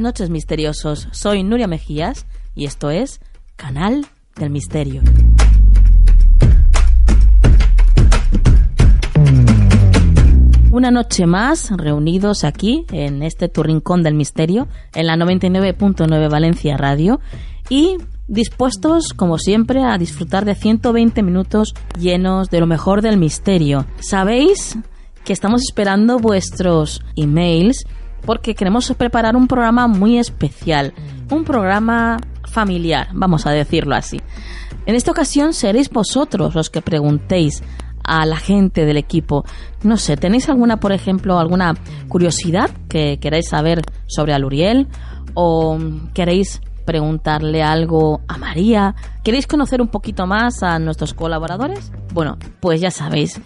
Noches misteriosos, soy Nuria Mejías y esto es Canal del Misterio. Una noche más reunidos aquí en este tu rincón del misterio en la 99.9 Valencia Radio y dispuestos como siempre a disfrutar de 120 minutos llenos de lo mejor del misterio. Sabéis que estamos esperando vuestros emails porque queremos preparar un programa muy especial, un programa familiar, vamos a decirlo así. En esta ocasión seréis vosotros los que preguntéis a la gente del equipo. No sé, ¿tenéis alguna, por ejemplo, alguna curiosidad que queráis saber sobre Aluriel? ¿O queréis preguntarle algo a María? ¿Queréis conocer un poquito más a nuestros colaboradores? Bueno, pues ya sabéis.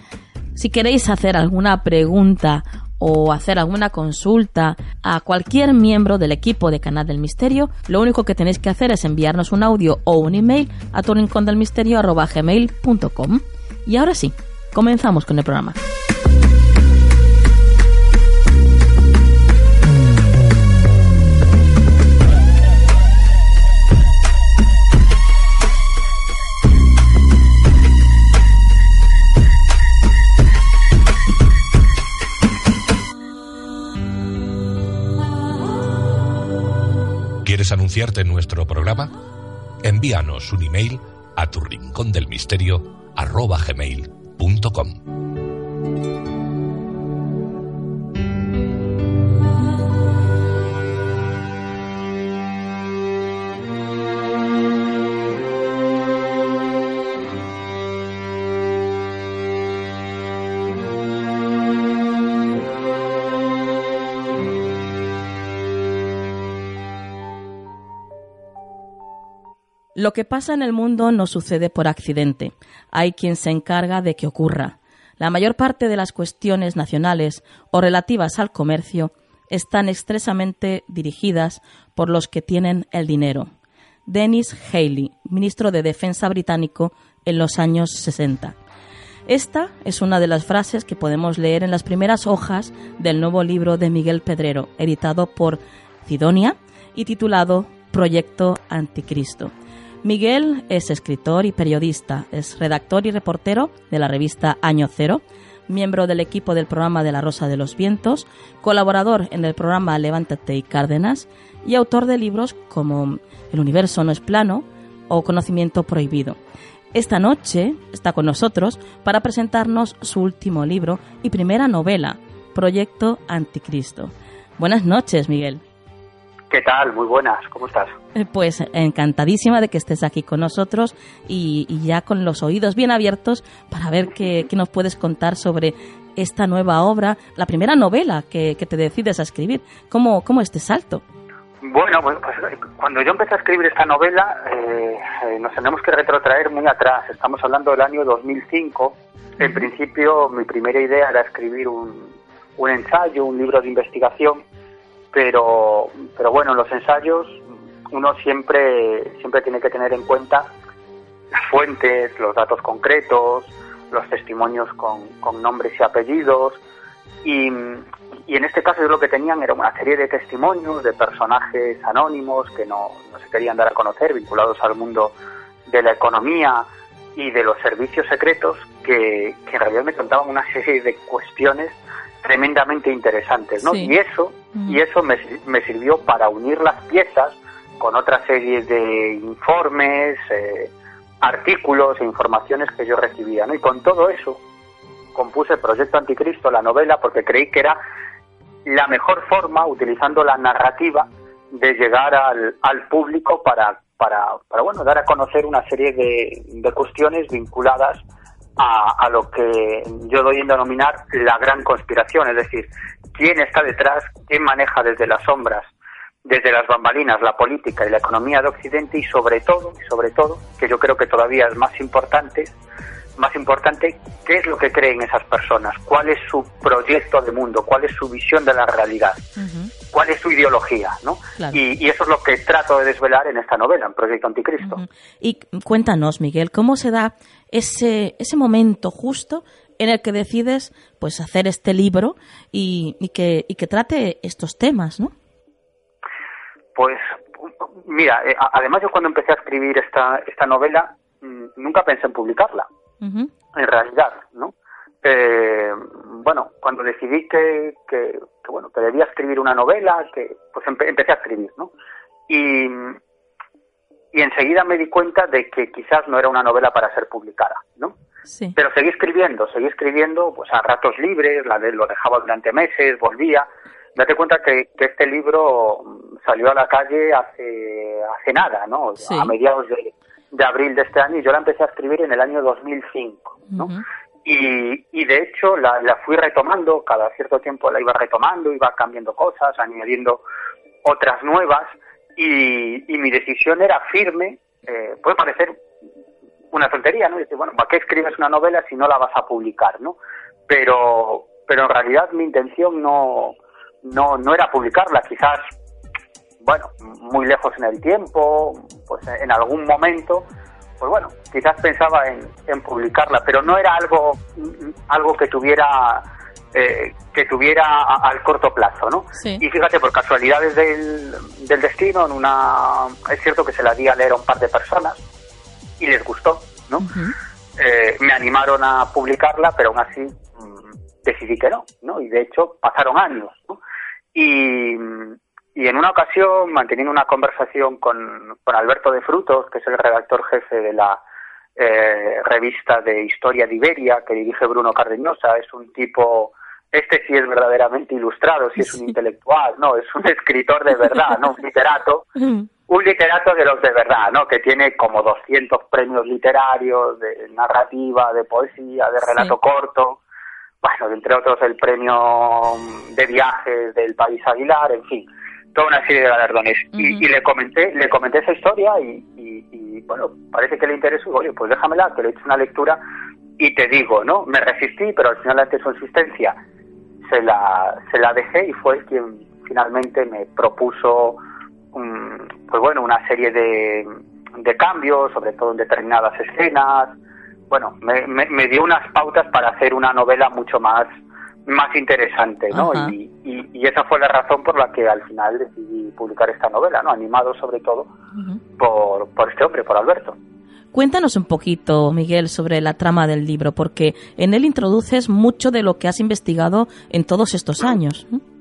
Si queréis hacer alguna pregunta o hacer alguna consulta a cualquier miembro del equipo de Canal del Misterio, lo único que tenéis que hacer es enviarnos un audio o un email a gmail.com Y ahora sí, comenzamos con el programa. ¿Quieres anunciarte nuestro programa? Envíanos un email a tu rincón del misterio arroba gmail.com. Lo que pasa en el mundo no sucede por accidente. Hay quien se encarga de que ocurra. La mayor parte de las cuestiones nacionales o relativas al comercio están expresamente dirigidas por los que tienen el dinero. Dennis Haley, ministro de Defensa británico en los años 60. Esta es una de las frases que podemos leer en las primeras hojas del nuevo libro de Miguel Pedrero, editado por Cidonia y titulado Proyecto Anticristo. Miguel es escritor y periodista, es redactor y reportero de la revista Año Cero, miembro del equipo del programa de La Rosa de los Vientos, colaborador en el programa Levántate y Cárdenas y autor de libros como El universo no es plano o Conocimiento prohibido. Esta noche está con nosotros para presentarnos su último libro y primera novela, Proyecto Anticristo. Buenas noches, Miguel. ¿Qué tal? Muy buenas, ¿cómo estás? Eh, pues encantadísima de que estés aquí con nosotros y, ya con los oídos bien abiertos para ver qué, nos puedes contar sobre esta nueva obra, la primera novela que, te decides a escribir. ¿Cómo, cómo este salto? Bueno, pues, pues cuando yo empecé a escribir esta novela eh, eh, nos tenemos que retrotraer muy atrás. Estamos hablando del año 2005. En principio mi primera idea era escribir un, un ensayo, un libro de investigación pero, pero bueno, en los ensayos uno siempre, siempre tiene que tener en cuenta las fuentes, los datos concretos, los testimonios con, con nombres y apellidos. Y, en este caso yo lo que tenían era una serie de testimonios de personajes anónimos que no, no se querían dar a conocer, vinculados al mundo de la economía y de los servicios secretos, que, que en realidad me contaban una serie de cuestiones tremendamente interesantes, ¿no? Y eso, y eso me, me, sirvió para unir las piezas con otra serie de informes, eh, artículos e informaciones que yo recibía, ¿no? Y con todo eso compuse el Proyecto Anticristo, la novela, porque creí que era la mejor forma, utilizando la narrativa, de llegar al, al público para, para, para, bueno, dar a conocer una serie de, de cuestiones vinculadas a, a, lo que yo doy en denominar la gran conspiración, es decir, quién está detrás, quién maneja desde las sombras desde las bambalinas la política y la economía de Occidente y sobre todo, sobre todo, que yo creo que todavía es más importante, más importante, qué es lo que creen esas personas, cuál es su proyecto de mundo, cuál es su visión de la realidad, cuál es su ideología, ¿no? Y, eso es lo que trato de desvelar en esta novela, en Proyecto Anticristo. Y cuéntanos, Miguel, ¿cómo se da ese, ese momento justo en el que decides pues hacer este libro y, y, que, y que trate estos temas, ¿no? Pues mira, eh, además yo cuando empecé a escribir esta, esta novela mm, nunca pensé en publicarla, en realidad, ¿no? Eh, bueno, cuando decidí que, que, bueno que debía escribir una novela, que pues empecé a escribir, ¿no? Y, y enseguida me di cuenta de que quizás no era una novela para ser publicada, ¿no? Sí. Pero seguí escribiendo, seguí escribiendo, pues a ratos libres, la de, lo dejaba durante meses, volvía, date cuenta que, este libro salió a la calle hace, hace nada, ¿no? A mediados de, abril de este año y yo la empecé a escribir en el año 2005, ¿no? y, y de hecho la, la fui retomando, cada cierto tiempo la iba retomando, iba cambiando cosas, añadiendo otras nuevas y, y mi decisión era firme, eh, puede parecer una tontería, ¿no? Dice, bueno, ¿para qué escribes una novela si no la vas a publicar, ¿no? Pero, pero en realidad mi intención no, no, no era publicarla, quizás, bueno, muy lejos en el tiempo, pues en algún momento, pues bueno, quizás pensaba en, en publicarla, pero no era algo, algo que tuviera eh, que tuviera al corto plazo, ¿no? Y fíjate, por casualidades del, del destino, en una es cierto que se la di a leer a un par de personas y les gustó, ¿no? eh, me animaron a publicarla, pero aún así mm, decidí que no, ¿no? Y de hecho pasaron años, ¿no? Y, y en una ocasión, manteniendo una conversación con, con Alberto de Frutos, que es el redactor jefe de la eh, revista de Historia de Iberia, que dirige Bruno Cardeñosa, es un tipo, este sí es verdaderamente ilustrado, sí es un intelectual, no, es un escritor de verdad, no un literato, un literato de los de verdad, ¿no? Que tiene como 200 premios literarios de narrativa, de poesía, de relato corto bueno, entre otros el premio de viajes del País Aguilar, en fin, toda una serie de galardones. y, le comenté, le comenté esa historia y, y, bueno, parece que le interesó, oye, pues déjamela, que le he hecho una lectura y te digo, ¿no? Me resistí, pero al final ante su insistencia se la, se la dejé y fue quien finalmente me propuso, pues bueno, una serie de, de cambios, sobre todo en determinadas escenas, bueno, me, me, dio unas pautas para hacer una novela mucho más más interesante, ¿no? Y, y, esa fue la razón por la que al final decidí publicar esta novela, ¿no? Animado sobre todo por, por este hombre, por Alberto. Cuéntanos un poquito, Miguel, sobre la trama del libro, porque en él introduces mucho de lo que has investigado en todos estos años. Mm.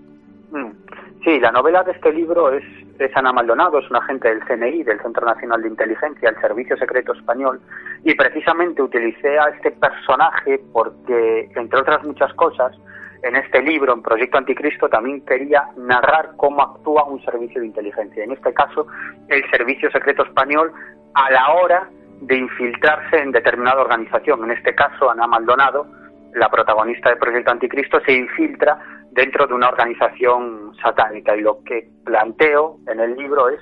Sí, la novela de este libro es es Ana Maldonado, es un agente del CNI, del Centro Nacional de Inteligencia, el Servicio Secreto Español, y precisamente utilicé a este personaje porque, entre otras muchas cosas, en este libro, en Proyecto Anticristo, también quería narrar cómo actúa un servicio de inteligencia. En este caso, el Servicio Secreto Español a la hora de infiltrarse en determinada organización. En este caso, Ana Maldonado, la protagonista de Proyecto Anticristo, se infiltra dentro de una organización satánica. Y lo que planteo en el libro es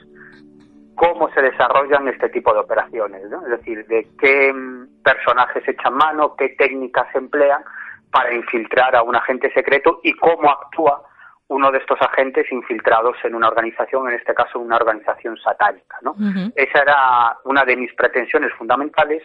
cómo se desarrollan este tipo de operaciones, es decir, de qué personajes echan mano, qué técnicas se emplean para infiltrar a un agente secreto y cómo actúa uno de estos agentes infiltrados en una organización, en este caso una organización satánica. ¿no? Esa era una de mis pretensiones fundamentales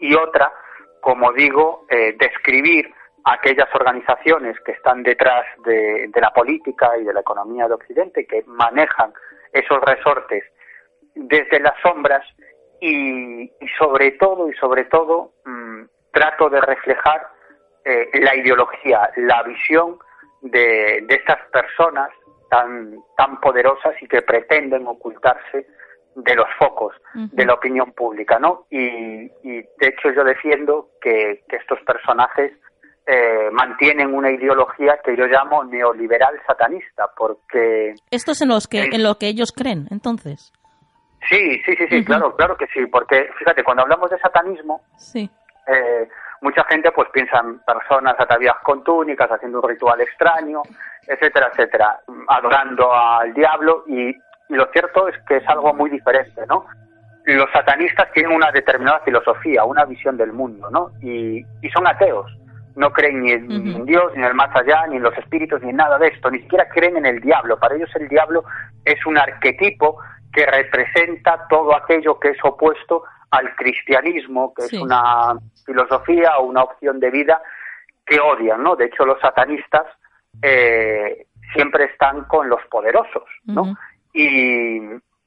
y otra, como digo, eh, describir aquellas organizaciones que están detrás de, la política y de la economía de Occidente, que manejan esos resortes desde las sombras y, sobre todo, y sobre todo, mm, trato de reflejar eh, la ideología, la visión de, de estas personas tan, tan poderosas y que pretenden ocultarse de los focos de la opinión pública, ¿no? Y, y de hecho yo defiendo que, que estos personajes eh, mantienen una ideología que yo llamo neoliberal satanista, porque... Esto es en, los que, en lo que ellos creen, entonces. Sí, sí, sí, sí, claro, claro que sí, porque fíjate, cuando hablamos de satanismo, sí. Eh, mucha gente pues piensa en personas ataviadas con túnicas, haciendo un ritual extraño, etcétera, etcétera, adorando al diablo y, y lo cierto es que es algo muy diferente, ¿no? Los satanistas tienen una determinada filosofía, una visión del mundo, ¿no? Y, y son ateos. No creen ni en, Dios, ni en el más allá, ni en los espíritus, ni en nada de esto. Ni siquiera creen en el diablo. Para ellos el diablo es un arquetipo que representa todo aquello que es opuesto al cristianismo, que Sí. es una filosofía o una opción de vida que odian, ¿no? De hecho, los satanistas eh, siempre están con los poderosos, ¿no? Y,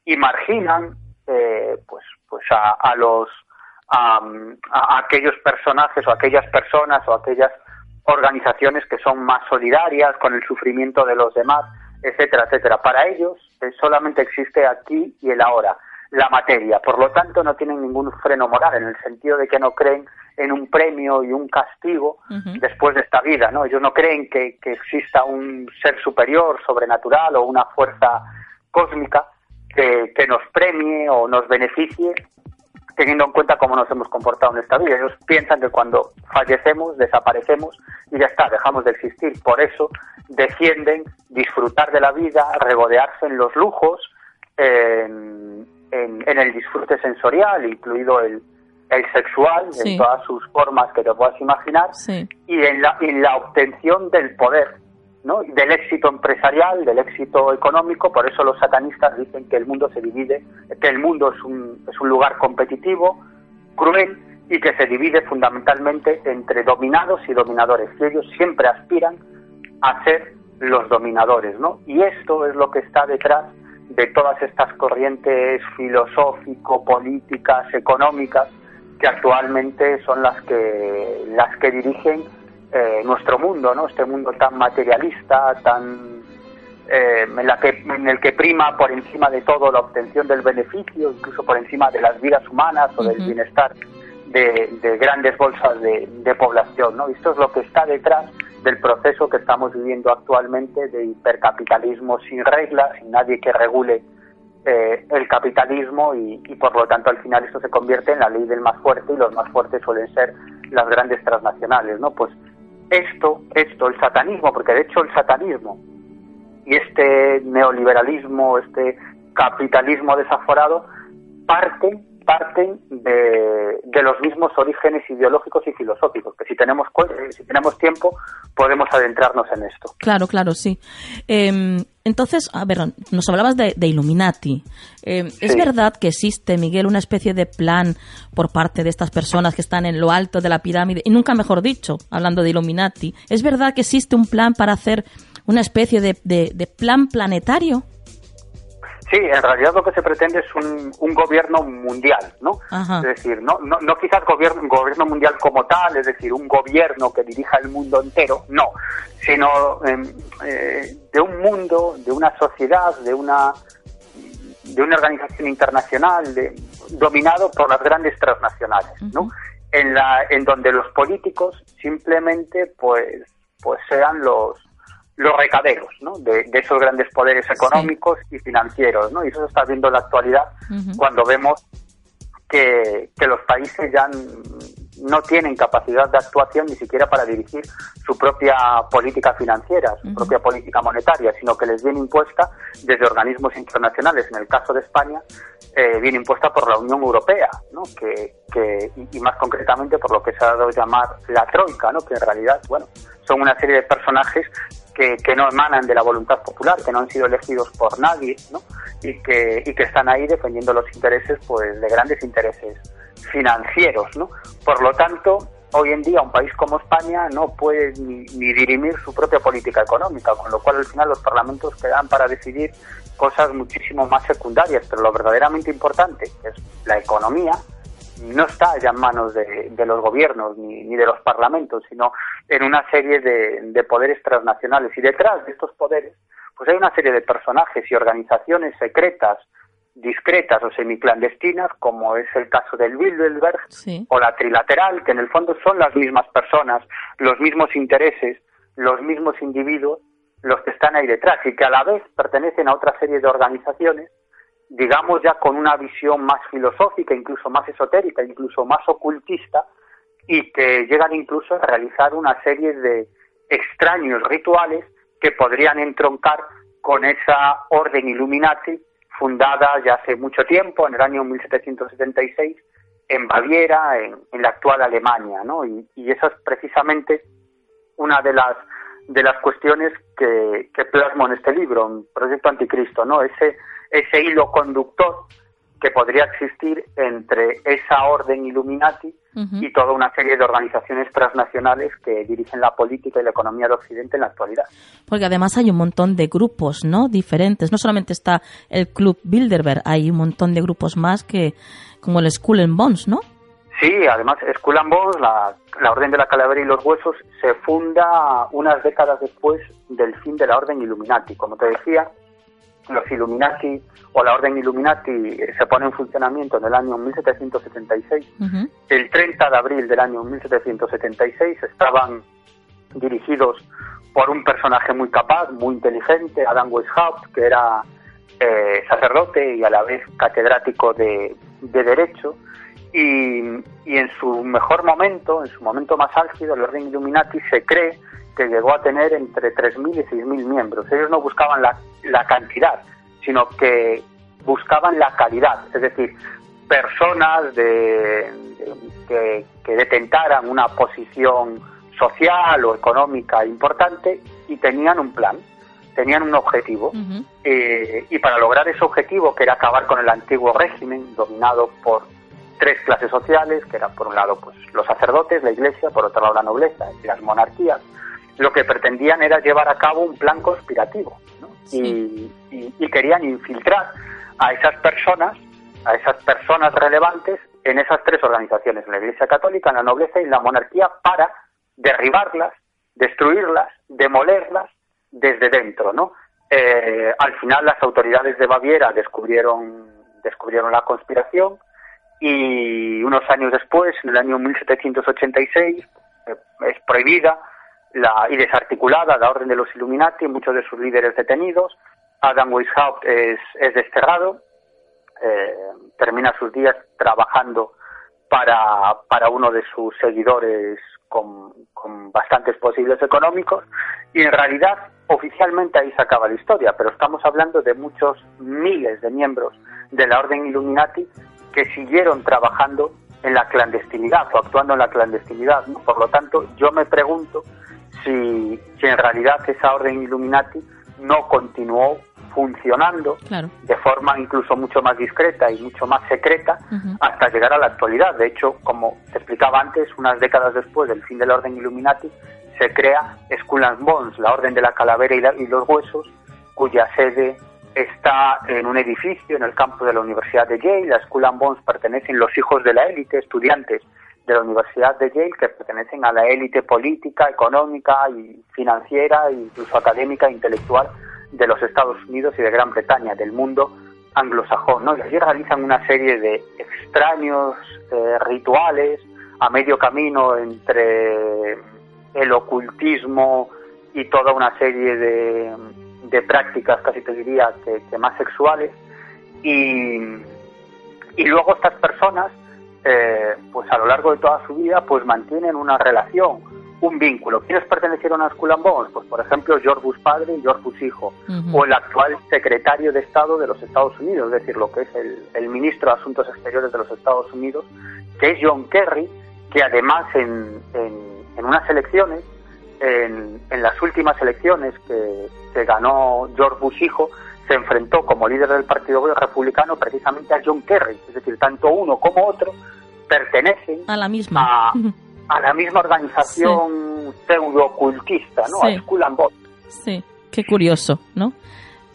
y marginan eh, pues pues a, a los a, a aquellos personajes o aquellas personas o aquellas organizaciones que son más solidarias con el sufrimiento de los demás, etcétera, etcétera. Para ellos eh, solamente existe aquí y el ahora, la materia. Por lo tanto, no tienen ningún freno moral en el sentido de que no creen en un premio y un castigo después de esta vida, ¿no? Ellos no creen que, que exista un ser superior, sobrenatural o una fuerza cósmica que, que nos premie o nos beneficie teniendo en cuenta cómo nos hemos comportado en esta vida. Ellos piensan que cuando fallecemos, desaparecemos y ya está, dejamos de existir. Por eso defienden disfrutar de la vida, regodearse en los lujos, en, en- en el disfrute sensorial, incluido el, el sexual, Sí. en todas sus formas que te puedas imaginar, Sí. y en la, en la obtención del poder, ¿no? Del éxito empresarial, del éxito económico. Por eso los satanistas dicen que el mundo se divide, que el mundo es un, es un lugar competitivo, cruel y que se divide fundamentalmente entre dominados y dominadores. Y ellos siempre aspiran a ser los dominadores, ¿no? Y esto es lo que está detrás de todas estas corrientes filosófico-políticas, económicas, que actualmente son las que las que dirigen eh, nuestro mundo, ¿no? Este mundo tan materialista, tan eh, en, la que, en el que prima por encima de todo la obtención del beneficio, incluso por encima de las vidas humanas o del bienestar de, de grandes bolsas de, de población, ¿no? Esto es lo que está detrás del proceso que estamos viviendo actualmente de hipercapitalismo sin reglas, sin nadie que regule eh, el capitalismo y, y por lo tanto al final esto se convierte en la ley del más fuerte y los más fuertes suelen ser las grandes transnacionales, ¿no? Pues esto, esto, el satanismo, porque de hecho el satanismo y este neoliberalismo, este capitalismo desaforado, parten, parten de, de los mismos orígenes ideológicos y filosóficos, que si tenemos, eh, si tenemos tiempo podemos adentrarnos en esto. Claro, claro, sí. Eh, entonces, a ver, nos hablabas de, de Illuminati. Eh, ¿Es verdad que existe, Miguel, una especie de plan por parte de estas personas que están en lo alto de la pirámide? Y nunca mejor dicho, hablando de Illuminati, ¿es verdad que existe un plan para hacer una especie de, de- de plan planetario? Sí, en realidad lo que se pretende es un, un gobierno mundial, ¿no? Ajá. Es decir, no, no, no quizás gobierno, gobierno mundial como tal, es decir, un gobierno que dirija el mundo entero, no, sino em, eh, de un mundo, de una sociedad, de una de una organización internacional de- dominado por las grandes transnacionales, ¿no? En la en donde los políticos simplemente pues pues sean los los recaderos, ¿no? De, de esos grandes poderes económicos y financieros, ¿no? Y eso se está viendo en la actualidad cuando vemos que, que los países ya n- no tienen capacidad de actuación ni siquiera para dirigir su propia política financiera, su propia política monetaria, sino que les viene impuesta desde organismos internacionales. En el caso de España, eh, viene impuesta por la Unión Europea, ¿no? que, que, y, y más concretamente por lo que se ha dado a llamar la Troika, ¿no? que en realidad bueno, son una serie de personajes que, que no emanan de la voluntad popular, que no han sido elegidos por nadie, ¿no? y que, y que están ahí defendiendo los intereses pues de grandes intereses financieros, ¿no? Por lo tanto, hoy en día un país como España no puede ni, ni dirimir su propia política económica, con lo cual al final los parlamentos quedan para decidir cosas muchísimo más secundarias, pero lo verdaderamente importante, que es la economía, no está ya en manos de, los gobiernos ni, ni, de los parlamentos, sino en una serie de, de poderes transnacionales. Y detrás de estos poderes, pues hay una serie de personajes y organizaciones secretas, discretas o semiclandestinas, como es el caso del Bilderberg o la Trilateral, que en el fondo son las mismas personas, los mismos intereses, los mismos individuos los que están ahí detrás y que a la vez pertenecen a otra serie de organizaciones, digamos ya con una visión más filosófica, incluso más esotérica, incluso más ocultista, y que llegan incluso a realizar una serie de extraños rituales que podrían entroncar con esa orden Illuminati fundada ya hace mucho tiempo, en el año 1776, en Baviera, en, la actual Alemania, ¿no? Y, y esa es precisamente una de las de las cuestiones que, que plasmo en este libro, en Proyecto Anticristo, ¿no? Ese, ese hilo conductor que podría existir entre esa orden Illuminati y toda una serie de organizaciones transnacionales que dirigen la política y la economía de Occidente en la actualidad. Porque además hay un montón de grupos, ¿no? Diferentes. No solamente está el Club Bilderberg, hay un montón de grupos más que, como el Skull and Bones, ¿no? Sí, además Skull and Bones, la, la Orden de la Calavera y los Huesos, se funda unas décadas después del fin de la Orden Illuminati. Como te decía, los Illuminati o la Orden Illuminati eh, se pone en funcionamiento en el año 1776. El 30 de abril del año 1776 estaban dirigidos por un personaje muy capaz, muy inteligente, Adam Weishaupt, que era eh, sacerdote y a la vez catedrático de, Derecho. Y, y, en su mejor momento, en su momento más álgido, la Orden Illuminati se cree que llegó a tener entre 3.000 y 6.000 miembros. Ellos no buscaban la, la cantidad, sino que buscaban la calidad, es decir, personas de, que, detentaran una posición social o económica importante y tenían un plan, tenían un objetivo. Eh, y para lograr ese objetivo, que era acabar con el antiguo régimen dominado por tres clases sociales, que eran por un lado pues los sacerdotes, la iglesia, por otro lado la nobleza y las monarquías, lo que pretendían era llevar a cabo un plan conspirativo y, querían infiltrar a esas personas, a esas personas relevantes en esas tres organizaciones, en la Iglesia Católica, en la nobleza y en la monarquía, para derribarlas, destruirlas, demolerlas desde dentro, ¿no? Eh, al final las autoridades de Baviera descubrieron, descubrieron la conspiración y unos años después, en el año 1786, eh, es prohibida la, y desarticulada la orden de los Illuminati, muchos de sus líderes detenidos. Adam Weishaupt es, es desterrado, eh, termina sus días trabajando para, uno de sus seguidores con, con, bastantes posibles económicos y en realidad oficialmente ahí se acaba la historia, pero estamos hablando de muchos miles de miembros de la Orden Illuminati que siguieron trabajando en la clandestinidad o actuando en la clandestinidad. Por lo tanto, yo me pregunto si, en realidad esa orden Illuminati no continuó funcionando de forma incluso mucho más discreta y mucho más secreta hasta llegar a la actualidad. De hecho, como te explicaba antes, unas décadas después del fin de la orden Illuminati, se crea Skull and Bones, la orden de la calavera y, los huesos, cuya sede está en un edificio en el campo de la Universidad de Yale. A Skull and Bones pertenecen los hijos de la élite, estudiantes de la Universidad de Yale que pertenecen a la élite política, económica y financiera e incluso académica e intelectual de los Estados Unidos y de Gran Bretaña, del mundo anglosajón. Y allí realizan una serie de extraños eh, rituales a medio camino entre el ocultismo y toda una serie de, de prácticas, casi te diría, que, más sexuales. Y, y luego estas personas eh, pues a lo largo de toda su vida, pues mantienen una relación, un vínculo. ¿Quiénes pertenecieron a Skull? Pues por ejemplo George Bush padre y George Bush hijo, o el actual secretario de Estado de los Estados Unidos, es decir, lo que es el, ministro de Asuntos Exteriores de los Estados Unidos, que es John Kerry, que además en, en, unas elecciones, en, en, las últimas elecciones que, que ganó George Bush hijo, se enfrentó como líder del Partido Republicano precisamente a John Kerry, es decir, tanto uno como otro pertenecen a la misma, a, la misma organización pseudo-ocultista, ¿no? A Skull and Sí, qué curioso, ¿no?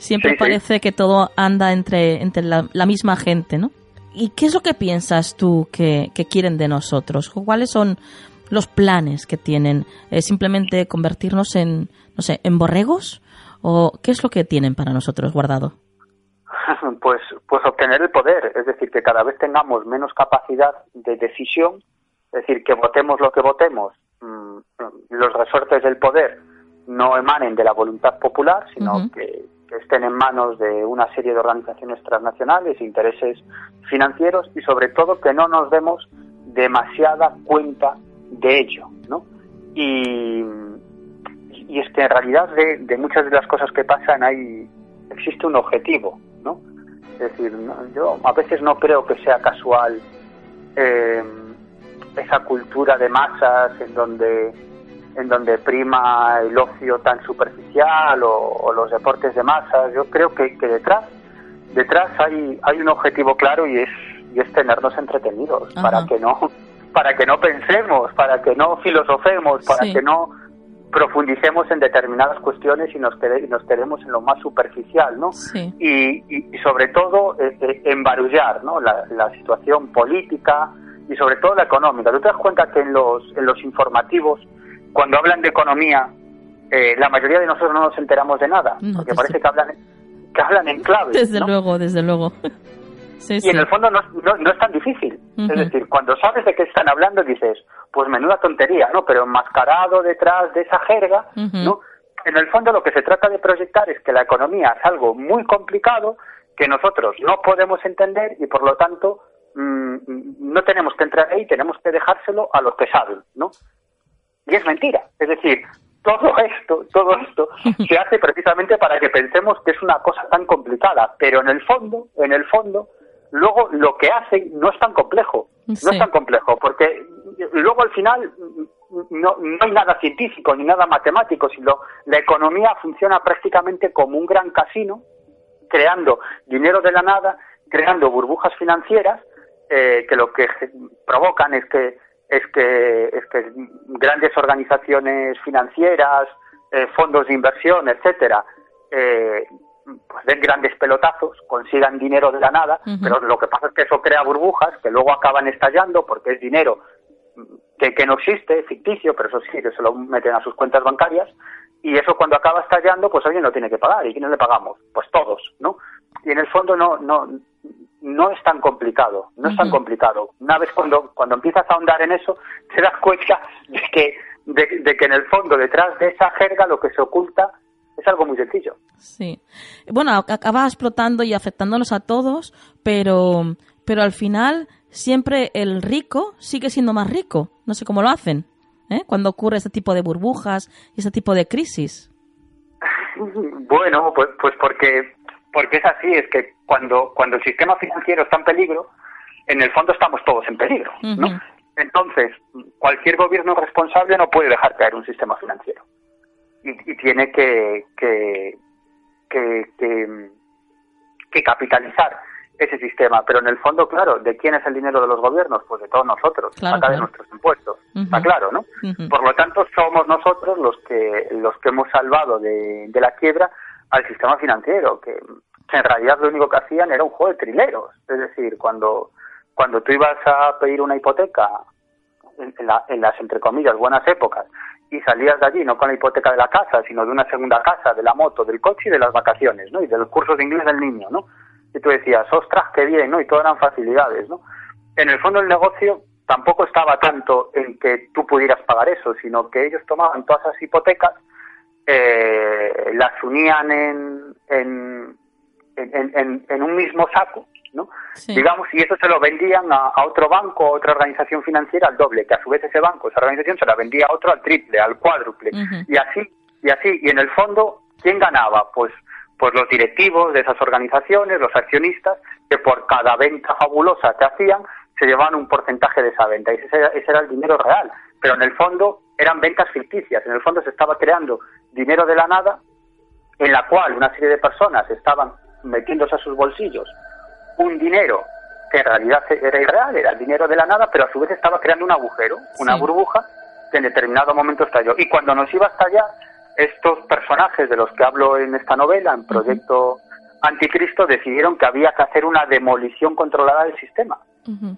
Siempre parece que todo anda entre, entre la, misma gente, ¿no? ¿Y qué es lo que piensas tú que, quieren de nosotros? ¿Cuáles son los planes que tienen? ¿Simplemente convertirnos en, no sé, en borregos? ¿O qué es lo que tienen para nosotros guardado? Pues, pues obtener el poder, es decir, que cada vez tengamos menos capacidad de decisión, es decir, que votemos lo que votemos, mm, los resortes del poder no emanen de la voluntad popular, sino que estén en manos de una serie de organizaciones transnacionales, intereses financieros y sobre todo que no nos demos demasiada cuenta de ello, ¿no? Y, y es que en realidad de, muchas de las cosas que pasan hay existe un objetivo, ¿no? Es decir, yo a veces no creo que sea casual eh, esa cultura de masas en donde en donde prima el ocio tan superficial o, los deportes de masas. Yo creo que, que, detrás detrás hay hay un objetivo claro y es y es tenernos entretenidos para que no para que no pensemos, para que no filosofemos, para que no profundicemos en determinadas cuestiones y nos, nos quedemos en lo más superficial, ¿no? Y, y, sobre todo eh, eh, embarullar, ¿no? La, la, situación política y sobre todo la económica. ¿Tú te das cuenta que en los, en los informativos cuando hablan de economía, eh, la mayoría de nosotros no nos enteramos de nada, porque parece que hablan, que hablan en clave. Desde luego, desde luego. Y en el fondo no, no, es tan difícil. Es decir, cuando sabes de qué están hablando dices, pues menuda tontería, ¿no? Pero enmascarado detrás de esa jerga, ¿no? En el fondo lo que se trata de proyectar es que la economía es algo muy complicado que nosotros no podemos entender y por lo tanto mm, no tenemos que entrar ahí, tenemos que dejárselo a los que saben, ¿no? Y es mentira. Es decir, todo esto, todo esto se hace precisamente para que pensemos que es una cosa tan complicada, pero en el fondo, en el fondo, luego lo que hacen no es tan complejo, no es tan complejo, porque luego al final no, no hay nada científico ni nada matemático, sino la economía funciona prácticamente como un gran casino, creando dinero de la nada, creando burbujas financieras, eh, que lo que provocan es que es que, es que grandes organizaciones financieras, eh, fondos de inversión, etcétera, eh, pues den grandes pelotazos, consigan dinero de la nada, pero lo que pasa es que eso crea burbujas que luego acaban estallando porque es dinero que, que no existe, ficticio, pero eso sí, que se lo meten a sus cuentas bancarias, y eso cuando acaba estallando, pues alguien lo tiene que pagar. ¿Y quiénes le pagamos? Pues todos, ¿no? Y en el fondo no, no, no es tan complicado, no es tan complicado. Una vez cuando, cuando empiezas a ahondar en eso, te das cuenta de que, de, que en el fondo, detrás de esa jerga, lo que se oculta es algo muy sencillo. Sí. Bueno, acaba explotando y afectándonos a todos, pero, pero al final siempre el rico sigue siendo más rico. No sé cómo lo hacen, ¿eh? Cuando ocurre este tipo de burbujas y este tipo de crisis. Bueno, pues, pues porque porque es así, es que cuando, cuando el sistema financiero está en peligro, en el fondo estamos todos en peligro, ¿no? Entonces, cualquier gobierno responsable no puede dejar caer un sistema financiero y, tiene que, que, que, que, capitalizar ese sistema. Pero en el fondo, claro, ¿de quién es el dinero de los gobiernos? Pues de todos nosotros, acá de nuestros impuestos. Está claro, ¿no? Por lo tanto, somos nosotros los que, los que hemos salvado de, de la quiebra al sistema financiero, que, en realidad lo único que hacían era un juego de trileros. Es decir, cuando, cuando tú ibas a pedir una hipoteca en, en las, entre comillas, buenas épocas, y salías de allí no con la hipoteca de la casa, sino de una segunda casa, de la moto, del coche y de las vacaciones, ¿no? Y del curso de inglés del niño, ¿no? Y tú decías, ostras, qué bien, ¿no? Y todas eran facilidades, ¿no? En el fondo el negocio tampoco estaba tanto en que tú pudieras pagar eso, sino que ellos tomaban todas esas hipotecas eh, las unían en, en, en, en, un mismo saco, ¿no? Digamos, y eso se lo vendían a, otro banco, a otra organización financiera al doble, que a su vez ese banco, esa organización se la vendía a otro al triple, al cuádruple, y así, y así, y en el fondo, ¿quién ganaba? Pues, pues los directivos de esas organizaciones, los accionistas, que por cada venta fabulosa que hacían, se llevaban un porcentaje de esa venta, y ese ese era el dinero real, pero en el fondo eran ventas ficticias, en el fondo se estaba creando dinero de la nada, en la cual una serie de personas estaban metiéndose a sus bolsillos un dinero que en realidad era irreal, era el dinero de la nada, pero a su vez estaba creando un agujero, una burbuja que en determinado momento estalló. Y cuando nos iba a estallar, estos personajes de los que hablo en esta novela, en Proyecto anticristo decidieron que había que hacer una demolición controlada del sistema.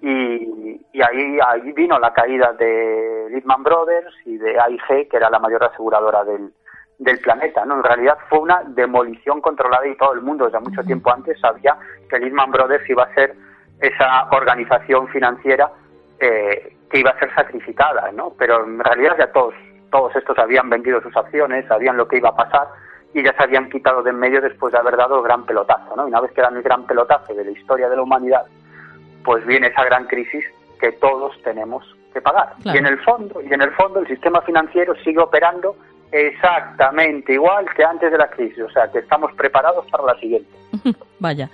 y, y, ahí, ahí vino la caída de Lehman Brothers y de AIG, que era la mayor aseguradora del, del planeta. ¿no? En realidad fue una demolición controlada y todo el mundo desde mucho tiempo antes sabía que Lehman Brothers iba a ser esa organización financiera eh, que iba a ser sacrificada, ¿no? Pero en realidad ya todos, todos estos habían vendido sus acciones, sabían lo que iba a pasar y ya se habían quitado de en medio después de haber dado el gran pelotazo, ¿no? Y una vez que dan el gran pelotazo de la historia de la humanidad, pues viene esa gran crisis que todos tenemos que pagar. Y en el fondo, y en el fondo el sistema financiero sigue operando exactamente igual que antes de la crisis, o sea, que estamos preparados para la siguiente. Vaya.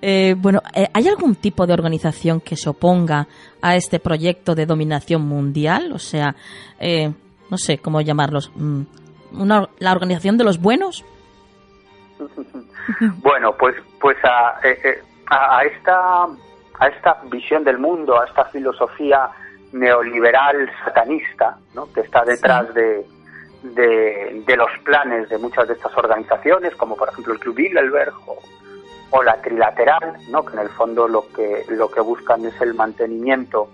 Eh, bueno, eh, ¿hay algún tipo de organización que se oponga a este proyecto de dominación mundial? O sea, eh, no sé cómo llamarlos. Mm, una, ¿La organización de los buenos? bueno, pues, pues a, a, esta, a esta visión del mundo, a esta filosofía neoliberal satanista ¿no? que está detrás de, de, de, los planes de muchas de estas organizaciones, como por ejemplo el Club Bilderberg o, o la trilateral, ¿no? que en el fondo lo que, lo que buscan es el mantenimiento,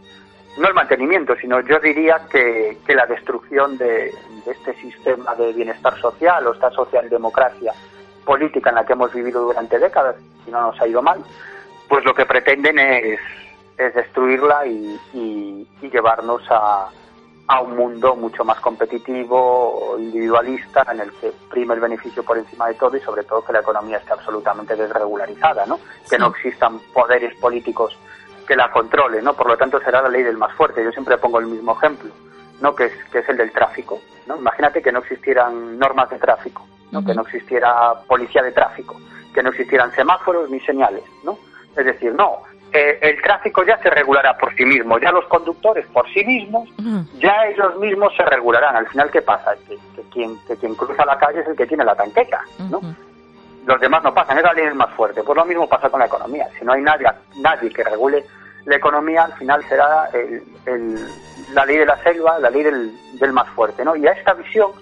no el mantenimiento, sino yo diría que, que la destrucción de, este sistema de bienestar social o esta socialdemocracia política en la que hemos vivido durante décadas, y no nos ha ido mal, pues lo que pretenden es, es destruirla y, y llevarnos a, a un mundo mucho más competitivo, individualista, en el que prime el beneficio por encima de todo y sobre todo que la economía esté absolutamente desregularizada, ¿no? Que no existan poderes políticos que la controlen, ¿no? Por lo tanto será la ley del más fuerte. Yo siempre pongo el mismo ejemplo, ¿no? Que es, que es el del tráfico, ¿no? Imagínate que no existieran normas de tráfico, ¿no? Que no existiera policía de tráfico, que no existieran semáforos ni señales, ¿no? Es decir, no, eh, el tráfico ya se regulará por sí mismo, ya los conductores por sí mismos, ya ellos mismos se regularán. Al final, ¿qué pasa? Que, quien, que quien cruza la calle es el que tiene la tanqueta, ¿no? Los demás no pasan, es la ley más fuerte. Pues lo mismo pasa con la economía. Si no hay nadie, nadie que regule la economía, al final será la ley de la selva, la ley del, del más fuerte, ¿no? Y a esta visión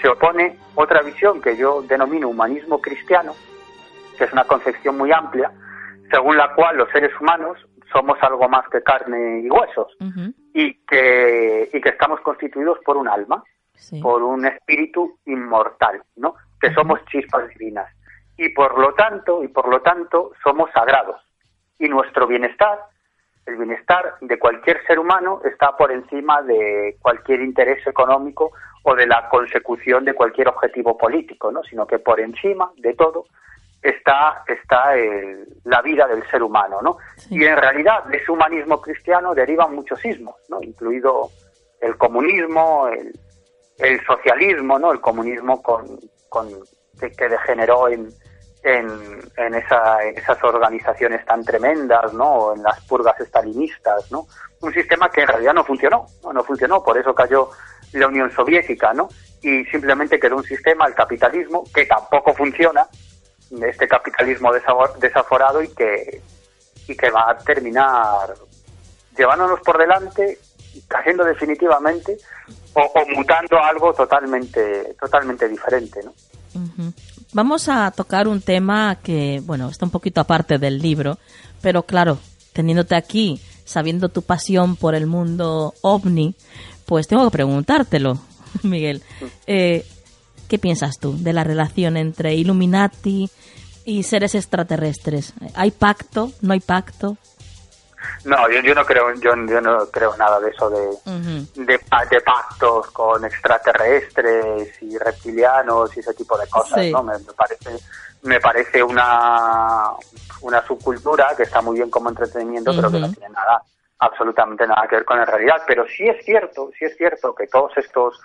se opone otra visión que yo denomino humanismo cristiano, que es una concepción muy amplia, según la cual los seres humanos somos algo más que carne y huesos y, que, y que estamos constituidos por un alma, por un espíritu inmortal, ¿no? que somos chispas divinas. Y por lo tanto y por lo tanto somos sagrados. Y nuestro bienestar el bienestar de cualquier ser humano está por encima de cualquier interés económico o de la consecución de cualquier objetivo político, ¿no? sino que por encima de todo está, está la vida del ser humano, ¿no? Y en realidad de ese humanismo cristiano derivan muchos sismos, ¿no? Incluido el comunismo, el, el socialismo, ¿no? El comunismo con, con que, degeneró en, en, en, esa, en, esas organizaciones tan tremendas, ¿no? En las purgas estalinistas, ¿no? Un sistema que en realidad no funcionó, ¿no? No funcionó, por eso cayó la Unión Soviética, ¿no? Y simplemente quedó un sistema, el capitalismo, que tampoco funciona, este capitalismo desaforado y que, y que va a terminar llevándonos por delante, cayendo definitivamente o, mutando a algo totalmente, totalmente diferente. ¿no? Vamos a tocar un tema que, bueno, está un poquito aparte del libro, pero claro, teniéndote aquí, sabiendo tu pasión por el mundo ovni, pues tengo que preguntártelo, Miguel. Eh, ¿Qué piensas tú de la relación entre Illuminati y seres extraterrestres? ¿Hay pacto? ¿No hay pacto? No, yo, no creo, yo, no creo nada de eso de, de, pactos con extraterrestres y reptilianos y ese tipo de cosas, ¿no? Me, parece, me parece una, una subcultura que está muy bien como entretenimiento, pero que no tiene nada, absolutamente nada que ver con la realidad. Pero sí es cierto, sí es cierto que todos estos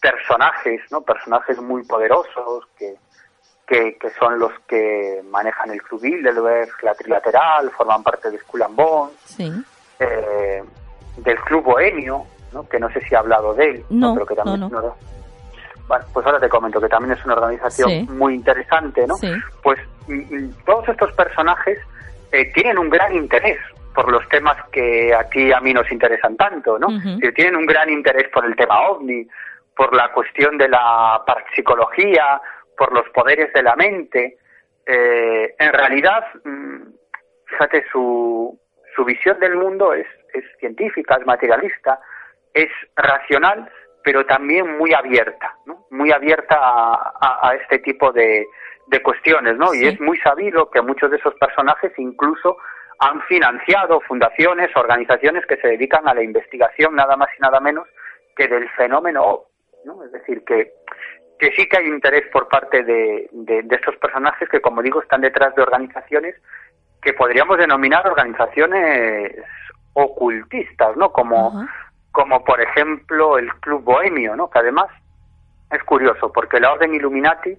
personajes, ¿no? Personajes muy poderosos que, que, son los que manejan el Club Bilderberg, la Trilateral, forman parte de Skull and Bones, eh, del Club Bohemio, ¿no? que no sé si ha hablado de él, no, pero que también bueno, pues ahora te comento que también es una organización muy interesante, ¿no? Pues todos estos personajes eh, tienen un gran interés por los temas que aquí a mí nos interesan tanto, ¿no? tienen un gran interés por el tema ovni, por la cuestión de la parapsicología, por los poderes de la mente, eh, en realidad, mm, fíjate, su, su visión del mundo es, es científica, es materialista, es racional, pero también muy abierta, ¿no? muy abierta a, este tipo de, de cuestiones, ¿no? Y es muy sabido que muchos de esos personajes incluso han financiado fundaciones, organizaciones que se dedican a la investigación nada más y nada menos que del fenómeno, ¿no? Es decir, que, que sí que hay interés por parte de, de, estos personajes que, como digo, están detrás de organizaciones que podríamos denominar organizaciones ocultistas, ¿no? Como, como por ejemplo el Club Bohemio, ¿no? Que además es curioso porque la Orden Illuminati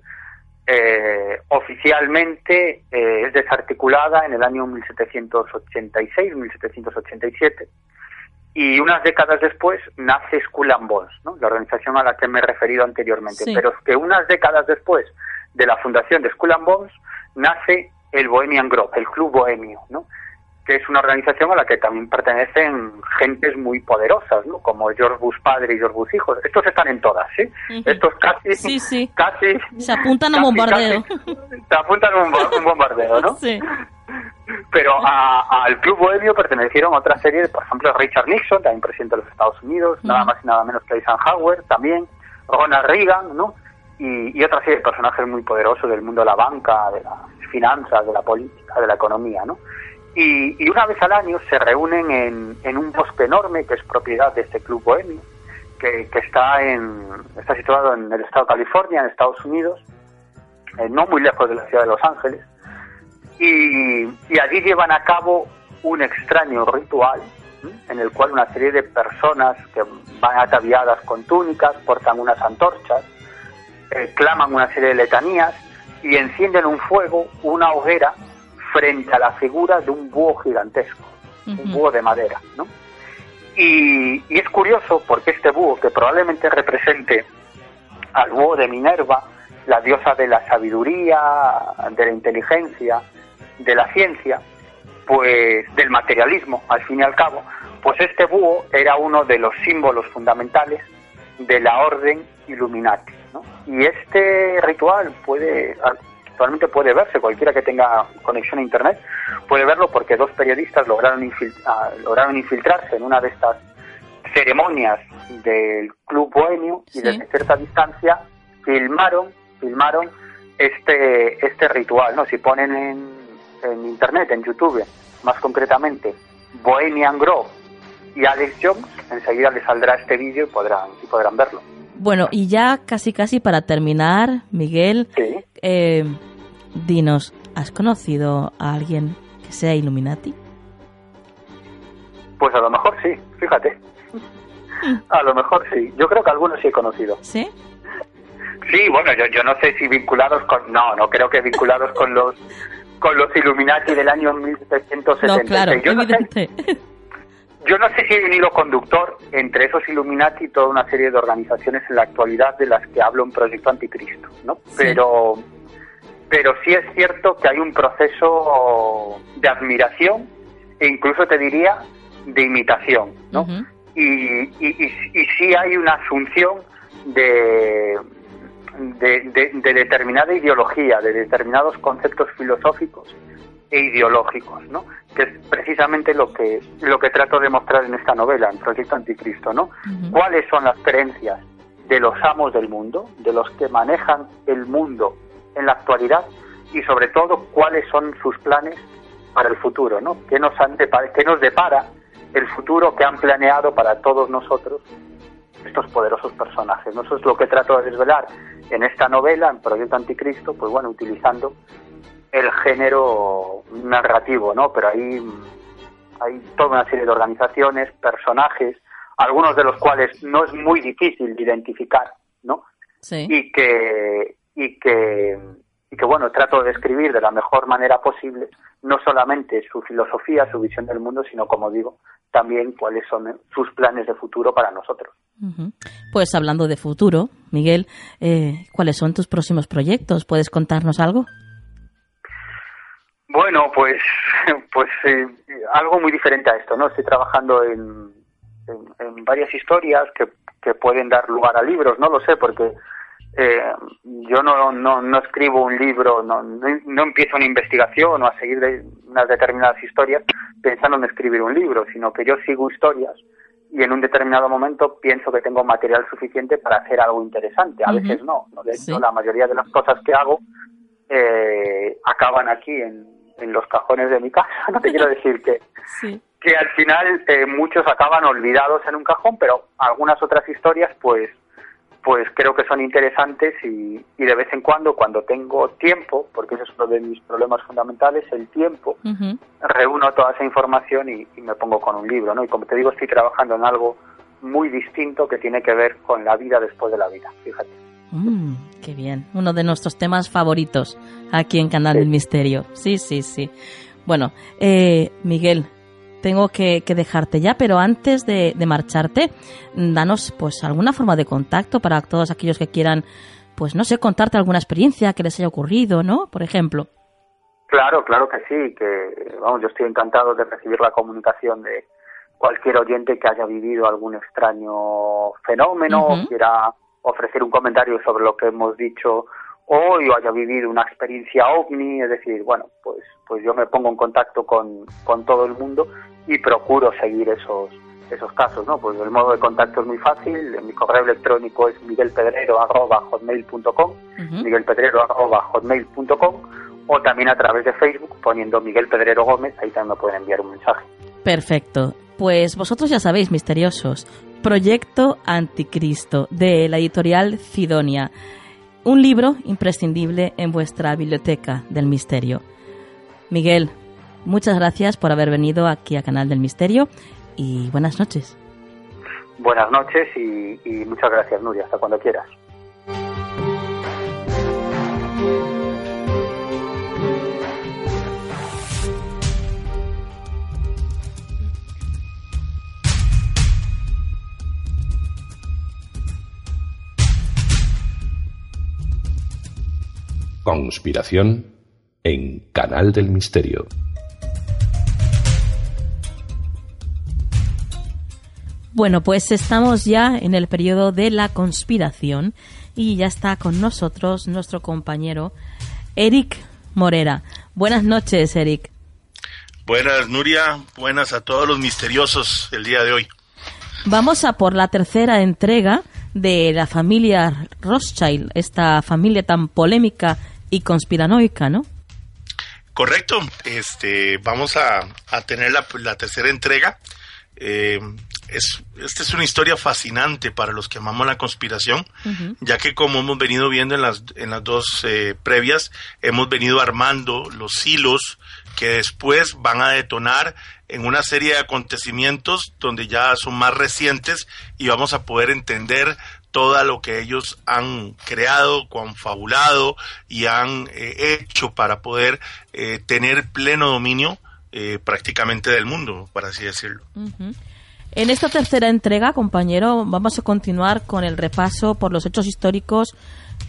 eh, oficialmente eh, es desarticulada en el año 1786-1787 y unas décadas después nace Skull and Bones, ¿no? la organización a la que me he referido anteriormente. Pero que unas décadas después de la fundación de Skull and Bones nace el Bohemian Grove, el Club Bohemio, ¿no? Que es una organización a la que también pertenecen gentes muy poderosas, ¿no? Como George Bush padre y George Bush hijo. Estos están en todas, ¿sí? Estos casi, sí, sí. casi... Se apuntan a bombardeo. se apuntan a un, bombardeo, ¿no? Sí. Pero al Club Bohemio pertenecieron otra serie, por ejemplo, Richard Nixon, también presidente de los Estados Unidos, nada más y nada menos que Eisenhower, también, Ronald Reagan, ¿no? Y, y otra serie de personajes muy poderosos del mundo de la banca, de las finanzas, de la política, de la economía, ¿no? Y, una vez al año se reúnen en, un bosque enorme que es propiedad de este club bohemio, que, está, en, está situado en el estado de California, en Estados Unidos, eh, no muy lejos de la ciudad de Los Ángeles. Y, allí llevan a cabo un extraño ritual en el cual una serie de personas que van ataviadas con túnicas, portan unas antorchas, eh, claman una serie de letanías y encienden un fuego, una hoguera frente a la figura de un búho gigantesco, un búho de madera, ¿no? Y, es curioso porque este búho, que probablemente represente al búho de Minerva, la diosa de la sabiduría, de la inteligencia, de la ciencia, pues del materialismo, al fin y al cabo, pues este búho era uno de los símbolos fundamentales de la orden Illuminati. ¿no? Y este ritual puede, actualmente puede verse, cualquiera que tenga conexión a Internet puede verlo porque dos periodistas lograron, ah, lograron infiltrarse en una de estas ceremonias del Club Bohemio y desde cierta distancia filmaron, filmaron este, este ritual. ¿no? Si ponen en, en Internet, en YouTube, más concretamente, Bohemian Grove y Alex Jones, enseguida les saldrá este vídeo y podrán, y podrán verlo. Bueno, y ya casi casi para terminar, Miguel, eh, dinos, ¿has conocido a alguien que sea Illuminati? Pues a lo mejor sí, fíjate. A lo mejor sí. Yo creo que algunos sí he conocido. ¿Sí? Sí, bueno, yo, yo no sé si vinculados con... No, no creo que vinculados con los con los Illuminati del año 1770. No, claro, yo evidente. Yo no sé si hay un hilo conductor entre esos Illuminati y toda una serie de organizaciones en la actualidad de las que hablo en Proyecto Anticristo, ¿no? Pero, pero sí es cierto que hay un proceso de admiración e incluso te diría de imitación, ¿no? y, y, y, sí hay una asunción de, de, de determinada ideología, de determinados conceptos filosóficos e ideológicos, ¿no? Que es precisamente lo que lo que trato de mostrar en esta novela, en Proyecto Anticristo, ¿no? ¿Cuáles son las creencias de los amos del mundo, de los que manejan el mundo en la actualidad y sobre todo cuáles son sus planes para el futuro, ¿no? ¿Qué nos han qué nos depara el futuro que han planeado para todos nosotros estos poderosos personajes. ¿no? Eso es lo que trato de desvelar en esta novela, en Proyecto Anticristo, pues bueno, utilizando el género narrativo, ¿no? Pero ahí hay toda una serie de organizaciones, personajes, algunos de los cuales no es muy difícil de identificar, ¿no? Sí. Y que y que y que bueno trato de describir de la mejor manera posible no solamente su filosofía, su visión del mundo, sino como digo también cuáles son sus planes de futuro para nosotros. Pues hablando de futuro, Miguel, eh, ¿cuáles son tus próximos proyectos? ¿Puedes contarnos algo? Bueno, pues, pues eh, algo muy diferente a esto, ¿no? Estoy trabajando en, en, varias historias que, que, pueden dar lugar a libros, no lo sé, porque eh, yo no, no, no, escribo un libro, no, no, empiezo una investigación o a seguir de unas determinadas historias pensando en escribir un libro, sino que yo sigo historias y en un determinado momento pienso que tengo material suficiente para hacer algo interesante. A veces no, De hecho, la mayoría de las cosas que hago eh, acaban aquí en, en, los cajones de mi casa. No te quiero decir que, que al final eh, muchos acaban olvidados en un cajón, pero algunas otras historias pues pues creo que son interesantes y, y, de vez en cuando, cuando tengo tiempo, porque ese es uno de mis problemas fundamentales, el tiempo, reúno toda esa información y, me pongo con un libro, ¿no? Y como te digo, estoy trabajando en algo muy distinto que tiene que ver con la vida después de la vida, fíjate. Mm, qué bien, uno de nuestros temas favoritos aquí en Canal del Misterio. Sí, sí, sí. Bueno, eh, Miguel, tengo que, dejarte ya, pero antes de, marcharte, danos pues alguna forma de contacto para todos aquellos que quieran, pues no sé, contarte alguna experiencia que les haya ocurrido, ¿no? Por ejemplo. Claro, claro que sí, que vamos, yo estoy encantado de recibir la comunicación de cualquier oyente que haya vivido algún extraño fenómeno o quiera ofrecer un comentario sobre lo que hemos dicho hoy o haya vivido una experiencia ovni, es decir, bueno, pues, pues yo me pongo en contacto con, con todo el mundo y procuro seguir esos, esos casos, ¿no? Pues el modo de contacto es muy fácil, mi correo electrónico es miguelpedrero.hotmail.com, miguelpedrero.hotmail.com o también a través de Facebook poniendo Miguel Pedrero Gómez, ahí también me pueden enviar un mensaje. Perfecto. Pues vosotros ya sabéis, misteriosos, Proyecto Anticristo de la editorial Cidonia un libro imprescindible en vuestra biblioteca del misterio. Miguel, muchas gracias por haber venido aquí a Canal del Misterio y buenas noches. Buenas noches y, y muchas gracias, Nuria. Hasta cuando quieras. Conspiración en Canal del Misterio. Bueno, pues estamos ya en el periodo de la conspiración y ya está con nosotros nuestro compañero Eric Morera. Buenas noches, Eric. Buenas, Nuria. Buenas a todos los misteriosos el día de hoy. Vamos a por la tercera entrega de la familia Rothschild, esta familia tan polémica y conspiranoica, ¿no? Correcto. Este, vamos a, tener la, tercera entrega. Eh, es, esta es una historia fascinante para los que amamos la conspiración, ya que como hemos venido viendo en las, en las dos eh, previas, hemos venido armando los hilos que después van a detonar en una serie de acontecimientos donde ya son más recientes y vamos a poder entender todo lo que ellos han creado, confabulado y han eh, hecho para poder eh, tener pleno dominio eh, prácticamente del mundo, por así decirlo. En esta tercera entrega, compañero, vamos a continuar con el repaso por los hechos históricos,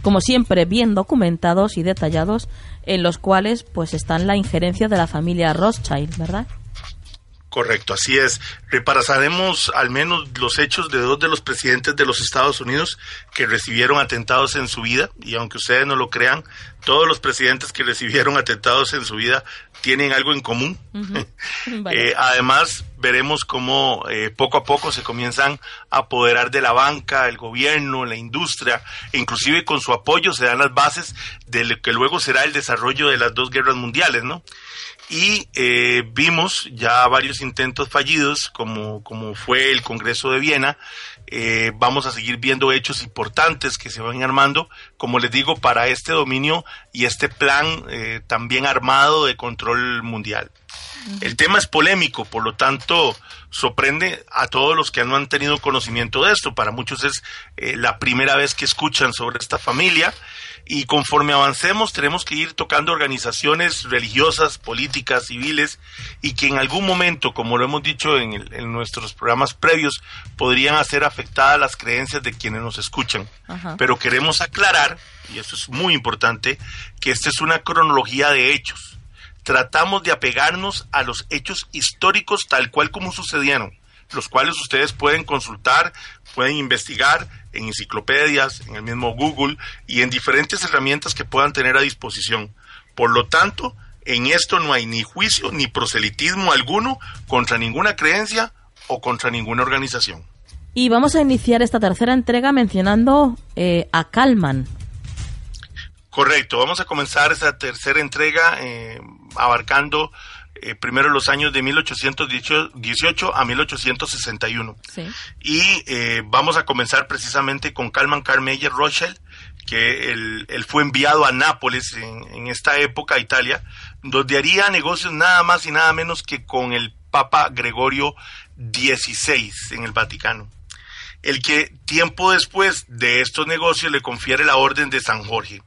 como siempre, bien documentados y detallados, en los cuales pues están la injerencia de la familia Rothschild, ¿verdad? Correcto, así es. Repasaremos al menos los hechos de dos de los presidentes de los Estados Unidos que recibieron atentados en su vida, y aunque ustedes no lo crean, todos los presidentes que recibieron atentados en su vida tienen algo en común. Eh, además, veremos cómo eh, poco a poco se comienzan a apoderar de la banca, el gobierno, la industria, e inclusive con su apoyo se dan las bases de lo que luego será el desarrollo de las dos guerras mundiales, ¿no? Y eh, vimos ya varios intentos fallidos, como, como fue el Congreso de Viena. Eh, vamos a seguir viendo hechos importantes que se van armando, como les digo, para este dominio y este plan eh, también armado de control mundial. El tema es polémico, por lo tanto, sorprende a todos los que no han tenido conocimiento de esto. Para muchos es la primera vez que escuchan sobre esta familia y conforme avancemos tenemos que ir tocando organizaciones religiosas, políticas, civiles y que en algún momento, como lo hemos dicho en, nuestros programas previos, podrían hacer afectadas las creencias de quienes nos escuchan. Pero queremos aclarar, y eso es muy importante, que esta es una cronología de hechos. Tratamos de apegarnos a los hechos históricos tal cual como sucedieron los cuales ustedes pueden consultar, pueden investigar en enciclopedias, en el mismo Google y en diferentes herramientas que puedan tener a disposición. Por lo tanto, en esto no hay ni juicio ni proselitismo alguno contra ninguna creencia o contra ninguna organización. Y vamos a iniciar esta tercera entrega mencionando eh, a Kalman. Correcto, vamos a comenzar esta tercera entrega eh, abarcando eh, primero los años de 1818 a 1861. Sí. Y vamos a comenzar precisamente con Kalman Carmeyer Rothschild, que él, fue enviado a Nápoles en, en, esta época, Italia, donde haría negocios nada más y nada menos que con el Papa Gregorio XVI en el Vaticano el que tiempo después de estos negocios le confiere la Orden de San Jorge.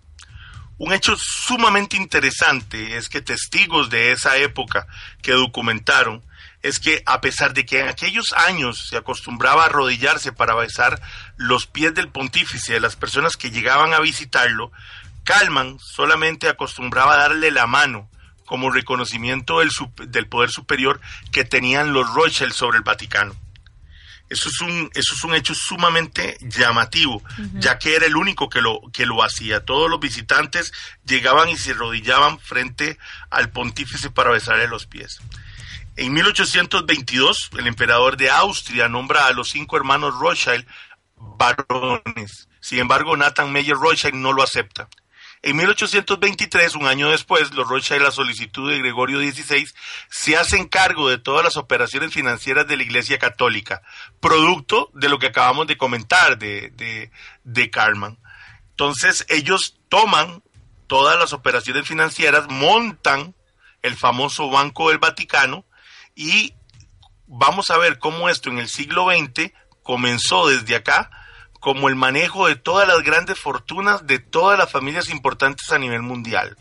Un hecho sumamente interesante es que testigos de esa época que documentaron es que a pesar de que en aquellos años se acostumbraba a arrodillarse para besar los pies del pontífice de las personas que llegaban a visitarlo, Calman solamente acostumbraba a darle la mano como reconocimiento del, del poder superior que tenían los Rothschild sobre el Vaticano. Eso es un, eso es un hecho sumamente llamativo, ya que era el único que lo, que lo hacía. Todos los visitantes llegaban y se arrodillaban frente al pontífice para besarle los pies. En 1822, el emperador de Austria nombra a los cinco hermanos Rothschild varones. Sin embargo, Nathan Meyer Rothschild no lo acepta. En 1823, un año después, los Rothschild, la solicitud de Gregorio XVI, se hacen cargo de todas las operaciones financieras de la Iglesia Católica, producto de lo que acabamos de comentar de, de, de Carman. Entonces, ellos toman todas las operaciones financieras, montan el famoso Banco del Vaticano y vamos a ver cómo esto en el siglo XX comenzó desde acá como el manejo de todas las grandes fortunas de todas las familias importantes a nivel mundial.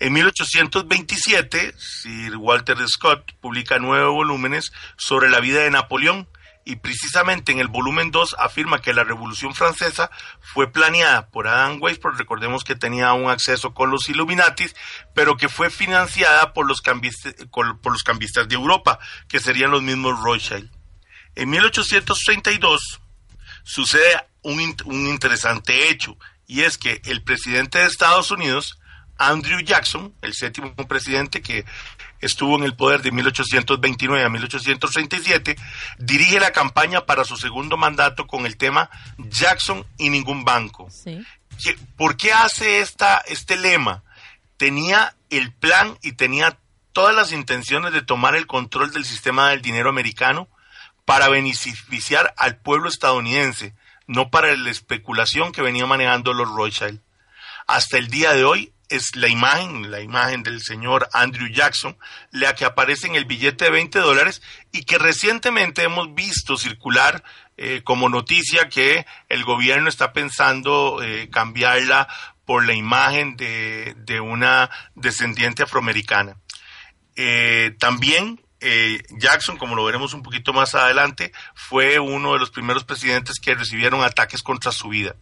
En 1827, Sir Walter Scott publica nueve volúmenes sobre la vida de Napoleón y precisamente en el volumen 2 afirma que la Revolución Francesa fue planeada por Adam Weishaupt, recordemos que tenía un acceso con los Illuminatis, pero que fue financiada por los, cambistas, por los cambistas de Europa, que serían los mismos Rothschild. En 1832, sucede un, interesante hecho, y es que el presidente de Estados Unidos, Andrew Jackson, el séptimo presidente que estuvo en el poder de 1829 a 1837, dirige la campaña para su segundo mandato con el tema Jackson y ningún banco. ¿Por qué hace esta, este lema? Tenía el plan y tenía todas las intenciones de tomar el control del sistema del dinero americano para beneficiar al pueblo estadounidense, no para la especulación que venía manejando los Rothschild. Hasta el día de hoy es la imagen, la imagen del señor Andrew Jackson, la que aparece en el billete de 20 dólares y que recientemente hemos visto circular eh, como noticia que el gobierno está pensando eh, cambiarla por la imagen de, una descendiente afroamericana. Eh, también eh, Jackson, como lo veremos un poquito más adelante, fue uno de los primeros presidentes que recibieron ataques contra su vida.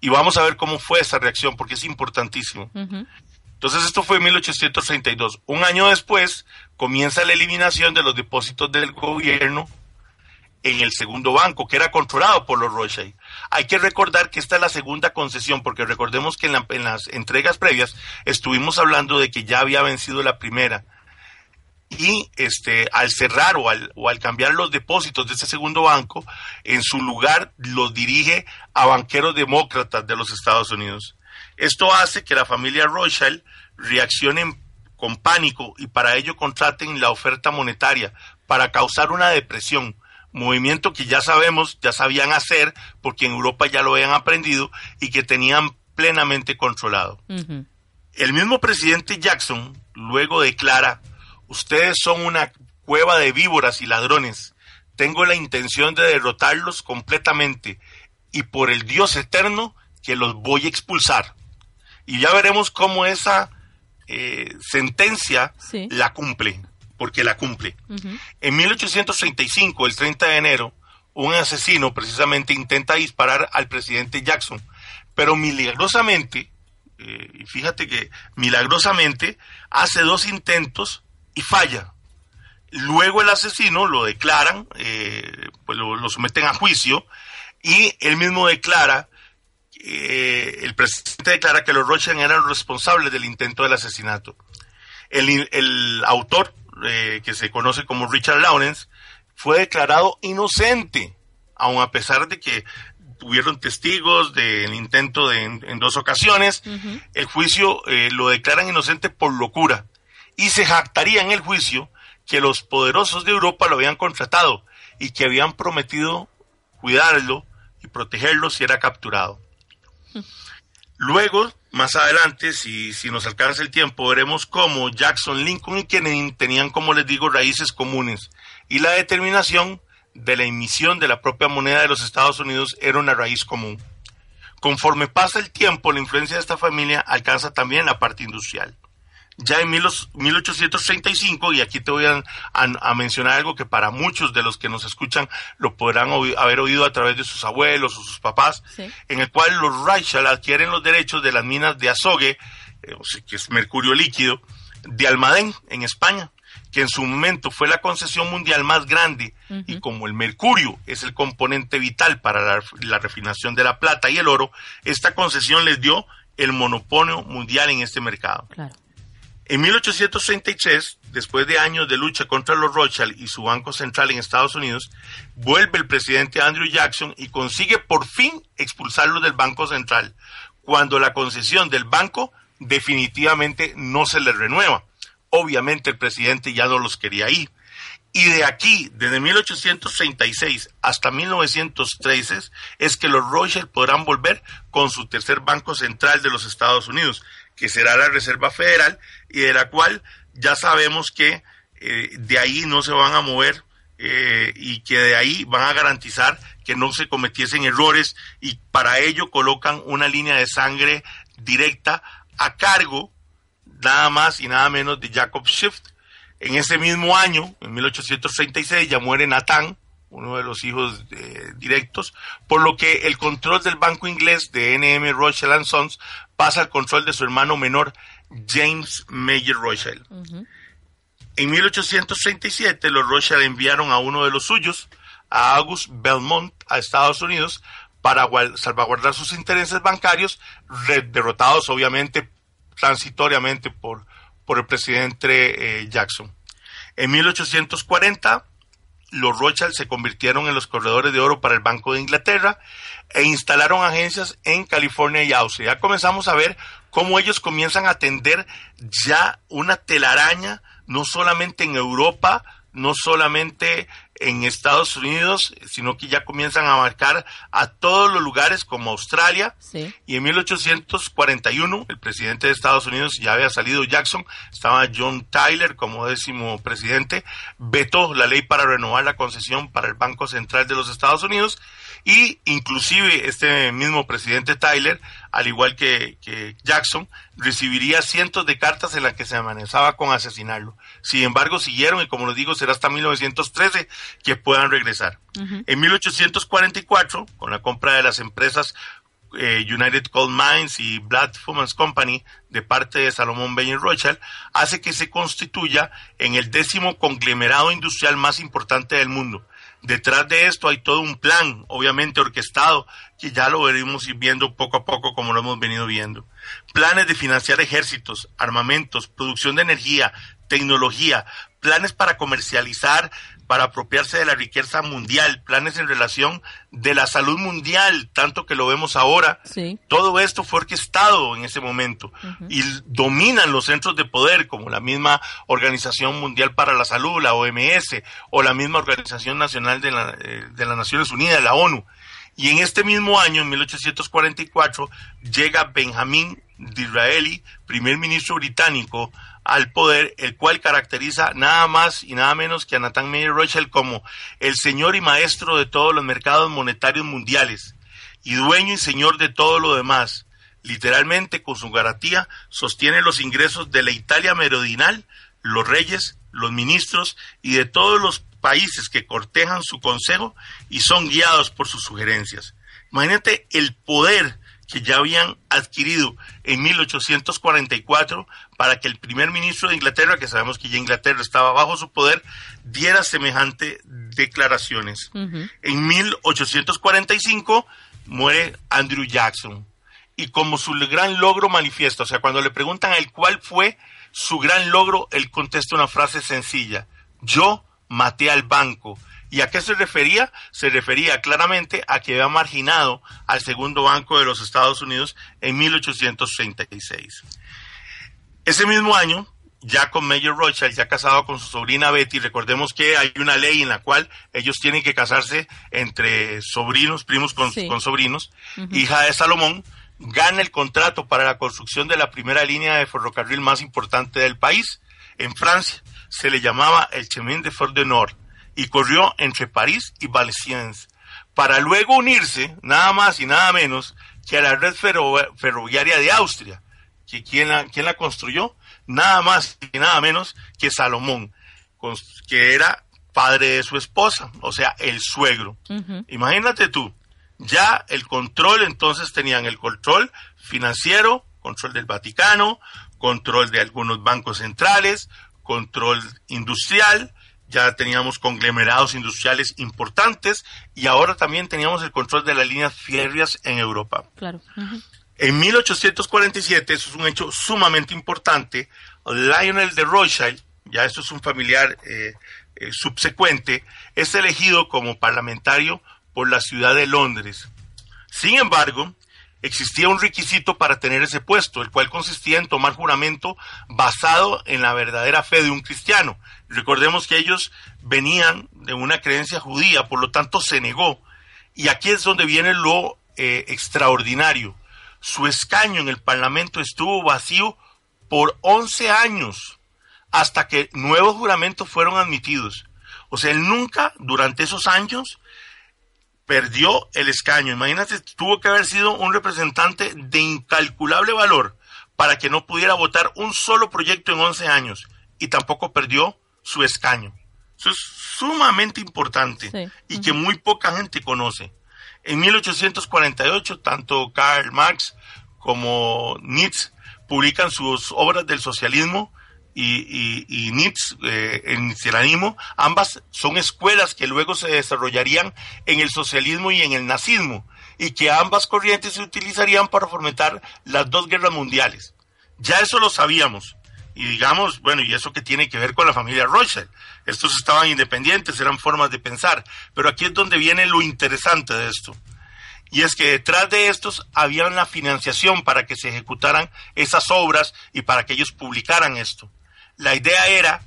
Y vamos a ver cómo fue esa reacción, porque es importantísimo. Entonces esto fue en 1832. Un año después comienza la eliminación de los depósitos del gobierno en el segundo banco, que era controlado por los Rothschild. Hay que recordar que esta es la segunda concesión, porque recordemos que en las entregas previas estuvimos hablando de que ya había vencido la primera y este al cerrar o al, o al cambiar los depósitos de ese segundo banco, en su lugar los dirige a banqueros demócratas de los Estados Unidos. Esto hace que la familia Rothschild reaccione con pánico y para ello contraten la oferta monetaria para causar una depresión, movimiento que ya sabemos, ya sabían hacer porque en Europa ya lo habían aprendido y que tenían plenamente controlado. El mismo presidente Jackson luego declara Ustedes son una cueva de víboras y ladrones. Tengo la intención de derrotarlos completamente y por el Dios eterno que los voy a expulsar. Y ya veremos cómo esa eh, sentencia la cumple, porque la cumple. En 1835, el 30 de enero, un asesino precisamente intenta disparar al presidente Jackson, pero milagrosamente, eh, fíjate que milagrosamente hace dos intentos y falla. Luego el asesino lo declaran, eh, pues lo, someten a juicio y él mismo declara, eh, el presidente declara que los Rothschild eran los responsables del intento del asesinato. El, el autor, eh, que se conoce como Richard Lawrence, fue declarado inocente, aun a pesar de que tuvieron testigos del intento en, dos ocasiones. El juicio lo declaran inocente por locura y se jactaría en el juicio que los poderosos de Europa lo habían contratado y que habían prometido cuidarlo y protegerlo si era capturado. Luego, más adelante, si, si nos alcanza el tiempo, veremos cómo Jackson, Lincoln y Kennedy tenían, como les digo, raíces comunes y la determinación de la emisión de la propia moneda de los Estados Unidos era una raíz común. Conforme pasa el tiempo, la influencia de esta familia alcanza también la parte industrial ya en 1835, y aquí te voy a, mencionar algo que para muchos de los que nos escuchan lo podrán haber oído a través de sus abuelos o sus papás, en el cual los Reichel adquieren los derechos de las minas de Azogue, eh, que es mercurio líquido, de Almadén, en España, que en su momento fue la concesión mundial más grande, y como el mercurio es el componente vital para la, la refinación de la plata y el oro, esta concesión les dio el monopolio mundial en este mercado. Claro. En 1833, después de años de lucha contra los Rothschild y su banco central en Estados Unidos, vuelve el presidente Andrew Jackson y consigue por fin expulsarlos del Banco Central, cuando la concesión del banco definitivamente no se le renueva. Obviamente el presidente ya no los quería ahí. Y de aquí, desde 1836 hasta 1913, es que los Rothschild podrán volver con su tercer banco central de los Estados Unidos, que será la Reserva Federal y de la cual ya sabemos que eh, de ahí no se van a mover eh, y que de ahí van a garantizar que no se cometiesen errores y para ello colocan una línea de sangre directa a cargo nada más y nada menos de Jacob Schiff. En ese mismo año, en 1836, ya muere Nathan, uno de los hijos eh, directos, por lo que el control del banco inglés de NM Rothschild Sons pasa al control de su hermano menor James Mayer Rothschild. En 1837 los Rothschild enviaron a uno de los suyos, a August Belmont, a Estados Unidos para salvaguardar sus intereses bancarios, derrotados obviamente transitoriamente por, por el presidente eh, Jackson. En 1840 los Rothschild se convirtieron en los corredores de oro para el Banco de Inglaterra e instalaron agencias en California y Austria. Ya comenzamos a ver cómo ellos comienzan a atender ya una telaraña, no solamente en Europa, no solamente en Estados Unidos, sino que ya comienzan a marcar a todos los lugares como Australia. Y en 1841, el presidente de Estados Unidos ya había salido Jackson, estaba John Tyler como décimo presidente, vetó la ley para renovar la concesión para el Banco Central de los Estados Unidos y inclusive este mismo presidente Tyler, al igual que, Jackson, recibiría cientos de cartas en las que se amenazaba con asesinarlo. Sin embargo, siguieron y como les digo, será hasta 1913 que puedan regresar. En 1844, con la compra de las empresas eh, United Coal Mines y Fumans Company de parte de Salomón Bain Rothschild hace que se constituya en el décimo conglomerado industrial más importante del mundo Detrás de esto hay todo un plan, obviamente orquestado, que ya lo veremos viendo poco a poco como lo hemos venido viendo. Planes de financiar ejércitos, armamentos, producción de energía, tecnología, planes para comercializar, para apropiarse de la riqueza mundial, planes en relación de la salud mundial, tanto que lo vemos ahora. Todo esto fue orquestado en ese momento y dominan los centros de poder, como la misma Organización Mundial para la Salud, la OMS, o la misma Organización Nacional de, la, eh, de las Naciones Unidas, la ONU. Y en este mismo año, en 1844, llega Benjamín Disraeli, primer ministro británico, al poder, el cual caracteriza nada más y nada menos que a Nathan Mayer Rothschild como el señor y maestro de todos los mercados monetarios mundiales y dueño y señor de todo lo demás. Literalmente, con su garantía, sostiene los ingresos de la Italia meridional, los reyes, los ministros y de todos los países que cortejan su consejo y son guiados por sus sugerencias. Imagínate el poder que ya habían adquirido en 1844 para que el primer ministro de Inglaterra, que sabemos que ya Inglaterra estaba bajo su poder, diera semejante declaraciones. En 1845 muere Andrew Jackson y como su gran logro manifiesta, o sea, cuando le preguntan a él cuál fue su gran logro, él contesta una frase sencilla, yo maté al banco. ¿Y a qué se refería? Se refería claramente a que había marginado al segundo banco de los Estados Unidos en 1836. Ese mismo año, ya con Mayor Rothschild, ya casado con su sobrina Betty, recordemos que hay una ley en la cual ellos tienen que casarse entre sobrinos, primos con, sobrinos, hija de Salomón, gana el contrato para la construcción de la primera línea de ferrocarril más importante del país, en Francia. Se le llamaba el Chemin de Fort de Nord y corrió entre París y Valenciennes, para luego unirse nada más y nada menos que a la red ferroviaria de Austria. que ¿Quién la, la construyó? Nada más y nada menos que Salomón, que era padre de su esposa, o sea, el suegro. Imagínate tú, ya el control, entonces tenían el control financiero, control del Vaticano, control de algunos bancos centrales, control industrial, ya teníamos conglomerados industriales importantes y ahora también teníamos el control de las líneas férreas en Europa. Claro. En 1847, eso es un hecho sumamente importante, Lionel de Rothschild, ya esto es un familiar eh, eh, subsecuente, es elegido como parlamentario por la ciudad de Londres. Sin embargo, existía un requisito para tener ese puesto, el cual consistía en tomar juramento basado en la verdadera fe de un cristiano. Recordemos que ellos venían de una creencia judía, por lo tanto se negó. Y aquí es donde viene lo eh, extraordinario. Su escaño en el Parlamento estuvo vacío por 11 años, hasta que nuevos juramentos fueron admitidos. O sea, él nunca, durante esos años, perdió el escaño. Imagínate, tuvo que haber sido un representante de incalculable valor para que no pudiera votar un solo proyecto en 11 años y tampoco perdió su escaño. Eso es sumamente importante y que muy poca gente conoce. En 1848, tanto Karl Marx como Nietzsche publican sus obras del socialismo y, y, Nietzsche, eh, el ambas son escuelas que luego se desarrollarían en el socialismo y en el nazismo, y que ambas corrientes se utilizarían para fomentar las dos guerras mundiales. Ya eso lo sabíamos. Y digamos, bueno, ¿y eso que tiene que ver con la familia Rothschild? Estos estaban independientes, eran formas de pensar. Pero aquí es donde viene lo interesante de esto. Y es que detrás de estos había una financiación para que se ejecutaran esas obras y para que ellos publicaran esto. La idea era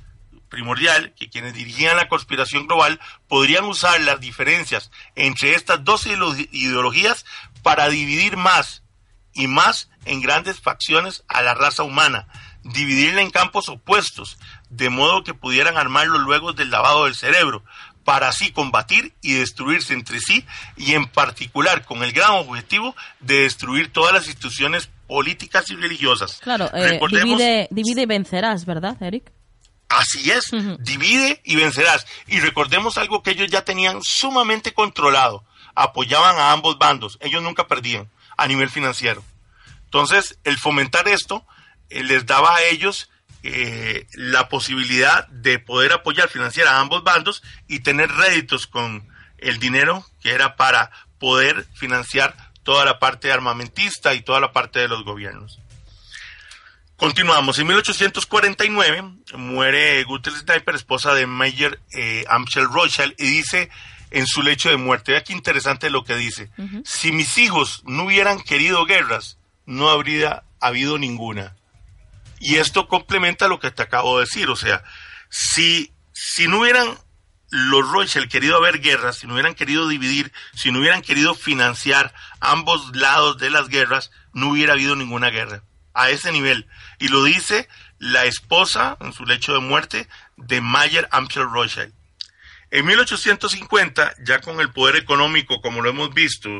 primordial que quienes dirigían la conspiración global podrían usar las diferencias entre estas dos ideologías para dividir más y más en grandes facciones a la raza humana, dividirla en campos opuestos, de modo que pudieran armarlo luego del lavado del cerebro, para así combatir y destruirse entre sí y en particular con el gran objetivo de destruir todas las instituciones políticas y religiosas. Claro, eh, divide, divide y vencerás, ¿verdad, Eric? Así es, divide y vencerás. Y recordemos algo que ellos ya tenían sumamente controlado. Apoyaban a ambos bandos, ellos nunca perdían a nivel financiero. Entonces, el fomentar esto les daba a ellos eh, la posibilidad de poder apoyar financiar a ambos bandos y tener réditos con el dinero que era para poder financiar toda la parte armamentista y toda la parte de los gobiernos. Continuamos. En 1849 muere Gutel Sniper, esposa de Mayer eh, Amschel Rothschild, y dice en su lecho de muerte, vea qué interesante lo que dice, si mis hijos no hubieran querido guerras, no habría habido ninguna. Y esto complementa lo que te acabo de decir, o sea, si, si no hubieran los Rothschild querido haber guerras, si no hubieran querido dividir, si no hubieran querido financiar ambos lados de las guerras, no hubiera habido ninguna guerra. A ese nivel. Y lo dice la esposa en su lecho de muerte de Mayer Amschel Rothschild. En 1850, ya con el poder económico, como lo hemos visto,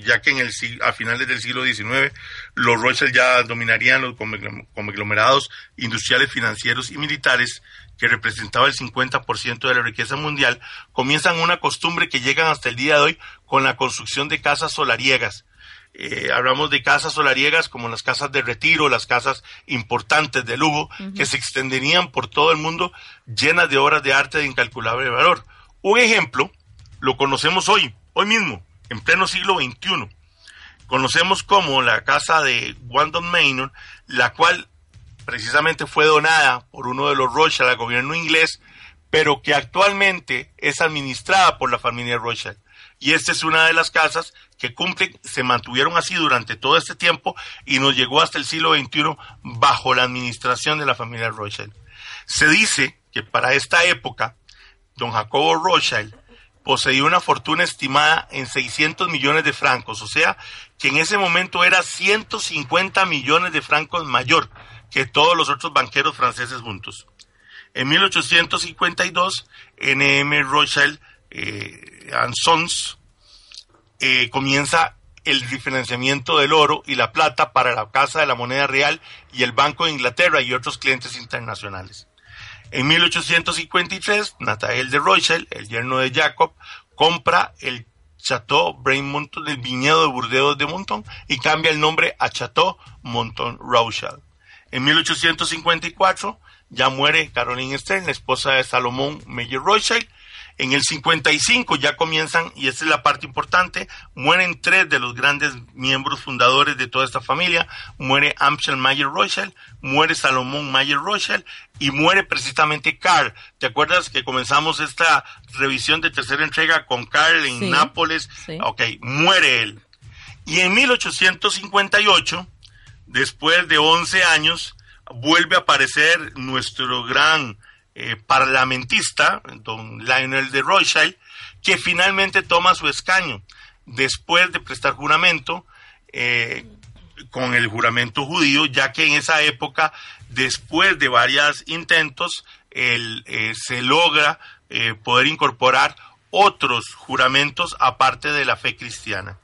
ya que en el, a finales del siglo XIX los Rothschild ya dominarían los conglomerados industriales, financieros y militares, que representaba el 50% de la riqueza mundial, comienzan una costumbre que llegan hasta el día de hoy con la construcción de casas solariegas. eh, hablamos de casas solariegas como las casas de retiro, las casas importantes de lujo, que se extenderían por todo el mundo llenas de obras de arte de incalculable valor. Un ejemplo lo conocemos hoy, hoy mismo, en pleno siglo XXI. Conocemos como la casa de Wandon Manor, la cual precisamente fue donada por uno de los Rothschild al gobierno inglés, pero que actualmente es administrada por la familia Rothschild. Y esta es una de las casas que cumplen, se mantuvieron así durante todo este tiempo y nos llegó hasta el siglo XXI bajo la administración de la familia Rothschild. Se dice que para esta época, don Jacobo Rothschild poseía una fortuna estimada en 600 millones de francos, o sea, que en ese momento era 150 millones de francos mayor que todos los otros banqueros franceses juntos. En 1852, NM Rothschild eh, Sons eh, comienza el diferenciamiento del oro y la plata para la Casa de la Moneda Real y el Banco de Inglaterra y otros clientes internacionales. En 1853, Nathaniel de Rothschild, el yerno de Jacob, compra el Chateau Brain del viñedo de Burdeos de Monton y cambia el nombre a Chateau Monton Rothschild. En 1854 ya muere Caroline Stern, la esposa de Salomón Meyer Rothschild. En el 55 ya comienzan, y esta es la parte importante, mueren tres de los grandes miembros fundadores de toda esta familia. Muere Amschel Mayer Rothschild, muere Salomón Mayer Rothschild y muere precisamente Carl. ¿Te acuerdas que comenzamos esta revisión de tercera entrega con Carl en Nápoles? Ok, muere él. Y en 1858 después de 11 años, vuelve a aparecer nuestro gran eh, parlamentista, don Lionel de Rothschild, que finalmente toma su escaño después de prestar juramento eh, con el juramento judío, ya que en esa época, después de varios intentos, eh, se logra poder incorporar otros juramentos aparte de la fe cristiana.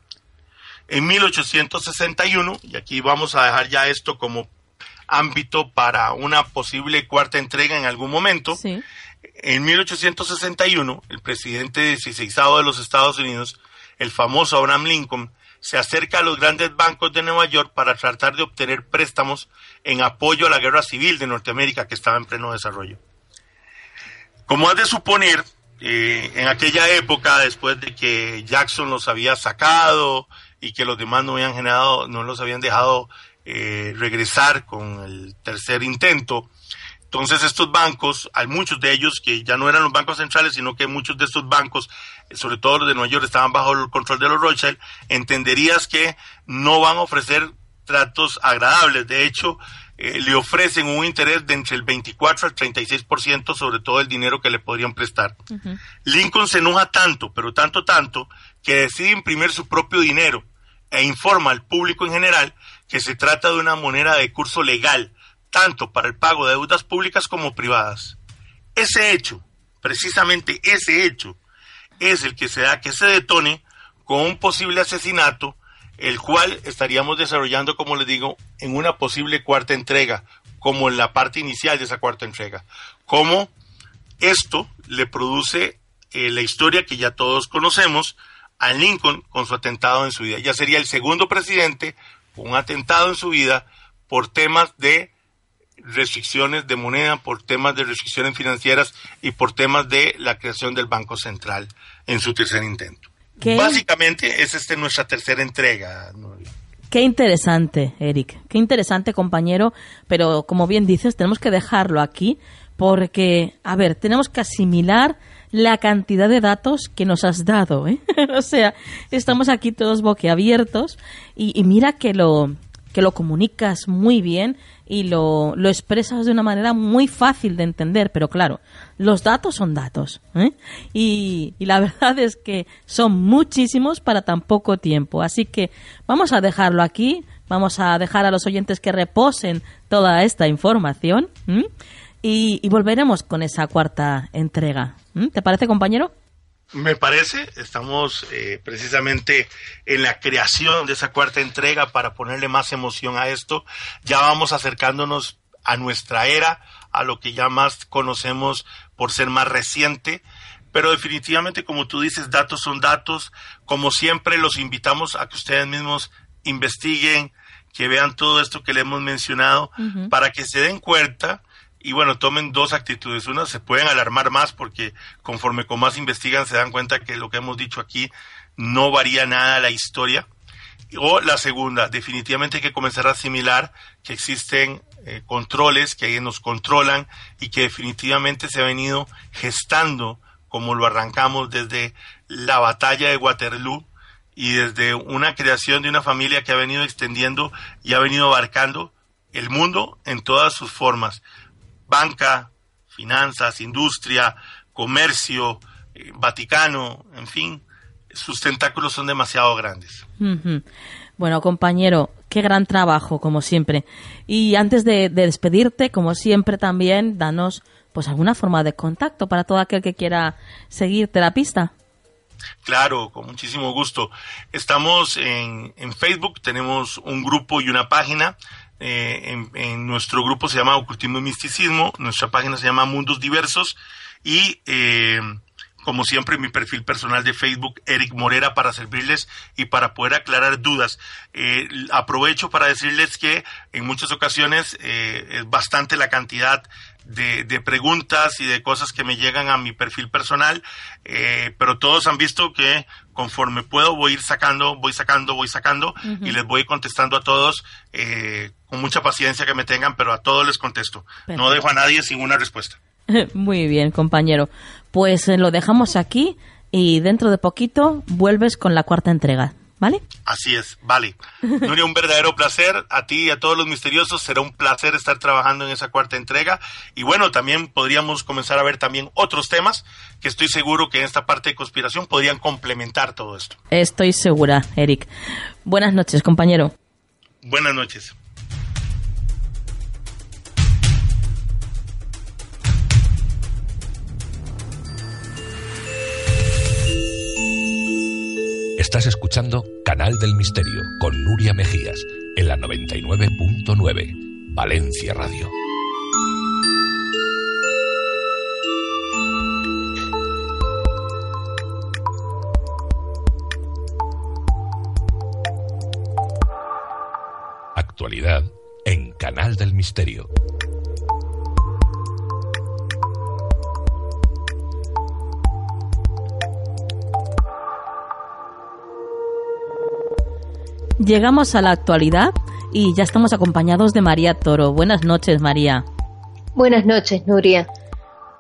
En 1861, y aquí vamos a dejar ya esto como ámbito para una posible cuarta entrega en algún momento, en 1861, el presidente 16 de los Estados Unidos, el famoso Abraham Lincoln, se acerca a los grandes bancos de Nueva York para tratar de obtener préstamos en apoyo a la guerra civil de Norteamérica que estaba en pleno desarrollo. Como has de suponer, eh, en aquella época, después de que Jackson los había sacado, y que los demás no habían generado, no los habían dejado eh, regresar con el tercer intento. Entonces estos bancos, hay muchos de ellos que ya no eran los bancos centrales, sino que muchos de estos bancos, eh, sobre todo los de Nueva York, estaban bajo el control de los Rothschild, entenderías que no van a ofrecer tratos agradables. De hecho, eh, le ofrecen un interés de entre el 24 al 36% sobre todo el dinero que le podrían prestar. Lincoln se enoja tanto, pero tanto, tanto, que decide imprimir su propio dinero e informa al público en general que se trata de una moneda de curso legal, tanto para el pago de deudas públicas como privadas. Ese hecho, precisamente ese hecho, es el que se da que se detone con un posible asesinato, el cual estaríamos desarrollando, como les digo, en una posible cuarta entrega, como en la parte inicial de esa cuarta entrega. Como esto le produce eh, la historia que ya todos conocemos, a Lincoln con su atentado en su vida. Ya sería el segundo presidente un atentado en su vida por temas de restricciones de moneda, por temas de restricciones financieras y por temas de la creación del Banco Central en su tercer intento. Básicamente es esta nuestra tercera entrega. Qué interesante, Eric. Qué interesante, compañero. Pero como bien dices, tenemos que dejarlo aquí porque, a ver, tenemos que asimilar la cantidad de datos que nos has dado. ¿eh? o sea, estamos aquí todos boquiabiertos y, mira que lo, que lo comunicas muy bien y lo, lo, expresas de una manera muy fácil de entender, pero claro, los datos son datos. ¿eh? Y, y, la verdad es que son muchísimos para tan poco tiempo. Así que vamos a dejarlo aquí, vamos a dejar a los oyentes que reposen toda esta información y, volveremos con esa cuarta entrega. ¿Mm? ¿Te parece, compañero? Me parece, estamos eh, precisamente en la creación de esa cuarta entrega para ponerle más emoción a esto. Ya vamos acercándonos a nuestra era, a lo que ya más conocemos por ser más reciente, pero definitivamente, como tú dices, datos son datos. Como siempre, los invitamos a que ustedes mismos investiguen, que vean todo esto que le hemos mencionado, para que se den cuenta y bueno, tomen dos actitudes. Una, se pueden alarmar más porque conforme con más investigan se dan cuenta que lo que hemos dicho aquí no varía nada la historia. O la segunda, definitivamente hay que comenzar a asimilar que existen eh, controles que nos controlan y que definitivamente se ha venido gestando como lo arrancamos desde la batalla de Waterloo y desde una creación de una familia que ha venido extendiendo y ha venido abarcando el mundo en todas sus formas. Banca, finanzas, industria, comercio, eh, Vaticano, en fin, sus tentáculos son demasiado grandes. Bueno, compañero, qué gran trabajo, como siempre. Y antes de, despedirte, como siempre también, danos pues alguna forma de contacto para todo aquel que quiera seguirte la pista. Claro, con muchísimo gusto. Estamos en, Facebook, tenemos un grupo y una página. Eh, en, nuestro grupo se llama Ocultismo y Misticismo, nuestra página se llama Mundos Diversos y eh, como siempre, mi perfil personal de Facebook, Eric Morera, para servirles y para poder aclarar dudas. Eh, aprovecho para decirles que en muchas ocasiones eh, es bastante la cantidad de, preguntas y de cosas que me llegan a mi perfil personal, eh, pero todos han visto que conforme puedo voy a ir sacando, voy sacando, voy sacando y les voy contestando a todos con mucha paciencia que me tengan, pero a todos les contesto. No dejo a nadie sin una respuesta. Muy bien, compañero. Pues eh, lo dejamos aquí y dentro de poquito vuelves con la cuarta entrega. ¿Vale? Así es, vale. Nuria, un verdadero placer. A ti y a todos los misteriosos será un placer estar trabajando en esa cuarta entrega. Y bueno, también podríamos comenzar a ver también otros temas que estoy seguro que en esta parte de conspiración podrían complementar todo esto. Estoy segura, Eric. Buenas noches, compañero. Buenas noches. Estás escuchando Canal del Misterio con Nuria Mejías en la 99.9 Valencia Radio. Actualidad en Canal del Misterio. Llegamos a la actualidad y ya estamos acompañados de María Toro. Buenas noches, María. Buenas noches, Nuria.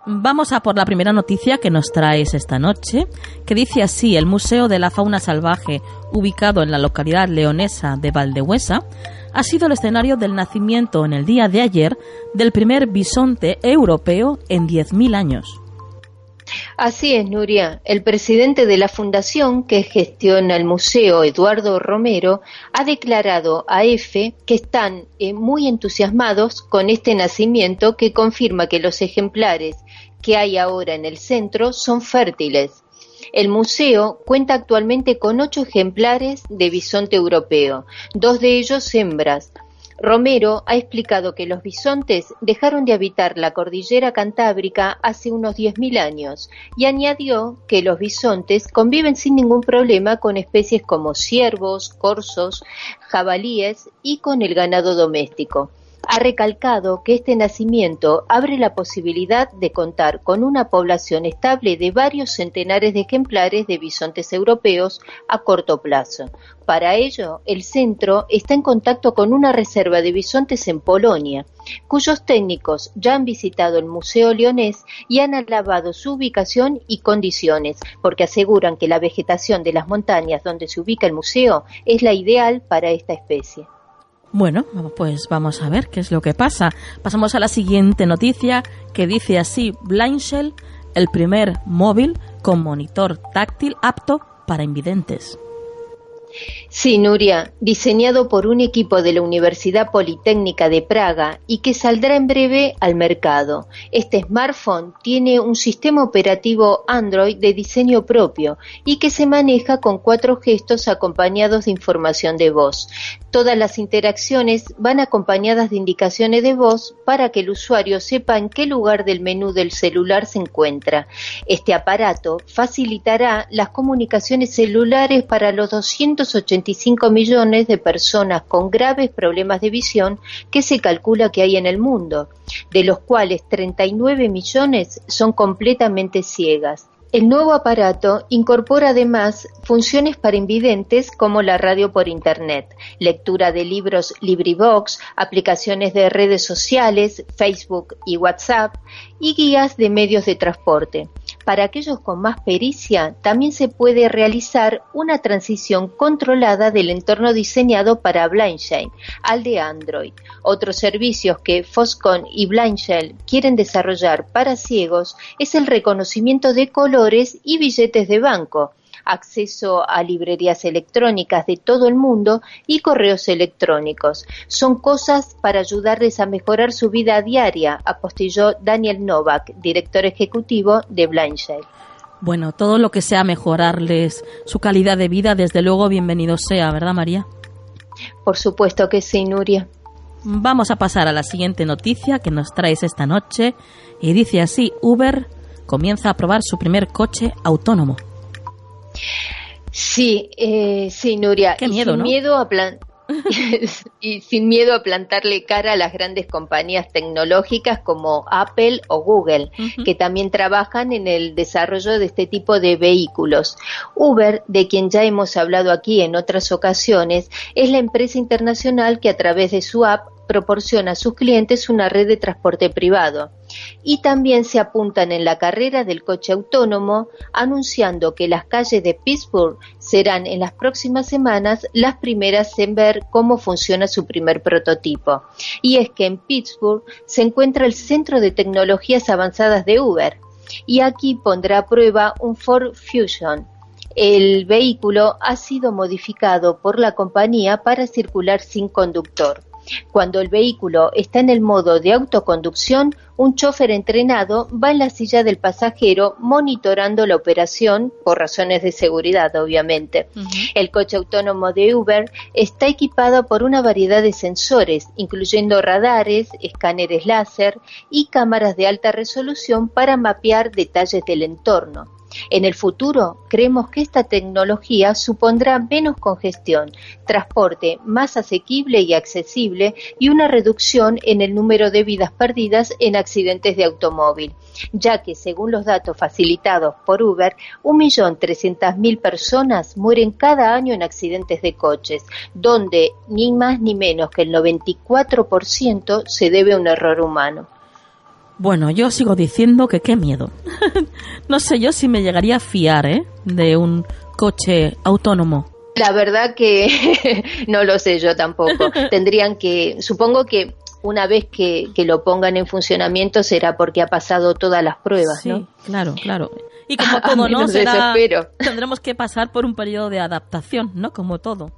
Vamos a por la primera noticia que nos traes esta noche, que dice así, el Museo de la Fauna Salvaje, ubicado en la localidad leonesa de Valdehuesa, ha sido el escenario del nacimiento en el día de ayer del primer bisonte europeo en 10.000 años. Así es, Nuria. El presidente de la fundación que gestiona el museo, Eduardo Romero, ha declarado a EFE que están eh, muy entusiasmados con este nacimiento que confirma que los ejemplares que hay ahora en el centro son fértiles. El museo cuenta actualmente con ocho ejemplares de bisonte europeo, dos de ellos hembras, Romero ha explicado que los bisontes dejaron de habitar la cordillera cantábrica hace unos 10.000 años y añadió que los bisontes conviven sin ningún problema con especies como ciervos, corzos, jabalíes y con el ganado doméstico ha recalcado que este nacimiento abre la posibilidad de contar con una población estable de varios centenares de ejemplares de bisontes europeos a corto plazo. Para ello, el centro está en contacto con una reserva de bisontes en Polonia, cuyos técnicos ya han visitado el Museo Leonés y han alabado su ubicación y condiciones, porque aseguran que la vegetación de las montañas donde se ubica el museo es la ideal para esta especie. Bueno, pues vamos a ver qué es lo que pasa. Pasamos a la siguiente noticia que dice así, Blindshell, el primer móvil con monitor táctil apto para invidentes. Sí, Nuria, diseñado por un equipo de la Universidad Politécnica de Praga y que saldrá en breve al mercado. Este smartphone tiene un sistema operativo Android de diseño propio y que se maneja con cuatro gestos acompañados de información de voz. Todas las interacciones van acompañadas de indicaciones de voz para que el usuario sepa en qué lugar del menú del celular se encuentra. Este aparato facilitará las comunicaciones celulares para los 280 65 millones de personas con graves problemas de visión que se calcula que hay en el mundo, de los cuales 39 millones son completamente ciegas. El nuevo aparato incorpora además funciones para invidentes como la radio por Internet, lectura de libros LibriVox, aplicaciones de redes sociales, Facebook y WhatsApp y guías de medios de transporte. Para aquellos con más pericia, también se puede realizar una transición controlada del entorno diseñado para Blindshell al de Android. Otros servicios que Foscon y Blindshell quieren desarrollar para ciegos es el reconocimiento de colores y billetes de banco, acceso a librerías electrónicas de todo el mundo y correos electrónicos. Son cosas para ayudarles a mejorar su vida diaria, apostilló Daniel Novak, director ejecutivo de Blindshell. Bueno, todo lo que sea mejorarles su calidad de vida, desde luego bienvenido sea, ¿verdad María? Por supuesto que sí, Nuria. Vamos a pasar a la siguiente noticia que nos traes esta noche y dice así, Uber comienza a probar su primer coche autónomo. Sí, eh, sí, Nuria. Qué miedo, sin miedo a plan y sin miedo a plantarle cara a las grandes compañías tecnológicas como Apple o Google, que también trabajan en el desarrollo de este tipo de vehículos. Uber, de quien ya hemos hablado aquí en otras ocasiones, es la empresa internacional que a través de su app proporciona a sus clientes una red de transporte privado. Y también se apuntan en la carrera del coche autónomo, anunciando que las calles de Pittsburgh serán en las próximas semanas las primeras en ver cómo funciona su primer prototipo. Y es que en Pittsburgh se encuentra el Centro de Tecnologías Avanzadas de Uber. Y aquí pondrá a prueba un Ford Fusion, el vehículo ha sido modificado por la compañía para circular sin conductor. Cuando el vehículo está en el modo de autoconducción, un chofer entrenado va en la silla del pasajero monitorando la operación por razones de seguridad, obviamente. El coche autónomo de Uber está equipado por una variedad de sensores, incluyendo radares, escáneres láser y cámaras de alta resolución para mapear detalles del entorno. En el futuro, creemos que esta tecnología supondrá menos congestión, transporte más asequible y accesible y una reducción en el número de vidas perdidas en accidentes de automóvil, ya que según los datos facilitados por Uber, 1.300.000 personas mueren cada año en accidentes de coches, donde ni más ni menos que el 94% se debe a un error humano. Bueno, yo sigo diciendo que qué miedo. no sé yo si me llegaría a fiar, ¿eh? De un coche autónomo. La verdad que no lo sé yo tampoco. Tendrían que, supongo que una vez que, lo pongan en funcionamiento será porque ha pasado todas las pruebas, sí, Claro, claro. Y como todo, ¿no? tendremos que pasar por un periodo de adaptación, ¿no? Como todo.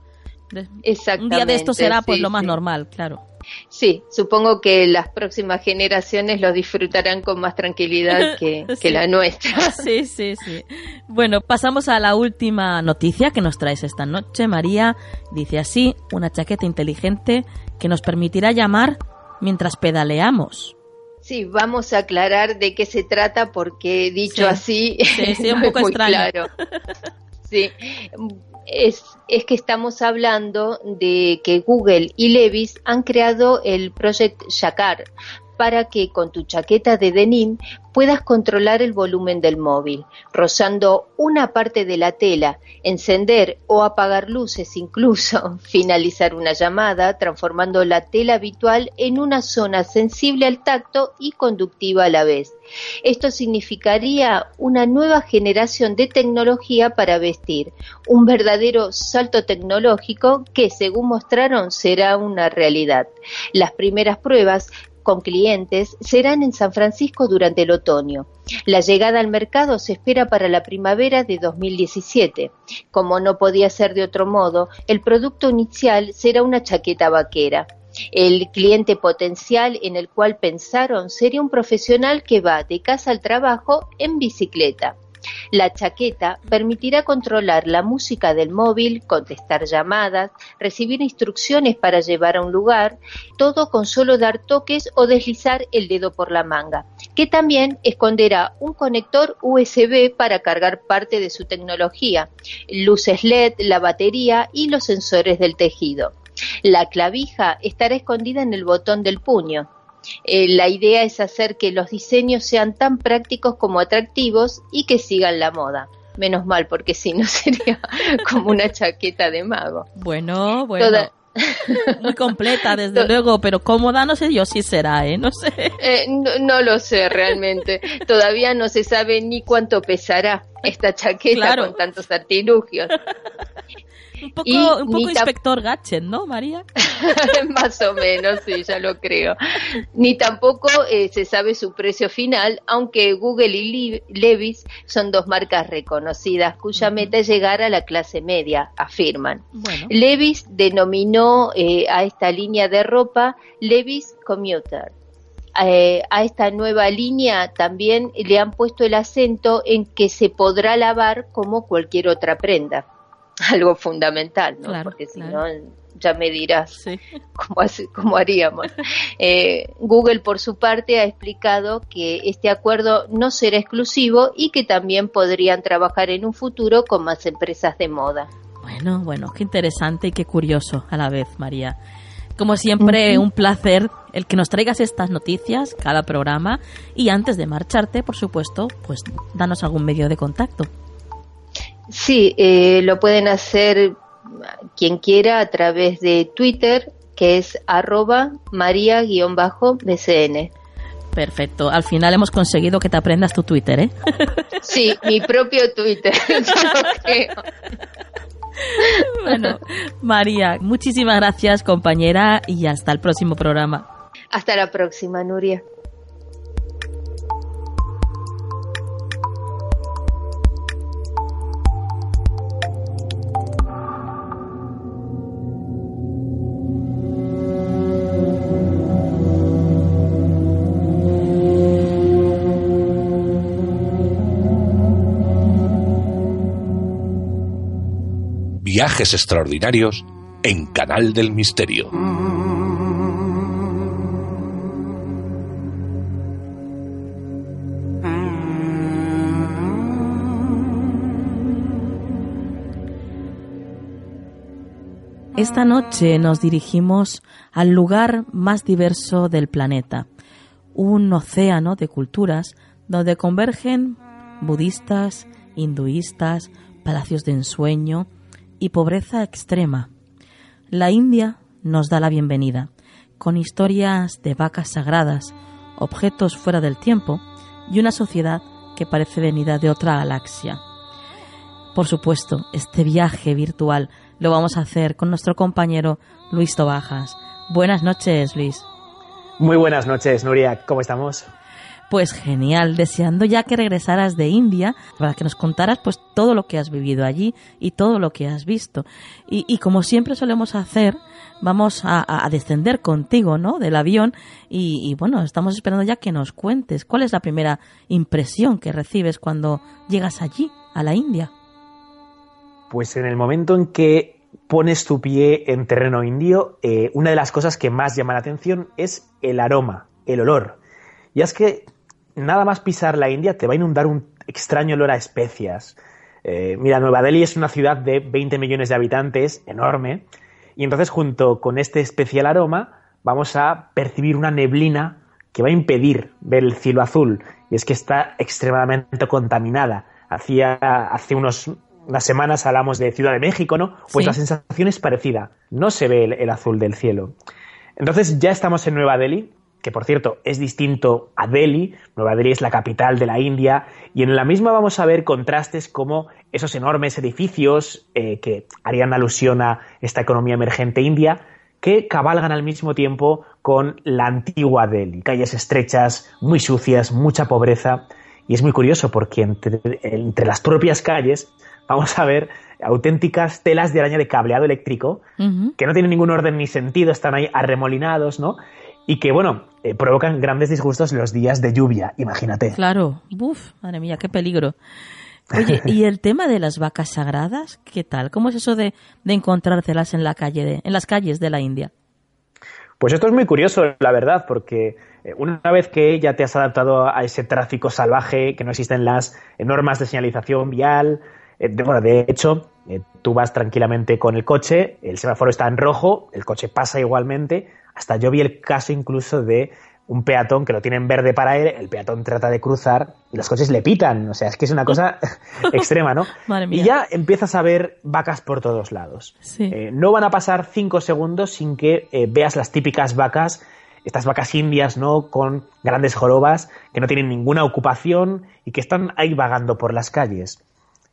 Exactamente. Un día de esto será pues lo más normal, claro. Sí, supongo que las próximas generaciones lo disfrutarán con más tranquilidad que, la nuestra. Sí, sí, sí. Bueno, pasamos a la última noticia que nos traes esta noche, María. Dice así, una chaqueta inteligente que nos permitirá llamar mientras pedaleamos. Sí, vamos a aclarar de qué se trata porque dicho así sí, un poco Claro. Sí, es, es, que estamos hablando de que Google y Levis han creado el Project Shakar para que con tu chaqueta de denim puedas controlar el volumen del móvil, rozando una parte de la tela, encender o apagar luces incluso, finalizar una llamada, transformando la tela habitual en una zona sensible al tacto y conductiva a la vez. Esto significaría una nueva generación de tecnología para vestir, un verdadero salto tecnológico que, según mostraron, será una realidad. Las primeras pruebas con clientes serán en San Francisco durante el otoño. La llegada al mercado se espera para la primavera de 2017. Como no podía ser de otro modo, el producto inicial será una chaqueta vaquera. El cliente potencial en el cual pensaron sería un profesional que va de casa al trabajo en bicicleta. La chaqueta permitirá controlar la música del móvil, contestar llamadas, recibir instrucciones para llevar a un lugar, todo con solo dar toques o deslizar el dedo por la manga, que también esconderá un conector USB para cargar parte de su tecnología, luces LED, la batería y los sensores del tejido. La clavija estará escondida en el botón del puño, eh, la idea es hacer que los diseños sean tan prácticos como atractivos y que sigan la moda. Menos mal, porque si no sería como una chaqueta de mago. Bueno, bueno. Muy completa, desde luego, pero cómoda no sé yo si será, ¿eh? No sé. Eh, no, lo sé realmente. Todavía no se sabe ni cuánto pesará esta chaqueta con tantos artilugios. Un poco, un poco inspector Gadget, ¿no, María? Más o menos, sí, ya lo creo. Ni tampoco eh, se sabe su precio final, aunque Google y Levis son dos marcas reconocidas cuya meta es llegar a la clase media, afirman. Levis denominó eh, a esta línea de ropa Levis Commuter. Eh, a esta nueva línea también le han puesto el acento en que se podrá lavar como cualquier otra prenda. algo fundamental, ¿no? Porque si no, ya me dirás cómo, haríamos. Eh, Google, por su parte, ha explicado que este acuerdo no será exclusivo y que también podrían trabajar en un futuro con más empresas de moda. Bueno, bueno, qué interesante y qué curioso a la vez, María. Como siempre, un placer el que nos traigas estas noticias, cada programa, y antes de marcharte, por supuesto, pues danos algún medio de contacto. Sí, eh, lo pueden hacer quien quiera a través de Twitter, que es arroba maría-bcn. Perfecto. Al final hemos conseguido que te aprendas tu Twitter, ¿eh? Sí, mi propio Twitter. bueno, María, muchísimas gracias, compañera, y hasta el próximo programa. Hasta la próxima, Nuria. Extraordinarios en Canal del Misterio. Esta noche nos dirigimos al lugar más diverso del planeta, un océano de culturas donde convergen budistas, hinduistas, palacios de ensueño, y pobreza extrema. La India nos da la bienvenida, con historias de vacas sagradas, objetos fuera del tiempo y una sociedad que parece venida de otra galaxia. Por supuesto, este viaje virtual lo vamos a hacer con nuestro compañero Luis Tobajas. Buenas noches, Luis. Muy buenas noches, Nuria. ¿Cómo estamos? Pues genial, deseando ya que regresaras de India para que nos contaras pues todo lo que has vivido allí y todo lo que has visto. Y, como siempre solemos hacer, vamos a, descender contigo, ¿no? Del avión y, y, bueno, estamos esperando ya que nos cuentes cuál es la primera impresión que recibes cuando llegas allí, a la India. Pues en el momento en que pones tu pie en terreno indio, eh, una de las cosas que más llama la atención es el aroma, el olor. Y es que nada más pisar la India te va a inundar un extraño olor a especias. Eh, mira, Nueva Delhi es una ciudad de 20 millones de habitantes, enorme, y entonces junto con este especial aroma vamos a percibir una neblina que va a impedir ver el cielo azul, y es que está extremadamente contaminada. Hacía, hace unos, unas semanas hablamos de Ciudad de México, ¿no? Pues la sensación es parecida, no se ve el azul del cielo. Entonces ya estamos en Nueva Delhi, que por cierto es distinto a Delhi. Nueva Delhi es la capital de la India y en la misma vamos a ver contrastes como esos enormes edificios eh, que harían alusión a esta economía emergente india que cabalgan al mismo tiempo con la antigua Delhi. Calles estrechas, muy sucias, mucha pobreza. Y es muy curioso porque entre, entre las propias calles vamos a ver auténticas telas de araña de cableado eléctrico que no tienen ningún orden ni sentido, están ahí arremolinados, ¿no? Y que, bueno, eh, provocan grandes disgustos los días de lluvia, imagínate. Claro, Uf, madre mía, qué peligro. Oye, ¿y el tema de las vacas sagradas? ¿Qué tal? ¿Cómo es eso de, de encontrárselas en la calle, en las calles de la India? Pues esto es muy curioso, la verdad, porque eh, una vez que ya te has adaptado a ese tráfico salvaje, que no existen las normas de señalización vial, eh, bueno, de hecho, eh, tú vas tranquilamente con el coche, el semáforo está en rojo, el coche pasa igualmente, hasta yo vi el caso incluso de un peatón que lo tiene en verde para él, el peatón trata de cruzar y los coches le pitan. O sea, es que es una cosa extrema, ¿no? Y ya empiezas a ver vacas por todos lados. Eh, no van a pasar cinco segundos sin que eh, veas las típicas vacas, estas vacas indias, ¿no? Con grandes jorobas, que no tienen ninguna ocupación y que están ahí vagando por las calles.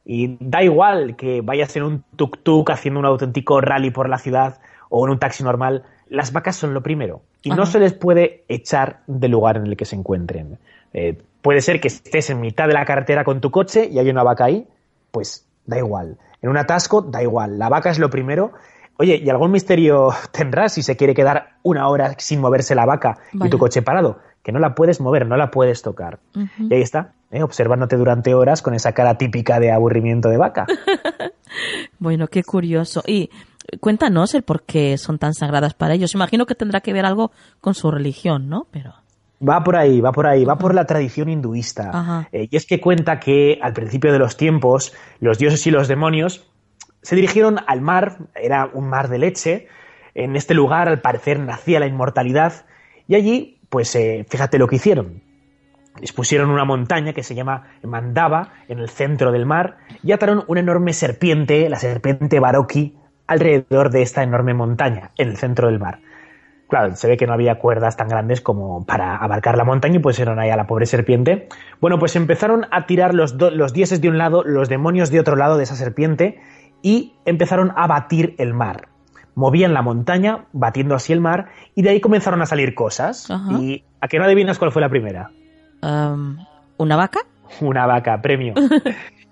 Y da igual que vayas en un tuk-tuk haciendo un auténtico rally por la ciudad o en un taxi normal, las vacas son lo primero y no se les puede echar del lugar en el que se encuentren. Eh, puede ser que estés en mitad de la carretera con tu coche y hay una vaca ahí, pues da igual. En un atasco, da igual. La vaca es lo primero. Oye, ¿y algún misterio tendrás si se quiere quedar una hora sin moverse la vaca y tu coche parado? Que no la puedes mover, no la puedes tocar. Y ahí está, ¿eh? observándote durante horas con esa cara típica de aburrimiento de vaca. bueno, qué curioso. Y cuéntanos el por qué son tan sagradas para ellos. Imagino que tendrá que ver algo con su religión, ¿no? Pero... Va por ahí, va por ahí, va por la tradición hinduista. Eh, y es que cuenta que al principio de los tiempos, los dioses y los demonios se dirigieron al mar, era un mar de leche. En este lugar, al parecer, nacía la inmortalidad. Y allí, pues eh, fíjate lo que hicieron. Les pusieron una montaña que se llama Mandava, en el centro del mar, y ataron una enorme serpiente, la serpiente Baroki, alrededor de esta enorme montaña, en el centro del mar. Claro, se ve que no había cuerdas tan grandes como para abarcar la montaña y pusieron ahí a la pobre serpiente. Bueno, pues empezaron a tirar los, los dioses de un lado, los demonios de otro lado de esa serpiente y empezaron a batir el mar. Movían la montaña, batiendo así el mar, y de ahí comenzaron a salir cosas. ¿Y a qué no adivinas cuál fue la primera? ¿Una vaca? Una vaca, premio.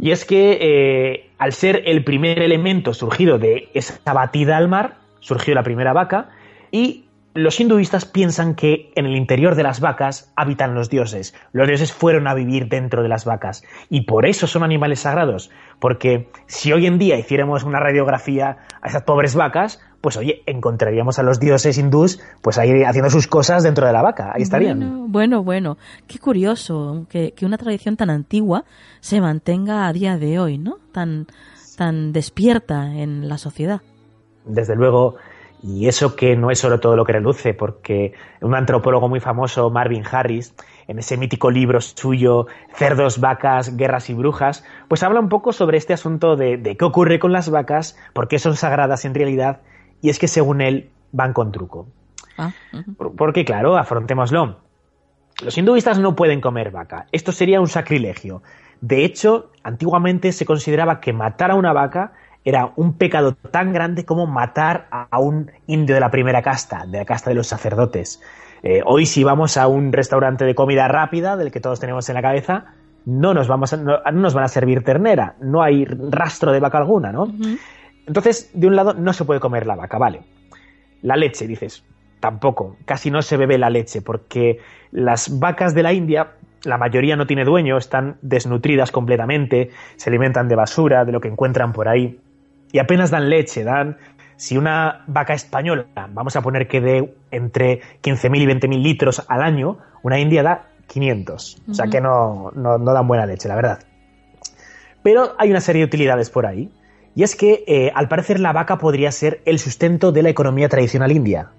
Y es que eh, al ser el primer elemento surgido de esa batida al mar, surgió la primera vaca y los hinduistas piensan que en el interior de las vacas habitan los dioses. Los dioses fueron a vivir dentro de las vacas y por eso son animales sagrados. Porque si hoy en día hiciéramos una radiografía a esas pobres vacas, pues oye, encontraríamos a los dioses hindús pues ahí haciendo sus cosas dentro de la vaca. Ahí estarían. Bueno, bueno, Qué curioso que, que una tradición tan antigua se mantenga a día de hoy, ¿no? Tan, tan despierta en la sociedad. Desde luego, y eso que no es solo todo lo que reluce, porque un antropólogo muy famoso, Marvin Harris, en ese mítico libro suyo, Cerdos, Vacas, Guerras y Brujas, pues habla un poco sobre este asunto de, qué ocurre con las vacas, por qué son sagradas en realidad, y es que según él van con truco. Ah, porque claro, afrontémoslo. Los hinduistas no pueden comer vaca. Esto sería un sacrilegio. De hecho, antiguamente se consideraba que matar a una vaca era un pecado tan grande como matar a un indio de la primera casta, de la casta de los sacerdotes. Eh, hoy si vamos a un restaurante de comida rápida, del que todos tenemos en la cabeza, no nos, vamos no, nos van a servir ternera, no hay rastro de vaca alguna, ¿no? Entonces, de un lado, no se puede comer la vaca, vale. La leche, dices, tampoco, casi no se bebe la leche, porque las vacas de la India la mayoría no tiene dueño, están desnutridas completamente, se alimentan de basura, de lo que encuentran por ahí y apenas dan leche, dan... Si una vaca española, vamos a poner que dé entre 15.000 y 20.000 litros al año, una india da 500. O sea que no, no, dan buena leche, la verdad. Pero hay una serie de utilidades por ahí. Y es que, eh, al parecer, la vaca podría ser el sustento de la economía tradicional india.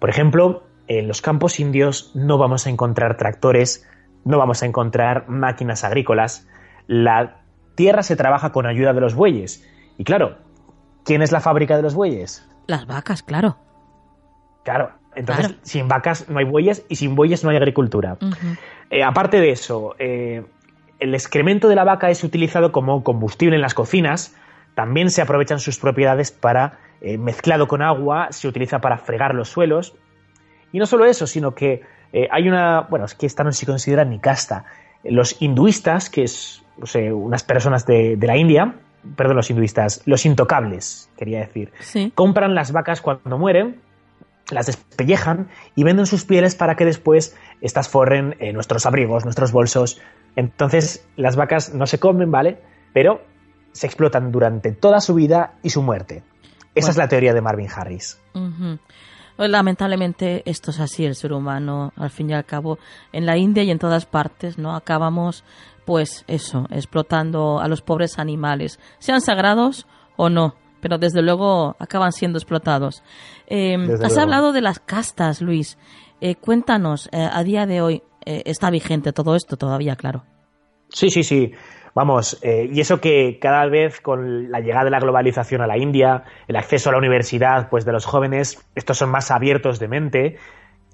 Por ejemplo, en los campos indios no vamos a encontrar tractores, no vamos a encontrar máquinas agrícolas. La tierra se trabaja con ayuda de los bueyes y claro, ¿quién es la fábrica de los bueyes? Las vacas, claro. Claro, entonces sin vacas no hay bueyes y sin bueyes no hay agricultura. Eh, aparte de eso, eh, el excremento de la vaca es utilizado como combustible en las cocinas. También se aprovechan sus propiedades para, eh, mezclado con agua, se utiliza para fregar los suelos. Y no solo eso, sino que hay una, bueno, es que esta no se considera ni casta. Los hinduistas, que es unas personas de, de la India, perdón, los hinduistas, los intocables, quería decir, compran las vacas cuando mueren las despellejan y venden sus pieles para que después estas forren eh, nuestros abrigos, nuestros bolsos. Entonces las vacas no se comen, ¿vale? Pero se explotan durante toda su vida y su muerte. Esa es la teoría de Marvin Harris. Pues, lamentablemente esto es así, el ser humano, al fin y al cabo, en la India y en todas partes, ¿no? Acabamos, pues eso, explotando a los pobres animales, sean sagrados o no, pero desde luego acaban siendo explotados. Em, has hablado de las castas, Luis. Eh, cuéntanos, eh, a día de hoy, eh, ¿está vigente todo esto todavía, claro? Sí, sí, sí. Vamos, eh, y eso que cada vez con la llegada de la globalización a la India, el acceso a la universidad pues de los jóvenes, estos son más abiertos de mente,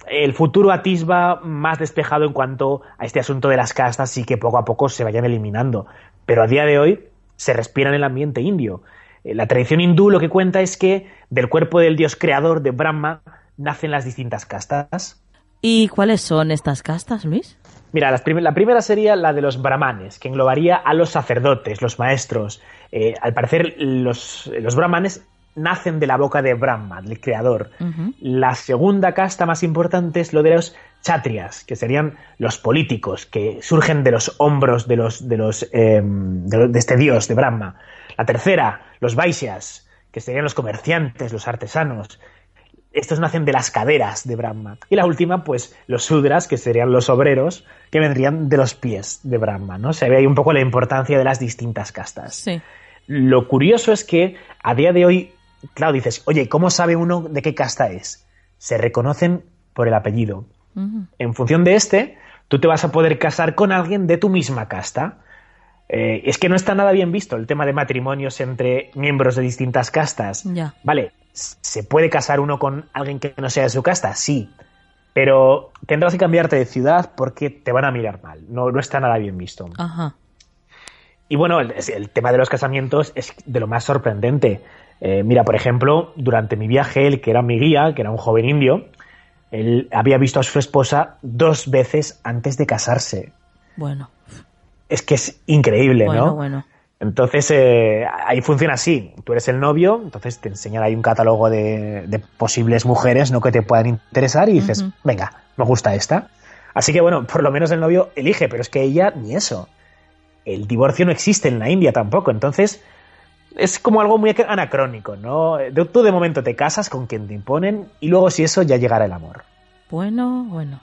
el futuro atisba más despejado en cuanto a este asunto de las castas y que poco a poco se vayan eliminando. Pero a día de hoy se respira en el ambiente indio. Eh, la tradición hindú lo que cuenta es que del cuerpo del dios creador de Brahma nacen las distintas castas. ¿Y cuáles son estas castas, Luis? Mira, la, primera sería la de los brahmanes, que englobaría a los sacerdotes, los maestros. Eh, al parecer, los, brahmanes nacen de la boca de Brahma, del creador. La segunda casta más importante es lo de los chatrias, que serían los políticos, que surgen de los hombros de, los, de, los, em, de, este dios, de Brahma. La tercera, los vaishyas, que serían los comerciantes, los artesanos estos nacen de las caderas de Brahma. Y la última, pues los sudras, que serían los obreros, que vendrían de los pies de Brahma, ¿no? Se ve ahí un poco la importancia de las distintas castas. Sí. Lo curioso es que a día de hoy, claro, dices, oye, ¿cómo sabe uno de qué casta es? Se reconocen por el apellido. En función de este, tú te vas a poder casar con alguien de tu misma casta. Eh, es que no está nada bien visto el tema de matrimonios entre miembros de distintas castas. Ya. Vale, ¿Se puede casar uno con alguien que no sea de su casta? Sí. Pero tendrás que cambiarte de ciudad porque te van a mirar mal. No, no está nada bien visto. Ajá. Y bueno, el, tema de los casamientos es de lo más sorprendente. Eh, mira, por ejemplo, durante mi viaje, el que era mi guía, que era un joven indio, él había visto a su esposa dos veces antes de casarse. Bueno. Es que es increíble, ¿no? Bueno, bueno. Entonces, eh, ahí funciona así. Tú eres el novio, entonces te enseñan ahí un catálogo de, posibles mujeres ¿no? que te puedan interesar y dices, venga, me gusta esta. Así que bueno, por lo menos el novio elige, pero es que ella ni eso. El divorcio no existe en la India tampoco, entonces es como algo muy anacrónico, ¿no? Tú de momento te casas con quien te imponen y luego si eso ya llegará el amor. Bueno, bueno.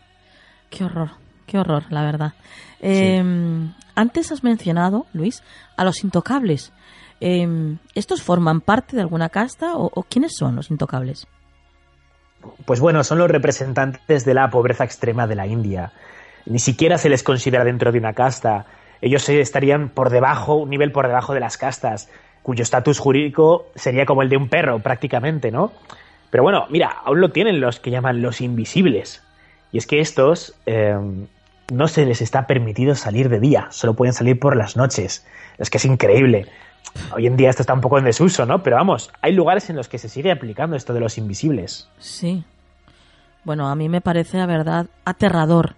Qué horror, qué horror, la verdad. Em, antes has mencionado, Luis, a los intocables. Em, ¿Estos forman parte de alguna casta o, quiénes son los intocables? Pues bueno, son los representantes de la pobreza extrema de la India. Ni siquiera se les considera dentro de una casta. Ellos estarían por debajo, un nivel por debajo de las castas, cuyo estatus jurídico sería como el de un perro prácticamente, ¿no? Pero bueno, mira, aún lo tienen los que llaman los invisibles. Y es que estos em, no se les está permitido salir de día, solo pueden salir por las noches. Es que es increíble. Hoy en día esto está un poco en desuso, ¿no? Pero vamos, hay lugares en los que se sigue aplicando esto de los invisibles. Sí. Bueno, a mí me parece, la verdad, aterrador.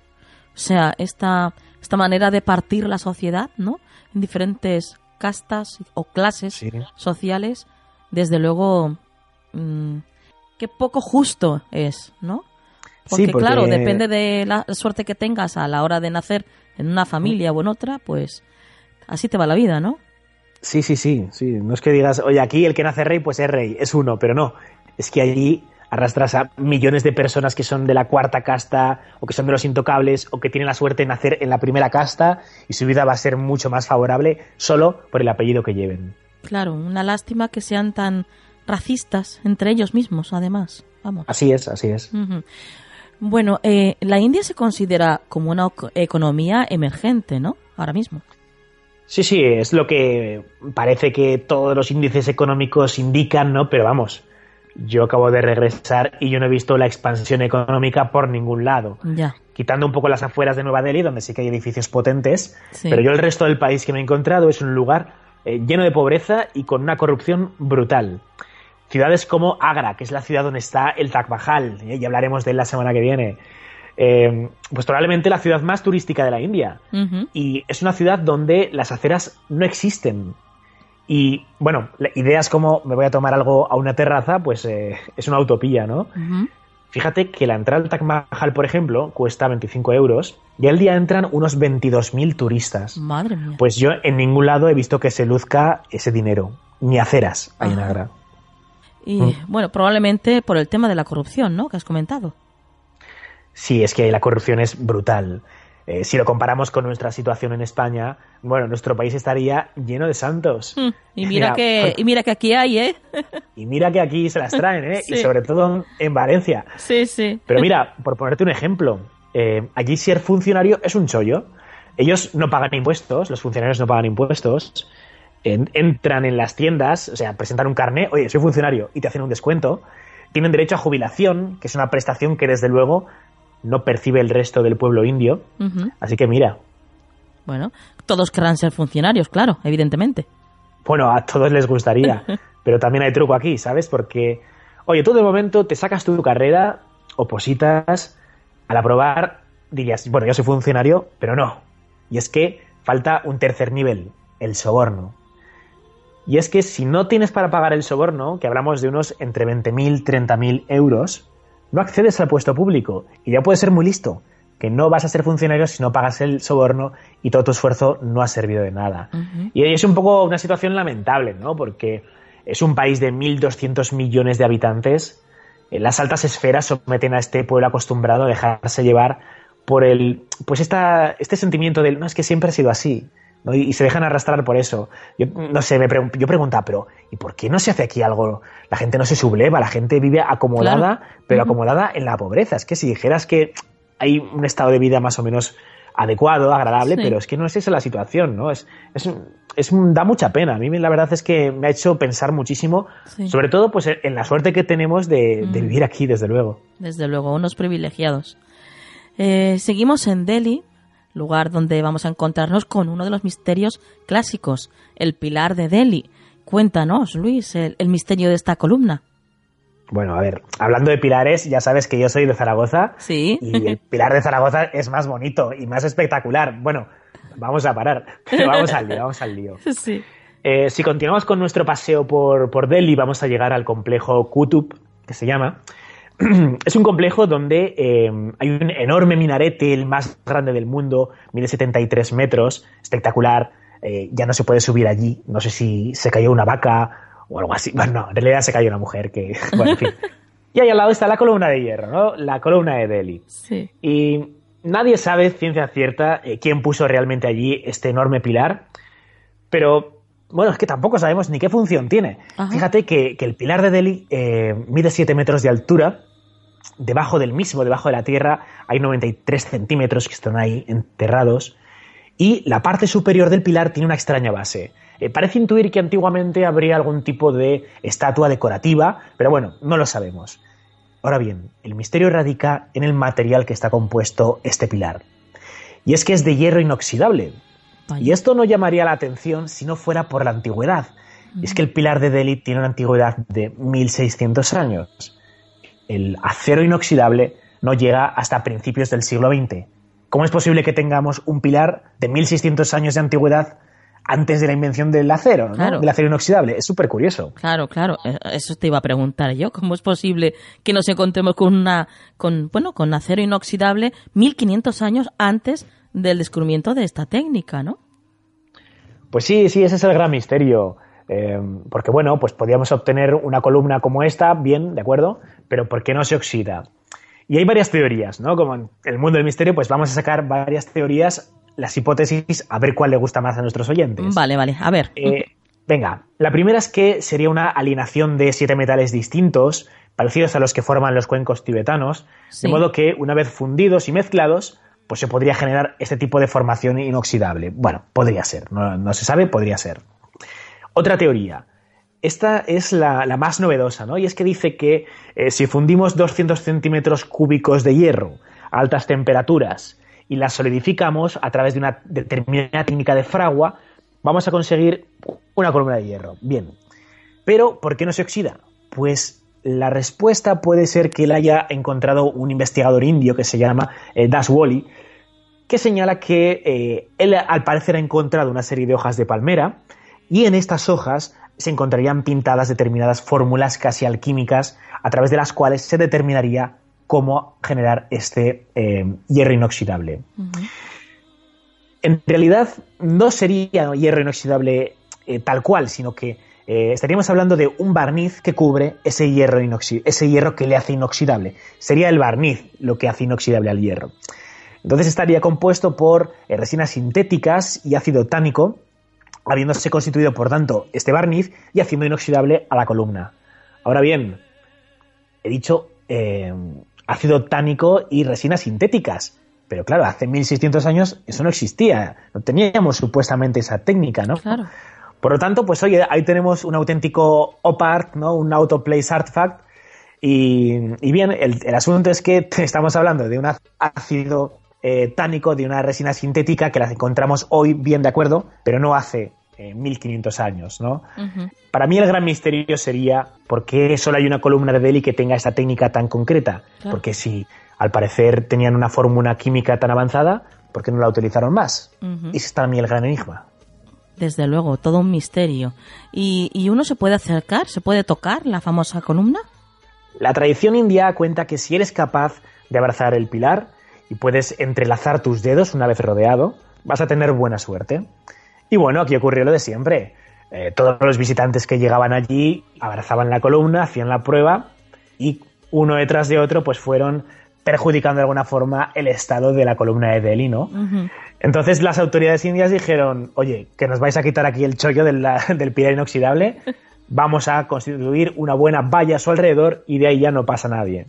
O sea, esta, esta manera de partir la sociedad, ¿no? En diferentes castas o clases sociales, desde luego, mm, qué poco justo es, ¿no? Porque, claro, depende de la suerte que tengas a la hora de nacer en una familia o en otra, pues así te va la vida, ¿no? Sí, sí, sí, sí. No es que digas, oye, aquí el que nace rey, pues es rey, es uno, pero no. Es que allí arrastras a millones de personas que son de la cuarta casta o que son de los intocables o que tienen la suerte de nacer en la primera casta y su vida va a ser mucho más favorable solo por el apellido que lleven. Claro, una lástima que sean tan racistas entre ellos mismos, además. Vamos. Así es, así es. Bueno, eh, la India se considera como una economía emergente, ¿no? Ahora mismo. Sí, sí, es lo que parece que todos los índices económicos indican, ¿no? Pero vamos, yo acabo de regresar y yo no he visto la expansión económica por ningún lado. Ya. Quitando un poco las afueras de Nueva Delhi, donde sí que hay edificios potentes, pero yo el resto del país que me he encontrado es un lugar eh, lleno de pobreza y con una corrupción brutal. Ciudades como Agra, que es la ciudad donde está el Taj Mahal, ¿eh? y hablaremos de él la semana que viene. Eh, pues probablemente la ciudad más turística de la India. Y es una ciudad donde las aceras no existen. Y bueno, ideas como me voy a tomar algo a una terraza, pues eh, es una utopía, ¿no? Fíjate que la entrada al Taj Mahal, por ejemplo, cuesta 25 euros y al día entran unos 22.000 turistas. Madre mía. Pues yo en ningún lado he visto que se luzca ese dinero, ni aceras hay en Agra. Y Mm. bueno, probablemente por el tema de la corrupción, ¿no? Que has comentado. Sí, es que la corrupción es brutal. Eh, si lo comparamos con nuestra situación en España, bueno, nuestro país estaría lleno de santos. Mm, Y mira Mira, que y mira que aquí hay, ¿eh? Y mira que aquí se las traen, ¿eh? Sí. Y sobre todo en Valencia. Sí, sí. Pero mira, por ponerte un ejemplo, eh, allí ser funcionario es un chollo. Ellos no pagan impuestos, los funcionarios no pagan impuestos. En- entran en las tiendas, o sea, presentan un carné, oye, soy funcionario, y te hacen un descuento. Tienen derecho a jubilación, que es una prestación que desde luego no percibe el resto del pueblo indio. Así que mira, Bueno, todos querrán ser funcionarios, claro, evidentemente. Bueno, a todos les gustaría, pero también hay truco aquí, ¿sabes? Porque, oye, tú de momento te sacas tu carrera, opositas, al aprobar dirías, bueno, yo soy funcionario, pero no. Y es que falta un tercer nivel, el soborno. Y es que si no tienes para pagar el soborno, que hablamos de unos entre 20.000 y 30.000 euros, no accedes al puesto público. Y ya puedes ser muy listo, que no vas a ser funcionario si no pagas el soborno y todo tu esfuerzo no ha servido de nada. Y es un poco una situación lamentable, ¿no? Porque es un país de 1.200 millones de habitantes. Las altas esferas someten a este pueblo acostumbrado a dejarse llevar por el, pues esta, este sentimiento del, no, es que siempre ha sido así. ¿No? Y, y se dejan arrastrar por eso. Yo no sé, me pregun- yo preguntaba, pero ¿y por qué no se hace aquí algo? La gente no se subleva, la gente vive acomodada, Claro. pero acomodada en la pobreza. Es que si dijeras que hay un estado de vida más o menos adecuado, agradable, Sí. pero es que no es esa la situación, ¿no? Es, es, es da mucha pena. A mí la verdad es que me ha hecho pensar muchísimo, Sí. sobre todo pues en la suerte que tenemos de, de vivir aquí, desde luego. Desde luego, unos privilegiados. Eh, seguimos en Delhi, lugar donde vamos a encontrarnos con uno de los misterios clásicos, el Pilar de Delhi. Cuéntanos, Luis, el, el misterio de esta columna. Bueno, a ver, hablando de pilares, ya sabes que yo soy de Zaragoza Sí. y el pilar de Zaragoza es más bonito y más espectacular. Bueno, vamos a parar, pero vamos al lío, vamos al lío. Sí. Eh, si continuamos con nuestro paseo por, por Delhi, vamos a llegar al complejo Qutub, que se llama. Es un complejo donde eh, hay un enorme minarete, el más grande del mundo, mide 73 metros, espectacular. eh, ya no se puede subir allí. No sé si se cayó una vaca o algo así. Bueno, no, en realidad se cayó una mujer que. Bueno, en fin. Y ahí al lado está la columna de hierro, ¿no? La columna de Delhi. Sí. Y nadie sabe, ciencia cierta, eh, quién puso realmente allí este enorme pilar. Pero, bueno, es que tampoco sabemos ni qué función tiene. Ajá. Fíjate que, que el pilar de Delhi eh, mide 7 metros de altura. Debajo del mismo, debajo de la tierra, hay 93 centímetros que están ahí enterrados. Y la parte superior del pilar tiene una extraña base. Eh, parece intuir que antiguamente habría algún tipo de estatua decorativa, pero bueno, no lo sabemos. Ahora bien, el misterio radica en el material que está compuesto este pilar. Y es que es de hierro inoxidable. Y esto no llamaría la atención si no fuera por la antigüedad. Y es que el pilar de Delhi tiene una antigüedad de 1600 años. El acero inoxidable no llega hasta principios del siglo XX. ¿Cómo es posible que tengamos un pilar de 1600 años de antigüedad antes de la invención del acero, ¿no? Claro. del acero inoxidable? Es súper curioso. Claro, claro, eh, eso te iba a preguntar yo. ¿Cómo es posible que nos encontremos con una, con, bueno, con acero inoxidable 1500 años antes del descubrimiento de esta técnica, ¿no? Pues sí, sí, ese es el gran misterio. Eh, porque bueno, pues podríamos obtener una columna como esta, bien, de acuerdo, pero ¿por qué no se oxida? Y hay varias teorías, ¿no? Como en el mundo del misterio, pues vamos a sacar varias teorías, las hipótesis, a ver cuál le gusta más a nuestros oyentes. Vale, vale, a ver. Eh, venga, la primera es que sería una alienación de siete metales distintos, parecidos a los que forman los cuencos tibetanos, Sí. de modo que una vez fundidos y mezclados, pues se podría generar este tipo de formación inoxidable. Bueno, podría ser, no, no se sabe, podría ser. Otra teoría. Esta es la, la más novedosa, ¿no? Y es que dice que eh, si fundimos 200 centímetros cúbicos de hierro a altas temperaturas y las solidificamos a través de una determinada técnica de fragua, vamos a conseguir una columna de hierro. Bien. Pero, ¿por qué no se oxida? Pues la respuesta puede ser que él haya encontrado un investigador indio que se llama eh, Das Wally, que señala que eh, él al parecer ha encontrado una serie de hojas de palmera y en estas hojas se encontrarían pintadas determinadas fórmulas casi alquímicas a través de las cuales se determinaría cómo generar este eh, hierro inoxidable. En realidad no sería hierro inoxidable eh, tal cual, sino que eh, estaríamos hablando de un barniz que cubre ese hierro, ese hierro que le hace inoxidable. Sería el barniz lo que hace inoxidable al hierro. Entonces estaría compuesto por resinas sintéticas y ácido tánico, habiéndose constituido, por tanto, este barniz y haciendo inoxidable a la columna. Ahora bien, he dicho ácido tánico y resinas sintéticas. Pero claro, hace 1600 años eso no existía. No teníamos supuestamente esa técnica, ¿no? Claro. Por lo tanto, pues oye, ahí tenemos un auténtico op-art, ¿no? Un autoplace artifact. Y, y bien, el, asunto es que estamos hablando de un ácido eh, tánico, de una resina sintética que las encontramos hoy bien de acuerdo, pero no hace 1500 años, ¿no? Para mí el gran misterio sería por qué solo hay una columna de Delhi que tenga esta técnica tan concreta. Porque si al parecer tenían una fórmula química tan avanzada, ¿por qué no la utilizaron más? Y ese está a mí el gran enigma. Desde luego, todo un misterio. ¿Y, ¿Y uno se puede acercar, se puede tocar la famosa columna? La tradición india cuenta que si eres capaz de abrazar el pilar y puedes entrelazar tus dedos una vez rodeado, vas a tener buena suerte. Y bueno, aquí ocurrió lo de siempre. Eh, todos los visitantes que llegaban allí abrazaban la columna, hacían la prueba y uno detrás de otro pues fueron perjudicando de alguna forma el estado de la columna de Delhi, ¿no? Entonces las autoridades indias dijeron, oye, que nos vais a quitar aquí el chollo del, del pilar inoxidable, vamos a constituir una buena valla a su alrededor y de ahí ya no pasa nadie.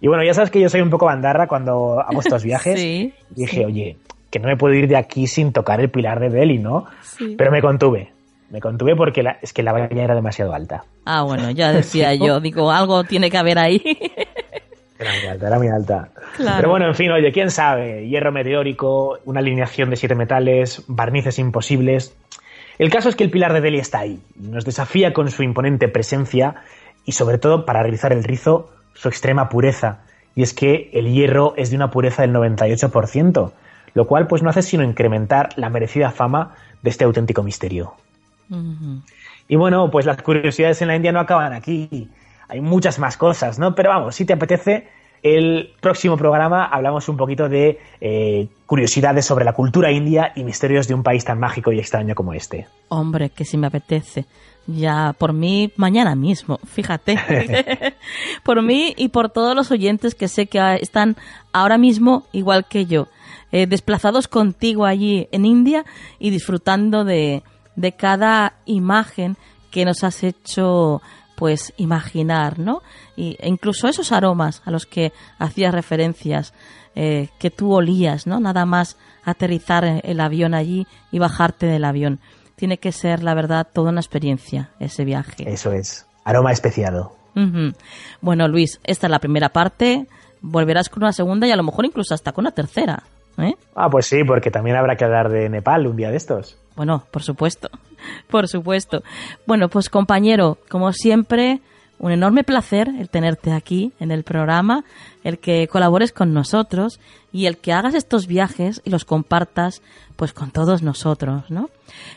Y bueno, ya sabes que yo soy un poco bandarra cuando hago estos viajes. Sí, dije, oye, que no me puedo ir de aquí sin tocar el pilar de Delhi, ¿no? Pero me contuve. Me contuve porque es que la valla era demasiado alta. Ah, bueno, ya decía yo. Digo, algo tiene que haber ahí. Era muy alta, era muy alta. Pero bueno, en fin, oye, quién sabe. Hierro meteórico, una alineación de siete metales, barnices imposibles. El caso es que el pilar de Delhi está ahí. Nos desafía con su imponente presencia y sobre todo para realizar el rizo, su extrema pureza. Y es que el hierro es de una pureza del 98% lo cual pues no hace sino incrementar la merecida fama de este auténtico misterio. Y bueno, pues las curiosidades en la India no acaban aquí, hay muchas más cosas, ¿no? Pero vamos, si te apetece, el próximo programa hablamos un poquito de eh, curiosidades sobre la cultura india y misterios de un país tan mágico y extraño como este. Hombre, que si me apetece. Ya, por mí, mañana mismo, fíjate. por mí y por todos los oyentes que sé que están ahora mismo igual que yo eh, desplazados contigo allí en India y disfrutando de, de cada imagen que nos has hecho pues imaginar, ¿no? Y, e incluso esos aromas a los que hacías referencias, eh, que tú olías, ¿no? Nada más aterrizar el avión allí y bajarte del avión. Tiene que ser, la verdad, toda una experiencia ese viaje. Eso es, aroma especiado. Bueno, Luis, esta es la primera parte. Volverás con una segunda y a lo mejor incluso hasta con una tercera. ¿Eh? Ah, pues sí, porque también habrá que hablar de Nepal un día de estos. Bueno, por supuesto, por supuesto. Bueno, pues compañero, como siempre, un enorme placer el tenerte aquí en el programa, el que colabores con nosotros y el que hagas estos viajes y los compartas pues con todos nosotros, ¿no?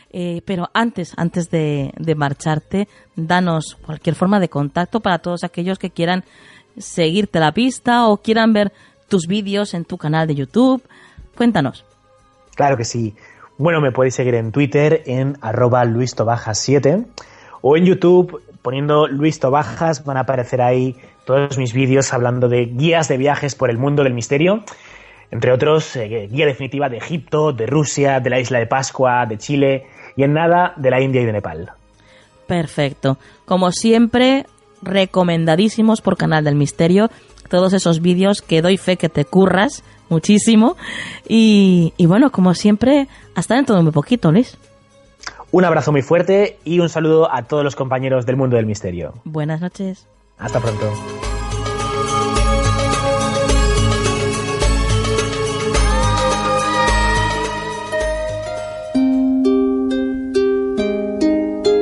Eh, pero antes, antes de, de marcharte, danos cualquier forma de contacto para todos aquellos que quieran seguirte la pista o quieran ver tus vídeos en tu canal de YouTube, Cuéntanos. Claro que sí. Bueno, me podéis seguir en Twitter en arroba luistobajas7 o en YouTube poniendo Luis Tobajas van a aparecer ahí todos mis vídeos hablando de guías de viajes por el mundo del misterio, entre otros eh, guía definitiva de Egipto, de Rusia, de la isla de Pascua, de Chile y en nada de la India y de Nepal. Perfecto. Como siempre, recomendadísimos por Canal del Misterio todos esos vídeos que doy fe que te curras muchísimo. Y, bueno, como siempre, hasta dentro de muy poquito, Luis. Un abrazo muy fuerte y un saludo a todos los compañeros del mundo del misterio. Buenas noches. Hasta pronto.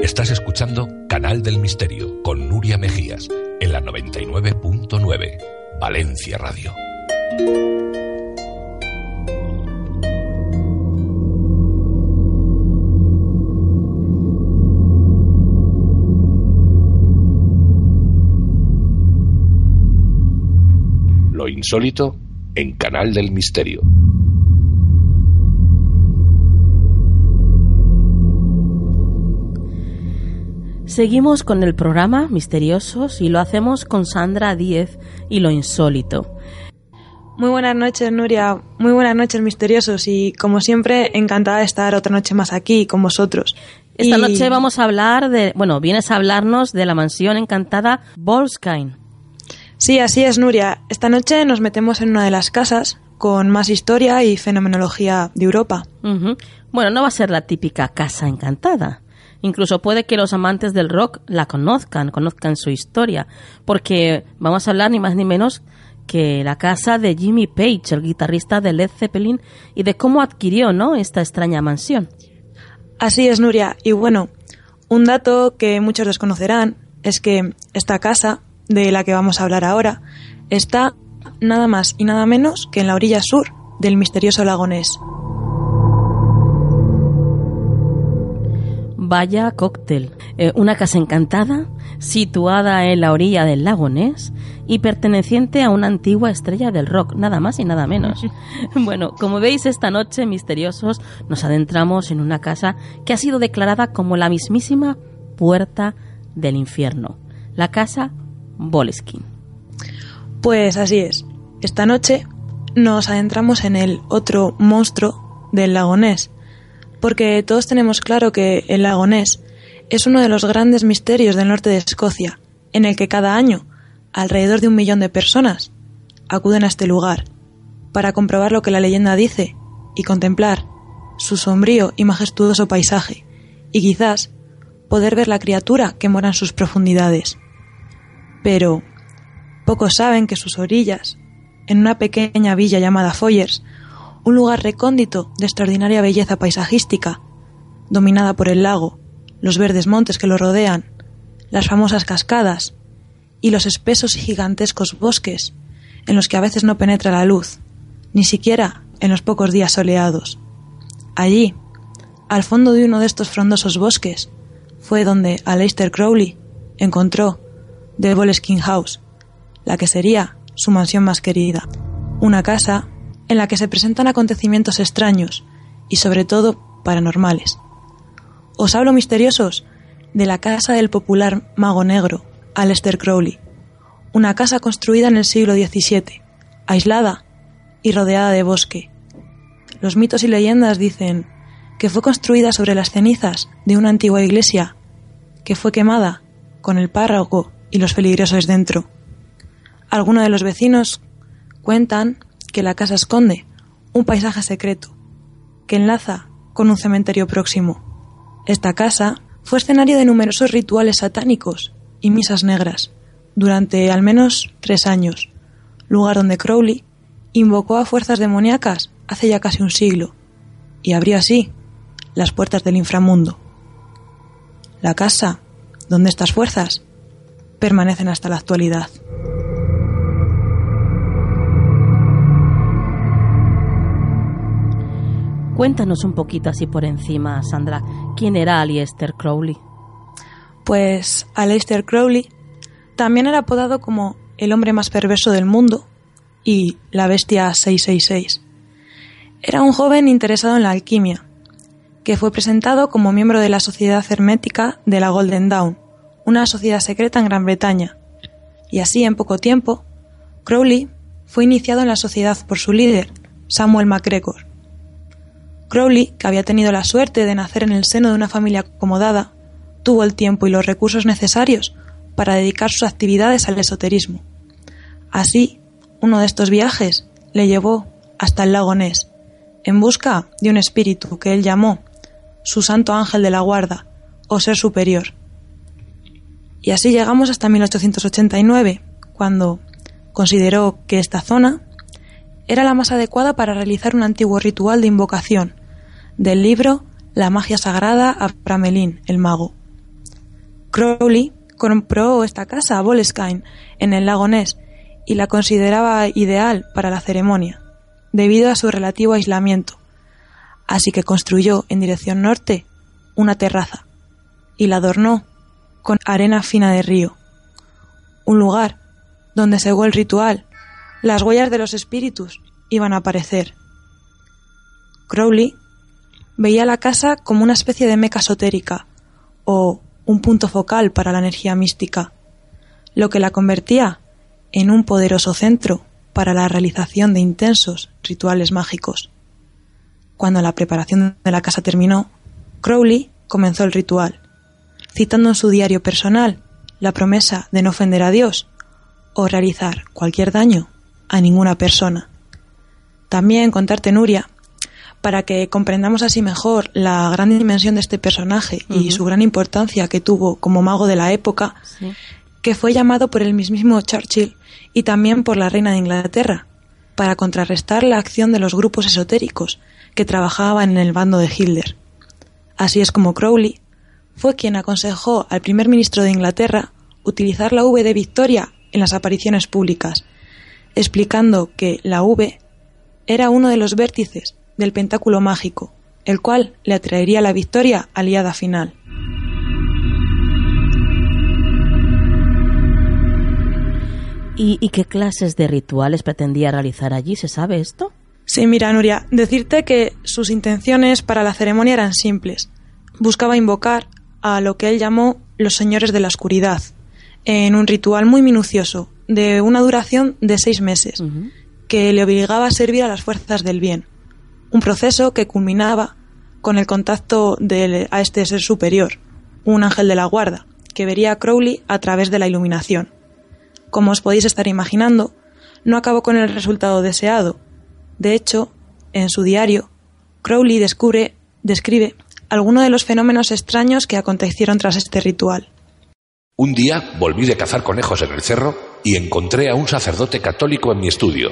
Estás escuchando Canal del Misterio con Nuria Mejías en la 99.9 Valencia Radio. Insólito en Canal del Misterio. Seguimos con el programa Misteriosos y lo hacemos con Sandra Díez y lo insólito. Muy buenas noches, Nuria. Muy buenas noches, misteriosos. Y como siempre, encantada de estar otra noche más aquí con vosotros. Esta Y- noche vamos a hablar de, bueno, vienes a hablarnos de la mansión encantada Bolskine. Sí, así es, Nuria. Esta noche nos metemos en una de las casas con más historia y fenomenología de Europa. Bueno, no va a ser la típica casa encantada. Incluso puede que los amantes del rock la conozcan, conozcan su historia, porque vamos a hablar ni más ni menos que la casa de Jimmy Page, el guitarrista de Led Zeppelin, y de cómo adquirió, ¿no?, esta extraña mansión. Así es, Nuria. Y bueno, un dato que muchos desconocerán es que esta casa, de la que vamos a hablar ahora, está nada más y nada menos que en la orilla sur del misterioso lago Ness. Vaya cóctel. Eh, una casa encantada, situada en la orilla del lago Ness y perteneciente a una antigua estrella del rock, nada más y nada menos. bueno, como veis esta noche, misteriosos, nos adentramos en una casa que ha sido declarada como la mismísima puerta del infierno. La casa Boleskin. Pues así es. Esta noche nos adentramos en el otro monstruo del lago Ness, porque todos tenemos claro que el lago Ness es uno de los grandes misterios del norte de Escocia, en el que cada año alrededor de un millón de personas acuden a este lugar para comprobar lo que la leyenda dice y contemplar su sombrío y majestuoso paisaje, y quizás poder ver la criatura que mora en sus profundidades. Pero pocos saben que sus orillas, en una pequeña villa llamada Foyers, un lugar recóndito de extraordinaria belleza paisajística, dominada por el lago, los verdes montes que lo rodean, las famosas cascadas y los espesos y gigantescos bosques en los que a veces no penetra la luz, ni siquiera en los pocos días soleados. Allí, al fondo de uno de estos frondosos bosques, fue donde Aleister Crowley encontró The Boleskine House, la que sería su mansión más querida. Una casa en la que se presentan acontecimientos extraños y sobre todo paranormales. Os hablo misteriosos de la casa del popular mago negro, Aleister Crowley, una casa construida en el siglo XVII, aislada y rodeada de bosque. Los mitos y leyendas dicen que fue construida sobre las cenizas de una antigua iglesia que fue quemada con el párroco y los feligreses dentro. Algunos de los vecinos cuentan que la casa esconde un paisaje secreto que enlaza con un cementerio próximo. Esta casa fue escenario de numerosos rituales satánicos y misas negras durante al menos tres años, lugar donde Crowley invocó a fuerzas demoníacas hace ya casi un siglo y abrió así las puertas del inframundo. La casa donde estas fuerzas permanecen hasta la actualidad. Cuéntanos un poquito así por encima, Sandra, ¿quién era Aleister Crowley? Pues Aleister Crowley también era apodado como el hombre más perverso del mundo y la bestia 666. Era un joven interesado en la alquimia, que fue presentado como miembro de la Sociedad Hermética de la Golden Dawn, una sociedad secreta en Gran Bretaña. Y así, en poco tiempo, Crowley fue iniciado en la sociedad por su líder, Samuel MacGregor. Crowley, que había tenido la suerte de nacer en el seno de una familia acomodada, tuvo el tiempo y los recursos necesarios para dedicar sus actividades al esoterismo. Así, uno de estos viajes le llevó hasta el lago Ness, en busca de un espíritu que él llamó su santo ángel de la guarda o ser superior. Y así llegamos hasta 1889, cuando consideró que esta zona era la más adecuada para realizar un antiguo ritual de invocación del libro La magia sagrada a Pramelin, el mago. Crowley compró esta casa a Boleskine en el lago Ness y la consideraba ideal para la ceremonia, debido a su relativo aislamiento. Así que construyó en dirección norte una terraza y la adornó con arena fina de río, un lugar donde según el ritual las huellas de los espíritus iban a aparecer. Crowley veía la casa como una especie de meca esotérica o un punto focal para la energía mística, lo que la convertía en un poderoso centro para la realización de intensos rituales mágicos. Cuando la preparación de la casa terminó, Crowley comenzó el ritual, citando en su diario personal la promesa de no ofender a Dios o realizar cualquier daño a ninguna persona. También contarte, Nuria, para que comprendamos así mejor la gran dimensión de este personaje y su gran importancia que tuvo como mago de la época, que fue llamado por el mismísimo Churchill y también por la reina de Inglaterra, para contrarrestar la acción de los grupos esotéricos que trabajaban en el bando de Hitler. Así es como Crowley fue quien aconsejó al primer ministro de Inglaterra utilizar la V de Victoria en las apariciones públicas, explicando que la V era uno de los vértices del pentáculo mágico, el cual le atraería la victoria aliada final. ¿Y, qué clases de rituales pretendía realizar allí? ¿Se sabe esto? Sí, mira, Nuria, decirte que sus intenciones para la ceremonia eran simples. Buscaba invocar a lo que él llamó los señores de la oscuridad, en un ritual muy minucioso, de una duración de seis meses, que le obligaba a servir a las fuerzas del bien. Un proceso que culminaba con el contacto de, a este ser superior, un ángel de la guarda, que vería a Crowley a través de la iluminación. Como os podéis estar imaginando, no acabó con el resultado deseado. De hecho, en su diario, Crowley descubre, describe algunos de los fenómenos extraños que acontecieron tras este ritual. Un día volví de cazar conejos en el cerro y encontré a un sacerdote católico en mi estudio.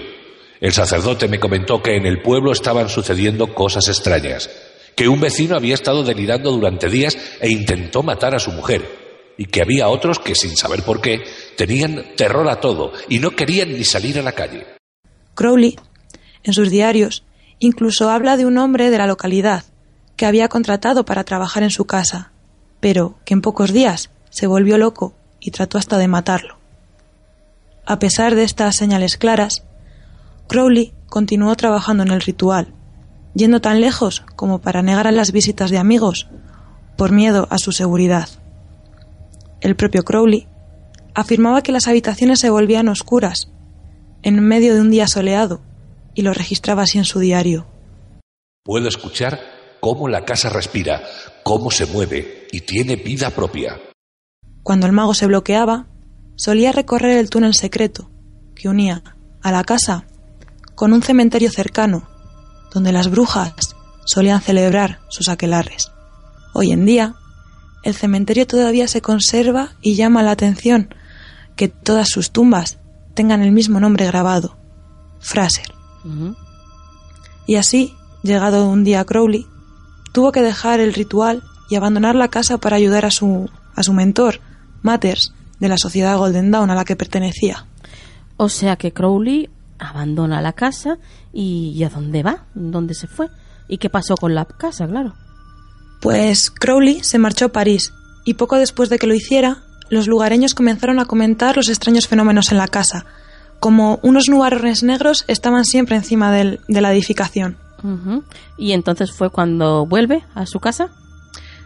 El sacerdote me comentó que en el pueblo estaban sucediendo cosas extrañas, que un vecino había estado delirando durante días e intentó matar a su mujer, y que había otros que, sin saber por qué, tenían terror a todo y no querían ni salir a la calle. Crowley, en sus diarios, incluso habla de un hombre de la localidad que había contratado para trabajar en su casa, pero que en pocos días se volvió loco y trató hasta de matarlo. A pesar de estas señales claras, Crowley continuó trabajando en el ritual, yendo tan lejos como para negar a las visitas de amigos por miedo a su seguridad el propio Crowley, afirmaba que las habitaciones se volvían oscuras en medio de un día soleado y lo registraba así en su diario. Puedo escuchar cómo la casa respira, cómo se mueve y tiene vida propia. Cuando el mago se bloqueaba, solía recorrer el túnel secreto que unía a la casa con un cementerio cercano, donde las brujas solían celebrar sus aquelarres. Hoy en día, el cementerio todavía se conserva y llama la atención que todas sus tumbas tengan el mismo nombre grabado, Fraser. Y así, llegado un día a Crowley, tuvo que dejar el ritual y abandonar la casa para ayudar a su, a su mentor, Matters, de la sociedad Golden Dawn a la que pertenecía. O sea que Crowley abandona la casa y, ¿y a dónde va? ¿Dónde se fue? ¿Y qué pasó con la casa, claro? Pues Crowley se marchó a París y poco después de que lo hiciera, los lugareños comenzaron a comentar los extraños fenómenos en la casa, como unos nubarrones negros estaban siempre encima de la edificación. ¿Y entonces fue cuando vuelve a su casa?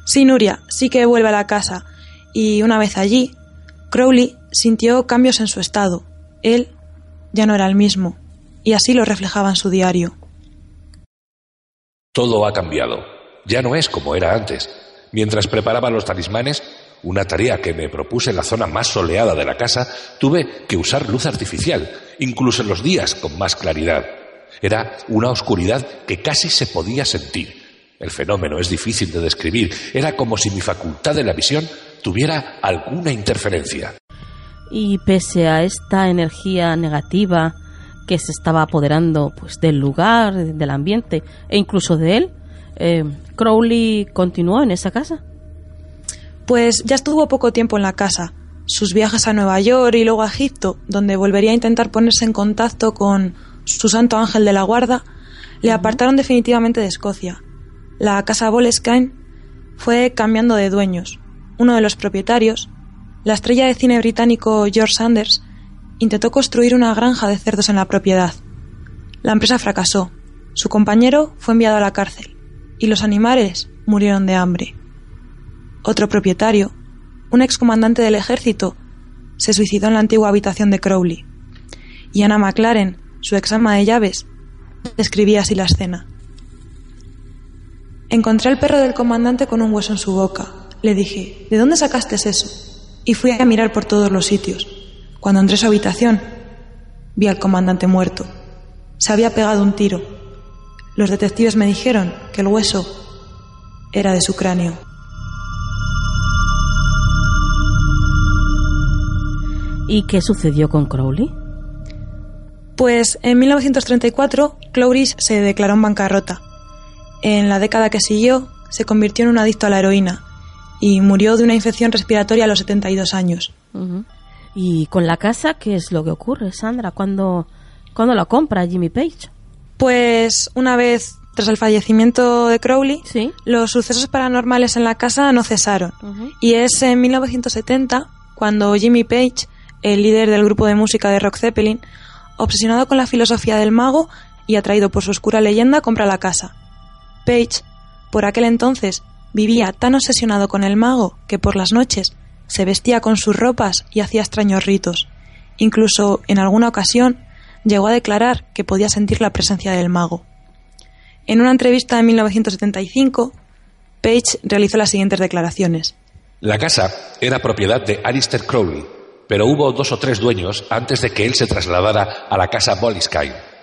Sí, Nuria, sí que vuelve a la casa. Y una vez allí, Crowley sintió cambios en su estado. Él ya no era el mismo, y así lo reflejaba en su diario. Todo ha cambiado. Ya no es como era antes. Mientras preparaba los talismanes, una tarea que me propuse en la zona más soleada de la casa, tuve que usar luz artificial, incluso en los días con más claridad. Era una oscuridad que casi se podía sentir. El fenómeno es difícil de describir. Era como si mi facultad de la visión tuviera alguna interferencia. Y pese a esta energía negativa que se estaba apoderando pues del lugar, del ambiente e incluso de él, eh, Crowley continuó en esa casa. Pues ya estuvo poco tiempo en la casa. Sus viajes a Nueva York y luego a Egipto, donde volvería a intentar ponerse en contacto con su santo ángel de la guarda, le apartaron definitivamente de Escocia. La casa Boleskine fue cambiando de dueños. Uno de los propietarios, la estrella de cine británico George Sanders, intentó construir una granja de cerdos en la propiedad. La empresa fracasó. Su compañero fue enviado a la cárcel y los animales murieron de hambre. Otro propietario, un excomandante del ejército, se suicidó en la antigua habitación de Crowley. Y Anna McLaren, su exama de llaves, describía así la escena. Encontré al perro del comandante con un hueso en su boca. Le dije, ¿de dónde sacaste eso? Y fui a mirar por todos los sitios. Cuando entré a su habitación, vi al comandante muerto. Se había pegado un tiro. Los detectives me dijeron que el hueso era de su cráneo. ¿Y qué sucedió con Crowley? Pues en 1934 Crowley se declaró en bancarrota. En la década que siguió se convirtió en un adicto a la heroína y murió de una infección respiratoria a los 72 años. ¿Y con la casa qué es lo que ocurre, Sandra? ¿Cuándo, ¿cuándo la compra Jimmy Page? Pues una vez tras el fallecimiento de Crowley, ¿Sí? los sucesos paranormales en la casa no cesaron. Y es en 1970 cuando Jimmy Page, el líder del grupo de música de Rock Zeppelin, obsesionado con la filosofía del mago y atraído por su oscura leyenda, compra la casa. Page, por aquel entonces, vivía tan obsesionado con el mago que por las noches se vestía con sus ropas y hacía extraños ritos. Incluso, en alguna ocasión, llegó a declarar que podía sentir la presencia del mago. En una entrevista en 1975, Page realizó las siguientes declaraciones. La casa era propiedad de Alistair Crowley, pero hubo dos o tres dueños antes de que él se trasladara a la casa Bolliskine.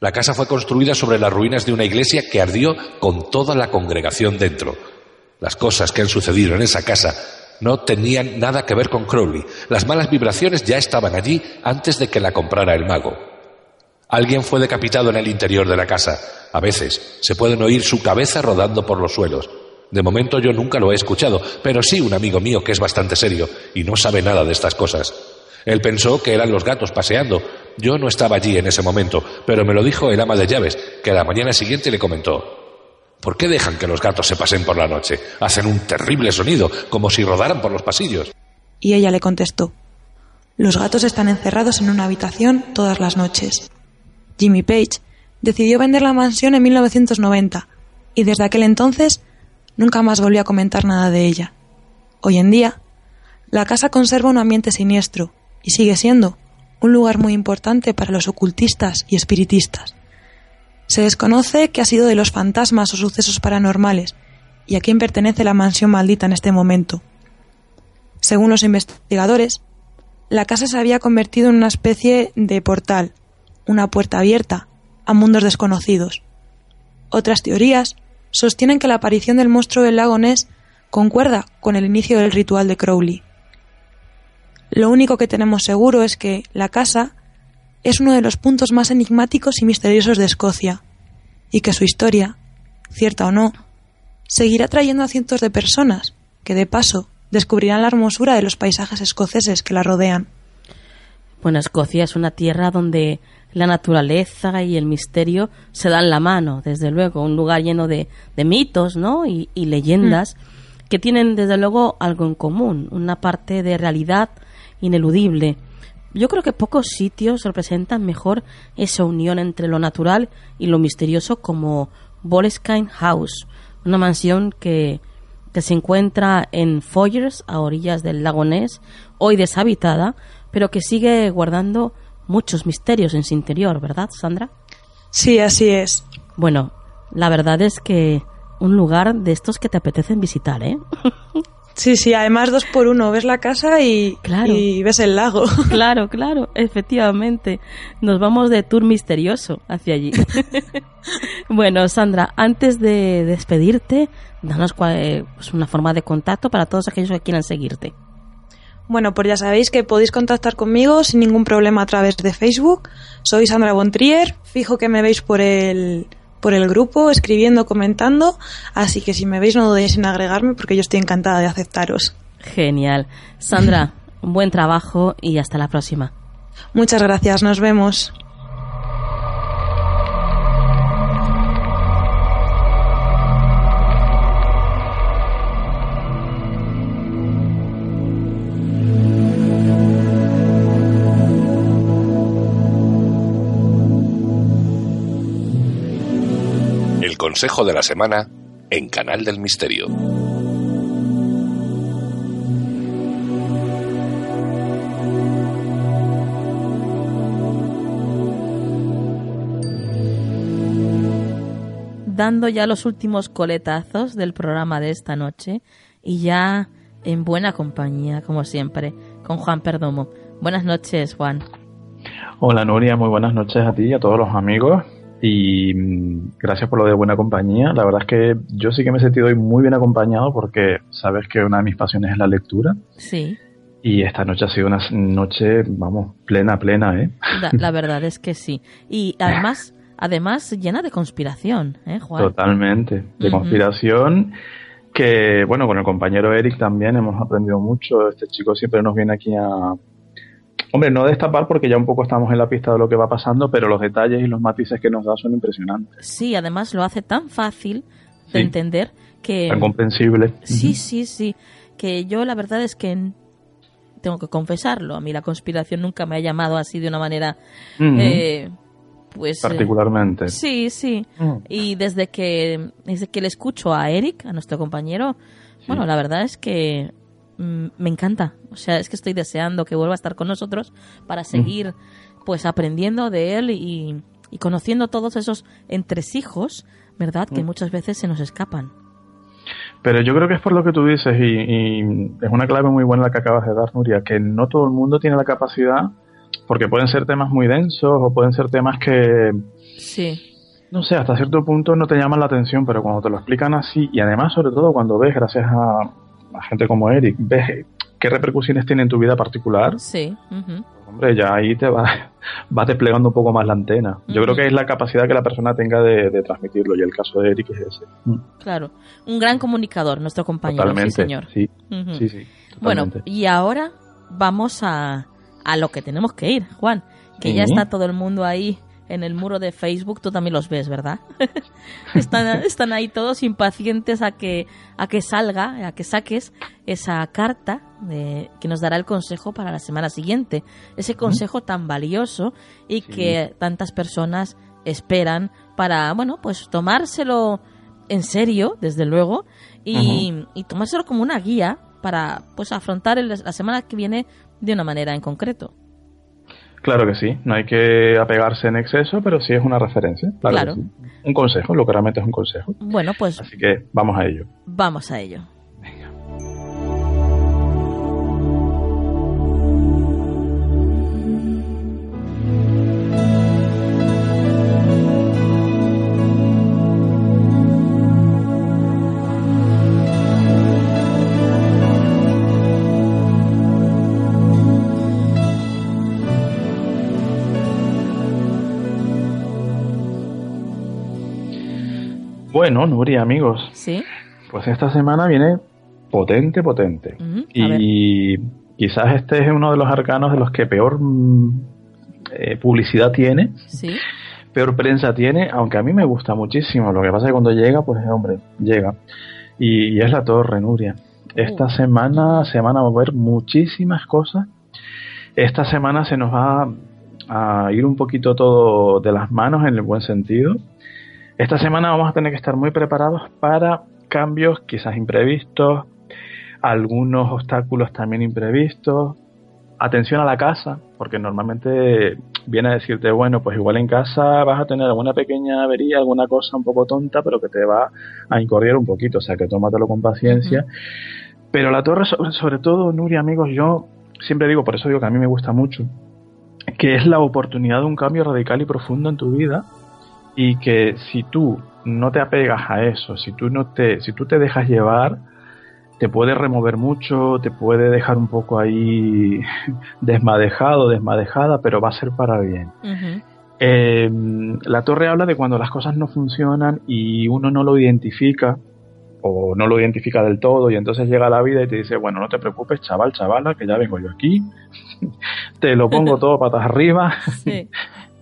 La casa fue construida sobre las ruinas de una iglesia que ardió con toda la congregación dentro. Las cosas que han sucedido en esa casa no tenían nada que ver con Crowley. Las malas vibraciones ya estaban allí antes de que la comprara el mago. Alguien fue decapitado en el interior de la casa. A veces se pueden oír su cabeza rodando por los suelos. De momento yo nunca lo he escuchado, pero sí un amigo mío que es bastante serio y no sabe nada de estas cosas. Él pensó que eran los gatos paseando. Yo no estaba allí en ese momento, pero me lo dijo el ama de llaves, que a la mañana siguiente le comentó. ¿Por qué dejan que los gatos se pasen por la noche? Hacen un terrible sonido, como si rodaran por los pasillos. Y ella le contestó, Los gatos están encerrados en una habitación todas las noches. Jimmy Page decidió vender la mansión en 1990 y desde aquel entonces nunca más volvió a comentar nada de ella. Hoy en día, la casa conserva un ambiente siniestro y sigue siendo un lugar muy importante para los ocultistas y espiritistas. Se desconoce que ha sido de los fantasmas o sucesos paranormales y a quién pertenece la mansión maldita en este momento. Según los investigadores, la casa se había convertido en una especie de portal, una puerta abierta a mundos desconocidos. Otras teorías sostienen que la aparición del monstruo del lago Ness concuerda con el inicio del ritual de Crowley. Lo único que tenemos seguro es que la casa es uno de los puntos más enigmáticos y misteriosos de Escocia, y que su historia, cierta o no, seguirá trayendo a cientos de personas que, de paso, descubrirán la hermosura de los paisajes escoceses que la rodean. Bueno, Escocia es una tierra donde la naturaleza y el misterio se dan la mano, desde luego, un lugar lleno de, de mitos ¿no? y, y leyendas que tienen, desde luego, algo en común, una parte de realidad ineludible. Yo creo que pocos sitios representan mejor esa unión entre lo natural y lo misterioso como Boleskine House, una mansión que, que se encuentra en Foyers, a orillas del lago Ness, hoy deshabitada, pero que sigue guardando muchos misterios en su interior, ¿verdad, Sandra? Sí, así es. Bueno, la verdad es que un lugar de estos que te apetecen visitar, ¿eh? Sí, sí, además dos por uno, ves la casa y, Claro. y ves el lago. Claro, claro, efectivamente. Nos vamos de tour misterioso hacia allí. bueno, Sandra, antes de despedirte, danos cua- eh, pues una forma de contacto para todos aquellos que quieran seguirte. Bueno, pues ya sabéis que podéis contactar conmigo sin ningún problema a través de Facebook. Soy Sandra Bontrier, fijo que me veis por el, por el grupo, escribiendo, comentando, así que si me veis no dudéis en agregarme porque yo estoy encantada de aceptaros. Genial. Sandra, buen trabajo y hasta la próxima. Muchas gracias, nos vemos. Consejo de la semana en Canal del Misterio. dando ya los últimos coletazos del programa de esta noche y ya en buena compañía, como siempre, con Juan Perdomo. Buenas noches, Juan. Hola, Nuria, muy buenas noches a ti y a todos los amigos. Y mm, gracias por lo de buena compañía. La verdad es que yo sí que me he sentido hoy muy bien acompañado porque sabes que una de mis pasiones es la lectura. Sí. Y esta noche ha sido una noche, vamos, plena, plena, ¿eh? La, la verdad es que sí. Y además además llena de conspiración, ¿eh, Juan? Totalmente, de conspiración que, bueno, con el compañero Eric también hemos aprendido mucho. Este chico siempre nos viene aquí a... Hombre, no destapar porque ya un poco estamos en la pista de lo que va pasando, pero los detalles y los matices que nos da son impresionantes. Sí, además lo hace tan fácil de entender que... Tan comprensible. Sí, sí, sí. Que yo la verdad es que tengo que confesarlo. A mí la conspiración nunca me ha llamado así de una manera pues eh, particularmente. sí, sí. Mm. Y desde que desde que le escucho a Eric, a nuestro compañero, bueno, la verdad es que me encanta. O sea, es que estoy deseando que vuelva a estar con nosotros para seguir pues aprendiendo de él y, conociendo todos esos entresijos, ¿verdad? Que muchas veces se nos escapan. Pero yo creo que es por lo que tú dices y, y, es una clave muy buena la que acabas de dar, Nuria, que no todo el mundo tiene la capacidad porque pueden ser temas muy densos o pueden ser temas que... Sí. No sé, hasta cierto punto no te llaman la atención, pero cuando te lo explican así, y además sobre todo cuando ves, gracias a, gente como Eric, ves qué repercusiones tiene en tu vida particular, sí. hombre, ya ahí te vas va desplegando un poco más la antena. Yo creo que es la capacidad que la persona tenga de, transmitirlo, y el caso de Eric es ese. Mm. Claro, un gran comunicador, nuestro compañero, totalmente, sí, señor. Sí, sí, sí Bueno, y ahora vamos a, a lo que tenemos que ir, Juan, que ya está todo el mundo ahí en el muro de Facebook, tú también los ves, ¿verdad? están, están ahí todos impacientes a que, a que salga, a que saques esa carta de, que nos dará el consejo para la semana siguiente. Ese consejo tan valioso y que tantas personas esperan para, bueno, pues tomárselo en serio, desde luego, y, y tomárselo como una guía para pues afrontar la semana que viene de una manera en concreto. Claro que sí, no hay que apegarse en exceso, pero sí es una referencia. Claro. Un consejo, lo que realmente es un consejo. Bueno, pues. Así que vamos a ello. Vamos a ello. Bueno, Nuria, amigos. Sí. Pues esta semana viene potente, potente. y quizás este es uno de los arcanos de los que peor mm, eh, publicidad tiene. Sí. Peor prensa tiene, aunque a mí me gusta muchísimo. Lo que pasa es que cuando llega, pues hombre, llega. Y, es la torre, Nuria. Esta uh. semana se van a mover muchísimas cosas. Esta semana se nos va a ir un poquito todo de las manos en el buen sentido. Esta semana vamos a tener que estar muy preparados para cambios quizás imprevistos, algunos obstáculos también imprevistos. Atención a la casa, porque normalmente viene a decirte, bueno, pues igual en casa vas a tener alguna pequeña avería, alguna cosa un poco tonta, pero que te va a incordiar un poquito, o sea que tómatelo con paciencia. Pero la torre, sobre, sobre todo, Nuria, amigos, yo siempre digo, por eso digo que a mí me gusta mucho, que es la oportunidad de un cambio radical y profundo en tu vida y que si tú no te apegas a eso, si tú no te, si tú te dejas llevar, te puede remover mucho, te puede dejar un poco ahí desmadejado, desmadejada, pero va a ser para bien. Em, la torre habla de cuando las cosas no funcionan y uno no lo identifica o no lo identifica del todo y entonces llega la vida y te dice, bueno, no te preocupes, chaval, chavala, que ya vengo yo aquí, te lo pongo todo patas arriba, sí.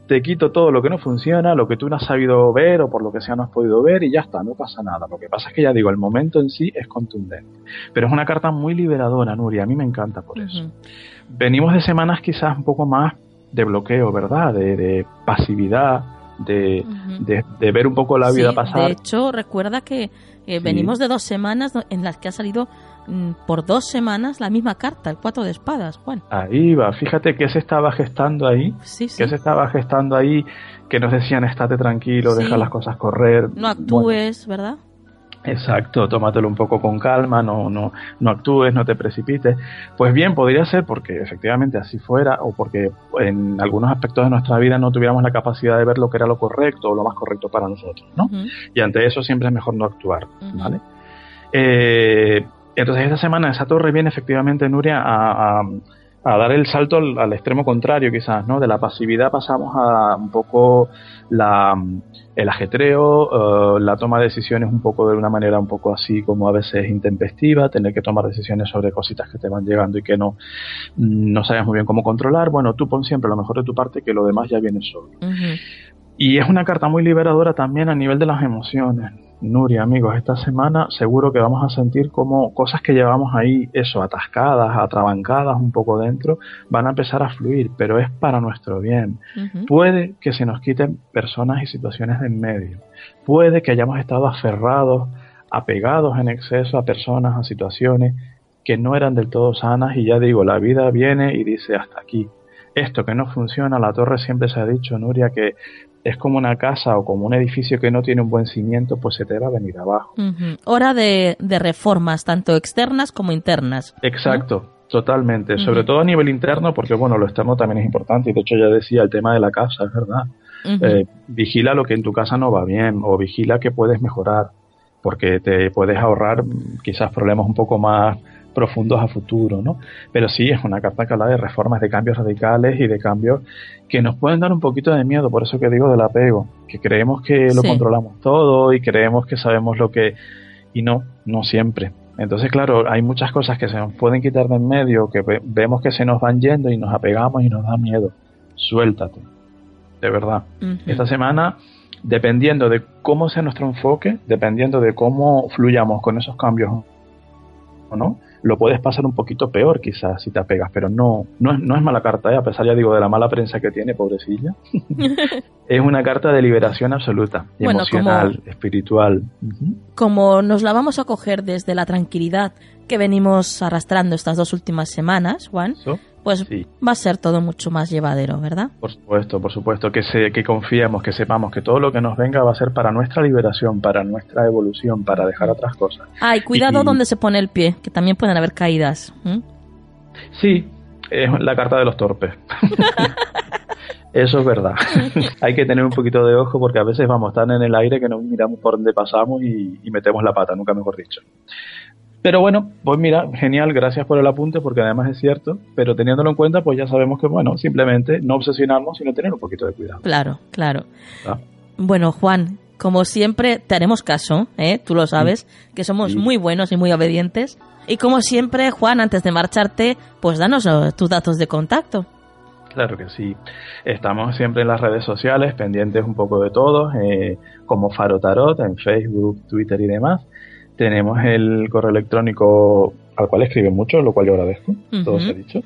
Te quito todo lo que no funciona, lo que tú no has sabido ver o por lo que sea no has podido ver y ya está, no pasa nada. Lo que pasa es que ya digo, el momento en sí es contundente. Pero es una carta muy liberadora, Nuria, a mí me encanta por eso. Venimos de semanas quizás un poco más de bloqueo, ¿verdad? De, pasividad, de, de, ver un poco la vida pasar. De hecho, recuerda que eh, venimos de dos semanas en las que ha salido por dos semanas la misma carta, el cuatro de espadas, Juan. Ahí va, fíjate que se estaba gestando ahí, sí, que se estaba gestando ahí, que nos decían estate tranquilo, deja las cosas correr. No actúes, ¿verdad? Exacto, tómatelo un poco con calma, no, no, no actúes, no te precipites. Pues bien, podría ser porque efectivamente así fuera o porque en algunos aspectos de nuestra vida no tuviéramos la capacidad de ver lo que era lo correcto o lo más correcto para nosotros, ¿no? Y ante eso siempre es mejor no actuar, ¿vale? Eh, entonces esta semana esa torre viene efectivamente, Nuria, a, a dar el salto al, extremo contrario quizás, ¿no? De la pasividad pasamos a un poco la, el ajetreo, eh, la toma de decisiones un poco de una manera un poco así como a veces intempestiva, tener que tomar decisiones sobre cositas que te van llegando y que no, no sabes muy bien cómo controlar. Bueno, tú pon siempre lo mejor de tu parte que lo demás ya viene solo. Y es una carta muy liberadora también a nivel de las emociones. Nuria, amigos, esta semana seguro que vamos a sentir como cosas que llevamos ahí, eso, atascadas, atrabancadas un poco dentro, van a empezar a fluir, pero es para nuestro bien. Puede que se nos quiten personas y situaciones de en medio. Puede que hayamos estado aferrados, apegados en exceso a personas, a situaciones que no eran del todo sanas y ya digo, la vida viene y dice hasta aquí. Esto que no funciona, la torre siempre se ha dicho, Nuria, que es como una casa o como un edificio que no tiene un buen cimiento, pues se te va a venir abajo. Hora de, reformas, tanto externas como internas. Exacto. Totalmente, sobre todo a nivel interno, porque bueno, lo externo también es importante, y de hecho ya decía el tema de la casa, es verdad. Eh, vigila lo que en tu casa no va bien, o vigila que puedes mejorar, porque te puedes ahorrar quizás problemas un poco más profundos a futuro, ¿no? Pero sí, es una carta que habla de reformas, de cambios radicales y de cambios que nos pueden dar un poquito de miedo, por eso que digo del apego, que creemos que lo controlamos todo y creemos que sabemos lo que... y no, no siempre. Entonces, claro, hay muchas cosas que se nos pueden quitar de en medio, que vemos que se nos van yendo y nos apegamos y nos da miedo. Suéltate, de verdad. Esta semana, dependiendo de cómo sea nuestro enfoque, dependiendo de cómo fluyamos con esos cambios o no, lo puedes pasar un poquito peor quizás si te apegas, pero no, no, es, no es mala carta, ¿eh? a pesar ya digo de la mala prensa que tiene, pobrecilla. es una carta de liberación absoluta, emocional, espiritual. Como nos la vamos a coger desde la tranquilidad que venimos arrastrando estas dos últimas semanas, Juan, pues va a ser todo mucho más llevadero, ¿verdad? Por supuesto, por supuesto, que, se, que confiemos, que sepamos que todo lo que nos venga va a ser para nuestra liberación, para nuestra evolución, para dejar otras cosas. Ay, cuidado donde se pone el pie, que también pueden haber caídas. Sí, es la carta de los torpes. Eso es verdad. Hay que tener un poquito de ojo porque a veces vamos tan en el aire que no miramos por dónde pasamos y, y metemos la pata, nunca mejor dicho. Pero bueno, pues mira, genial, gracias por el apunte porque además es cierto, pero teniéndolo en cuenta pues ya sabemos que bueno, simplemente no obsesionarnos sino tener un poquito de cuidado. Claro, claro. Ah. Bueno, Juan, como siempre te haremos caso, ¿eh? tú lo sabes, que somos muy buenos y muy obedientes. Y como siempre, Juan, antes de marcharte, pues danos eh, tus datos de contacto. Claro que sí. Estamos siempre en las redes sociales, pendientes un poco de todo, eh, como Faro Tarot en Facebook, Twitter y demás. Tenemos el correo electrónico al cual escriben mucho, lo cual yo agradezco, todo se ha dicho.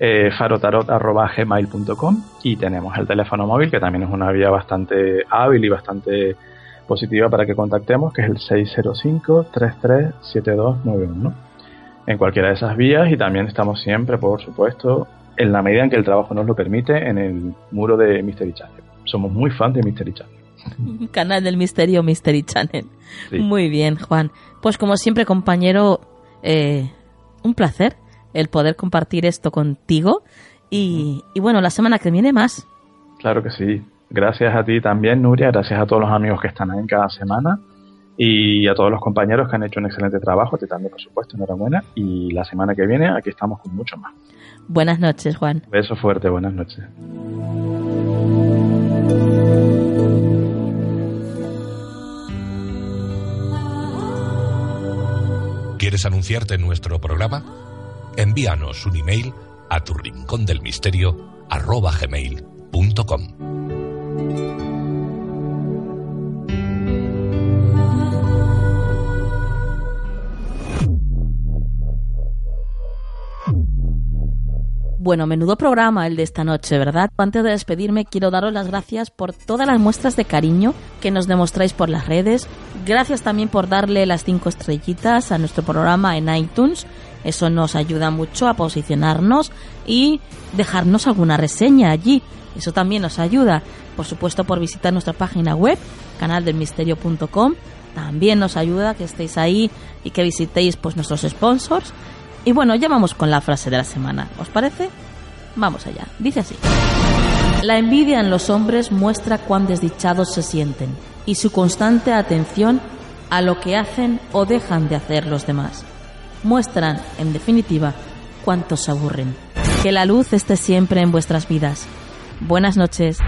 Eh, farotarot.gmail.com y tenemos el teléfono móvil, que también es una vía bastante hábil y bastante positiva para que contactemos, que es el 605-337291. En cualquiera de esas vías y también estamos siempre, por supuesto, en la medida en que el trabajo nos lo permite, en el muro de Mystery Channel. Somos muy fans de Mystery Channel. Canal del Misterio Mystery Channel. Muy bien, Juan. Pues como siempre, compañero, eh, un placer el poder compartir esto contigo. Y, bueno, la semana que viene más. Claro que sí. Gracias a ti también, Nuria. Gracias a todos los amigos que están ahí cada semana. Y a todos los compañeros que han hecho un excelente trabajo. Te también, por supuesto, enhorabuena. Y la semana que viene aquí estamos con mucho más. Buenas noches, Juan. Beso fuerte, buenas noches. ¿Quieres anunciarte en nuestro programa? Envíanos un email a tu rincón del misterio Bueno, menudo programa el de esta noche, ¿verdad? Antes de despedirme, quiero daros las gracias por todas las muestras de cariño que nos demostráis por las redes. Gracias también por darle las cinco estrellitas a nuestro programa en iTunes. Eso nos ayuda mucho a posicionarnos y dejarnos alguna reseña allí. Eso también nos ayuda. Por supuesto, por visitar nuestra página web, canaldelmisterio.com. También nos ayuda que estéis ahí y que visitéis pues nuestros sponsors y bueno, ya vamos con la frase de la semana. ¿Os parece? Vamos allá. Dice así. La envidia en los hombres muestra cuán desdichados se sienten y su constante atención a lo que hacen o dejan de hacer los demás. Muestran, en definitiva, cuántos se aburren. Que la luz esté siempre en vuestras vidas. Buenas noches.